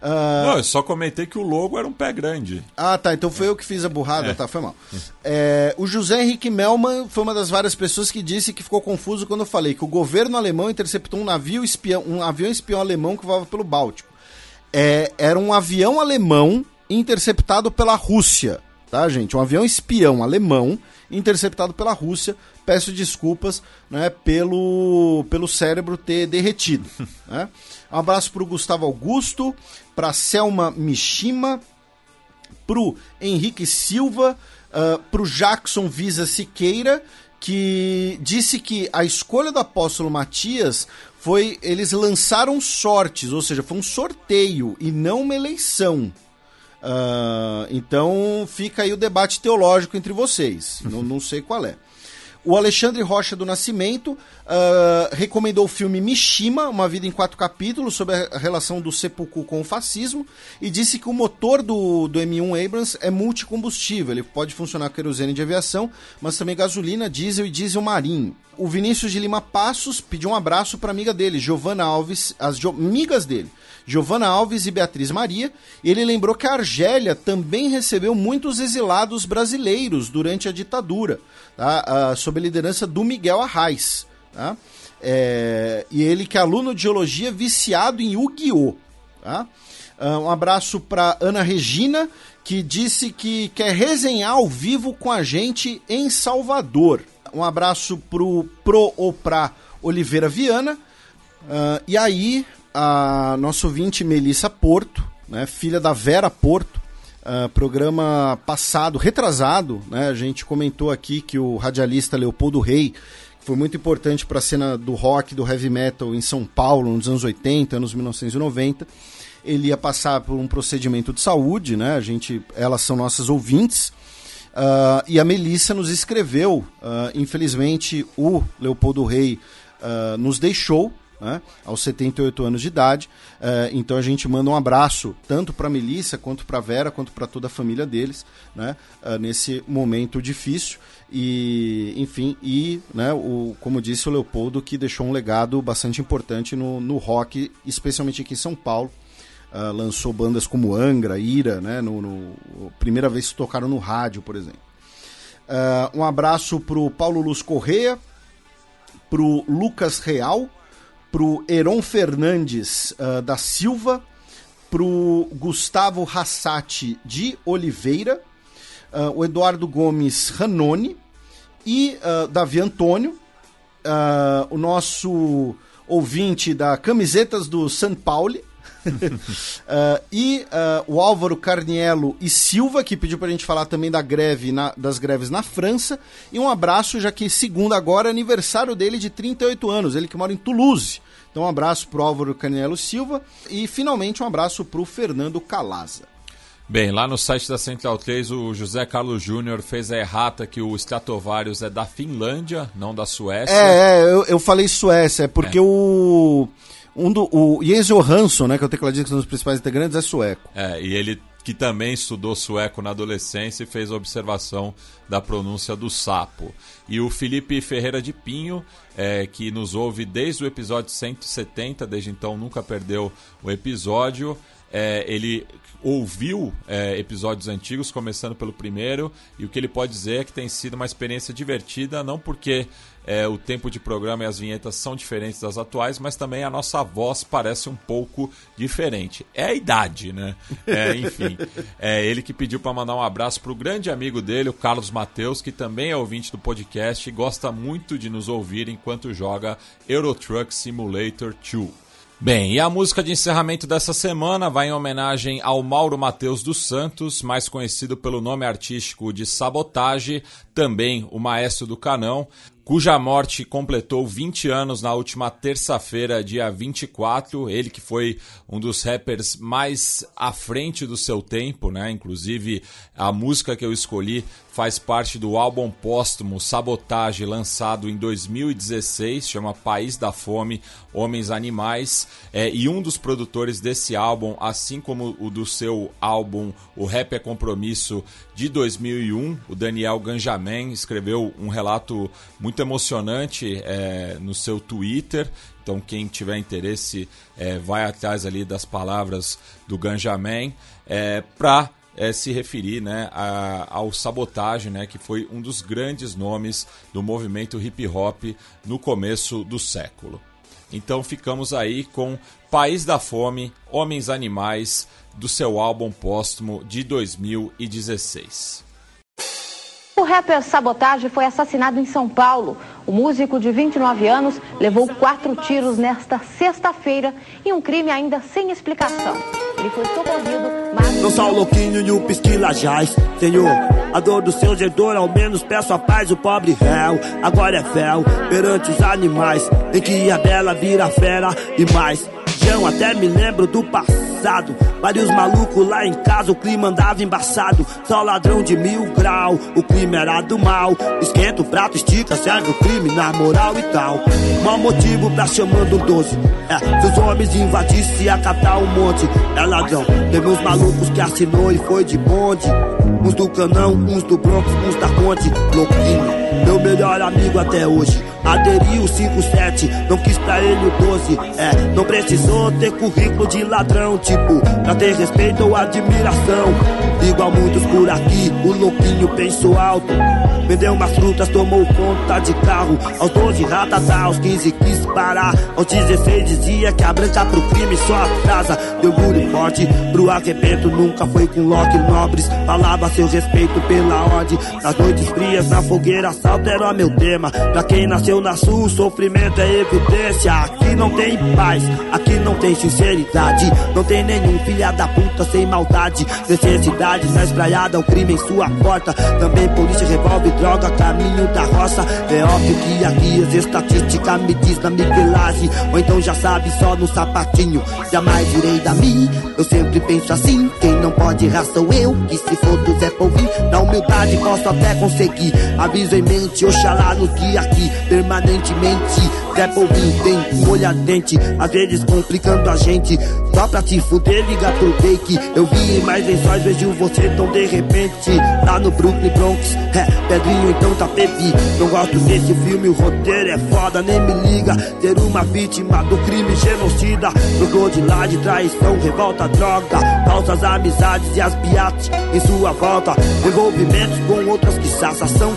Ah, Não, eu só comentei que o logo era um pé grande. ah, tá. Então foi eu que fiz a burrada, É. tá? Foi mal. É, o José Henrique Melman foi uma das várias pessoas que disse que ficou confuso quando eu falei que o governo alemão interceptou um navio espião, um avião espião alemão que voava pelo Báltico. É, era um avião alemão interceptado pela Rússia, tá, gente? Um avião espião alemão interceptado pela Rússia. Peço desculpas, né, pelo, pelo cérebro ter derretido. [LAUGHS] né? Um abraço pro Gustavo Augusto, pra Selma Mishima, pro Henrique Silva, uh, pro Jackson Visa Siqueira, que disse que a escolha do apóstolo Matias foi. Eles lançaram sortes, ou seja, foi um sorteio e não uma eleição. Ah, então fica aí o debate teológico entre vocês. não, não sei qual é. O Alexandre Rocha do Nascimento ah, recomendou o filme Mishima, Uma Vida em Quatro Capítulos, sobre a relação do sepulcro com o fascismo, e disse que o motor do, do M1 Abrams é multicombustível. Ele pode funcionar com querosene de aviação, mas também gasolina, diesel e diesel marinho. O Vinícius de Lima Passos pediu um abraço para amiga dele, Giovana Alves, as amigas dele, Giovana Alves e Beatriz Maria. Ele lembrou que a Argélia também recebeu muitos exilados brasileiros durante a ditadura, tá? Ah, sob a liderança do Miguel Arraes. Tá? É, e ele que é aluno de geologia viciado em Yu-Gi-Oh! Tá? Ah, um abraço para Ana Regina, que disse que quer resenhar ao vivo com a gente em Salvador. Um abraço pro Pro ou pra Oliveira Viana. Ah, e aí, a nossa ouvinte Melissa Porto, né, filha da Vera Porto, ah, programa passado, retrasado, né, a gente comentou aqui que o radialista Leopoldo Rei foi muito importante para a cena do rock, do heavy metal em São Paulo nos anos 80, anos 1990. Ele ia passar por um procedimento de saúde, né? A gente, elas são nossas ouvintes. Ah, e a Melissa nos escreveu. ah, infelizmente, o Leopoldo Rei ah, nos deixou. Né, aos 78 anos de idade. Uh, então a gente manda um abraço tanto para a Melissa, quanto para Vera, quanto para toda a família deles, né, uh, nesse momento difícil. E, enfim, e, né, o, como disse o Leopoldo, que deixou um legado bastante importante no, no rock, especialmente aqui em São Paulo. Uh, lançou bandas como Angra, Ira, né, no, no, primeira vez que tocaram no rádio, por exemplo. Uh, um abraço pro Paulo Luz Correia, pro Lucas Real, pro Heron Fernandes uh, da Silva, pro Gustavo Rassati de Oliveira, uh, o Eduardo Gomes Ranoni e Davi Antônio, o nosso ouvinte da Camisetas do São Paulo, uh, [LAUGHS] e uh, o Álvaro Carniello e Silva, que pediu pra gente falar também da greve na, das greves na França. E um abraço, já que segunda agora é aniversário dele de 38 anos, ele que mora em Toulouse. Então um abraço pro Álvaro Carniello Silva e finalmente um abraço pro Fernando Calaza. Bem, lá no site da Central 3, o José Carlos Júnior fez a errata que o Stratovarius é da Finlândia, não da Suécia. É, é eu, eu falei Suécia, é porque é. o um do, o Jens Johansson, né, que é o tecladista que é um dos principais integrantes, é sueco. É, e ele que também estudou sueco na adolescência e fez a observação da pronúncia do sapo. E o Felipe Ferreira de Pinho, é, que nos ouve desde o episódio 170, desde então nunca perdeu o episódio. É, ele ouviu é, episódios antigos, começando pelo primeiro, e o que ele pode dizer é que tem sido uma experiência divertida, não porque é, o tempo de programa e as vinhetas são diferentes das atuais, mas também a nossa voz parece um pouco diferente. É a idade, né? É, [LAUGHS] enfim, é ele que pediu para mandar um abraço para o grande amigo dele, o Carlos Mateus, que também é ouvinte do podcast e gosta muito de nos ouvir enquanto joga Euro Truck Simulator 2. Bem, e a música de encerramento dessa semana vai em homenagem ao Mauro Mateus dos Santos, mais conhecido pelo nome artístico de Sabotage, também o maestro do canão cuja morte completou 20 anos na última terça-feira, dia 24. Ele que foi um dos rappers mais à frente do seu tempo, né? Inclusive, a música que eu escolhi faz parte do álbum póstumo Sabotage, lançado em 2016, chama País da Fome, Homens Animais. É, e um dos produtores desse álbum, assim como o do seu álbum O Rap é Compromisso de 2001, o Daniel Ganjamin, escreveu um relato muito emocionante é, no seu Twitter. Então, quem tiver interesse, é, vai atrás ali das palavras do Ganjamin é, para é, se referir né, a, ao Sabotagem, né, que foi um dos grandes nomes do movimento hip hop no começo do século. Então ficamos aí com País da Fome, Homens Animais, do seu álbum póstumo de 2016. O rapper Sabotage foi assassinado em São Paulo. O músico de 29 anos levou quatro tiros nesta sexta-feira em um crime ainda sem explicação. Ele foi socorrido, mas... Não sou louquinho e o pisquila Senhor. A dor do seu gedor, ao menos peço a paz, o pobre réu. Agora é fel perante os animais, em que a bela vira fera e mais. Eu até me lembro do passado. Vários malucos lá em casa, o clima andava embaçado. Só ladrão de mil grau, o clima era do mal. Esquenta o prato, estica, serve o crime na moral e tal. Mal motivo pra chamando um doce. É, se os homens invadissem e acatar um monte, é ladrão. Teve uns malucos que assinou e foi de bonde. Uns do canão, uns do Bronx, uns da Conte, louquinho. Meu melhor amigo até hoje. Aderiu o 57, não quis pra ele o 12. É, não precisou ter currículo de ladrão, tipo, pra ter respeito ou admiração. Igual muitos por aqui, o louquinho pensou alto. Vendeu umas frutas, tomou conta de carro. Aos 12 ratatá, aos 15 quis parar. Aos 16 dizia que a branca pro crime só atrasa. Deu orgulho forte pro arrebento, nunca foi com Loki Nobres. Falava seu respeito pela ordem. Nas noites frias, na fogueira, assalto era meu tema. Pra quem nasceu na sul, sofrimento é evidência. Aqui não tem paz, aqui não tem sinceridade. Não tem nenhum filha da puta sem maldade. Necessidade na espraiada, o crime em sua porta. Também polícia, revólver, droga, caminho da roça. É óbvio que aqui as estatística me diz na miguelagem. Ou então já sabe só no sapatinho. Jamais irei da mim, eu sempre penso assim. Quem não pode errar sou eu, que se for do Zé Polvinho, na humildade posso até conseguir. Aviso em mente, oxalá nos guia aqui. permanentemente. Trap ouvinte, molha dente, às vezes complicando a gente. Só pra te fuder, liga pro take. Eu vi mais lençóis, vejo você tão de repente. Lá no Brooklyn Bronx, é, Pedrinho então tá pepi. Não gosto desse filme, o roteiro é foda, nem me liga. Ter uma vítima do crime genocida. Jogou de lá de traição, revolta, droga. Falsas amizades e as biates em sua volta. Envolvimentos com outras que ação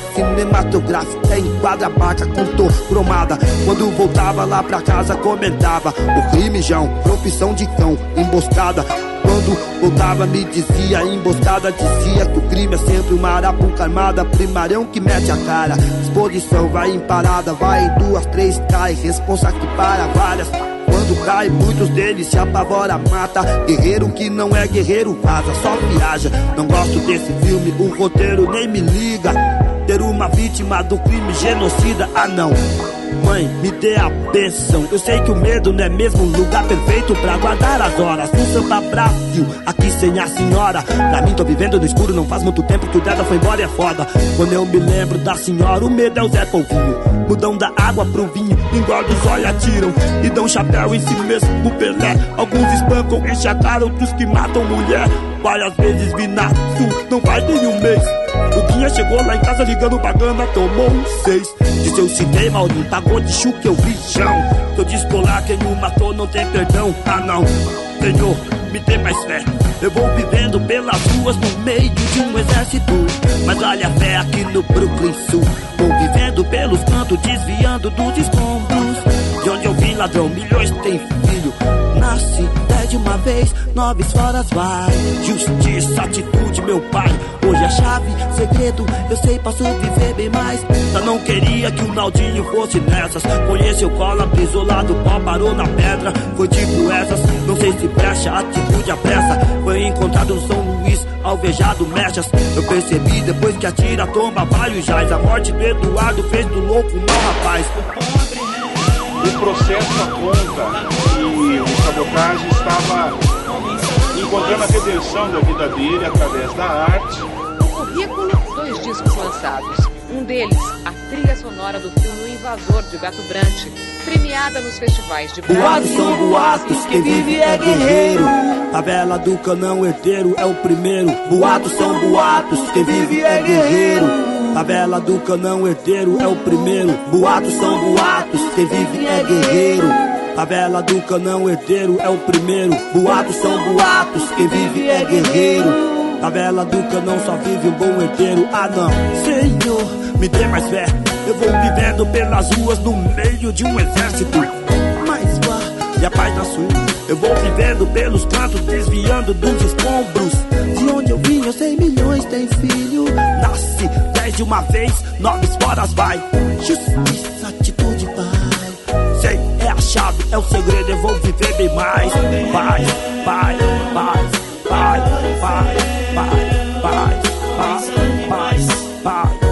cinematográfica. Enquadra a marca, contou cromada. Quando voltava lá pra casa, comentava. O crime, João, profissão de cão, emboscada. Quando voltava, me dizia, emboscada, dizia que o crime é sempre uma arapuca armada. Primarão que mete a cara, exposição vai em parada, vai em duas, três, cai, responsa que para várias. Quando cai, muitos deles se apavora, mata. Guerreiro que não é guerreiro, vaza, só viaja. Não gosto desse filme, o roteiro nem me liga. Ter uma vítima do crime genocida, ah não. Mãe, me dê a bênção. Eu sei que o medo não é mesmo um lugar perfeito pra guardar as horas. No Samba Brasil, aqui sem a senhora. Pra mim, tô vivendo no escuro, não faz muito tempo que o Deda foi embora e é foda. Quando eu me lembro da senhora, o medo é o Zé Polvinho. Mudam da água pro vinho, engordam os olhos, atiram e dão chapéu em si mesmo, o Pelé. Alguns espancam, cara, outros que matam mulher. Várias vezes vi na sul, não faz nenhum mês. O Guinha chegou lá em casa ligando bagana, tomou um seis. De seu citei, Maurinho, pagou de chuca, eu vi chão. Se eu descolar, quem o matou não tem perdão. Ah não, Senhor, me dê mais fé. Eu vou vivendo pelas ruas no meio de um exército. Mas olha a fé aqui no Brooklyn Sul. Vou vivendo pelos cantos, desviando dos escombros. De onde eu vim, ladrão, milhões tem filho. Nasce, pede uma vez, nove horas vai. Justiça, atitude, meu pai. Hoje a chave, segredo, eu sei, posso viver bem mais. Só não queria que o Naldinho fosse nessas. Conheceu cola, pisou lá do pó, parou na pedra. Foi tipo essas, não sei se brecha, atitude, a pressa. Foi encontrado no São Luís, alvejado, mechas. Eu percebi depois que atira, tomba, vai o jaz. A morte do Eduardo fez do louco um rapaz. O processo aponta que o sabotagem estava encontrando a redenção da vida dele através da arte. No currículo, dois discos lançados. Um deles, a trilha sonora do filme O Invasor de Gato Brant, premiada nos festivais de Boatos são boatos, quem vive é guerreiro. Tabela do canão herdeiro é o primeiro. Boatos são boatos, quem vive é guerreiro. Tabela do canão herdeiro é o primeiro. Boatos são boatos, quem vive é guerreiro. Tabela do canão herdeiro é o primeiro. Boatos são boatos, quem vive é guerreiro. Tabela do canão só vive um bom herdeiro. Ah não, Senhor, me dê mais fé. Eu vou vivendo pelas ruas no meio de um exército. Mas vá, e a paz na sua. Eu vou vivendo pelos cantos, desviando dos escombros. De onde eu vim, eu sei milhões tem filho. Nasce de uma vez, nove esporas vai. Justiça, atitude, pai. Sei, é a chave, é o segredo, eu vou viver bem mais. Pai, pai, pai, pai, pai, pai, pai, pai, pai.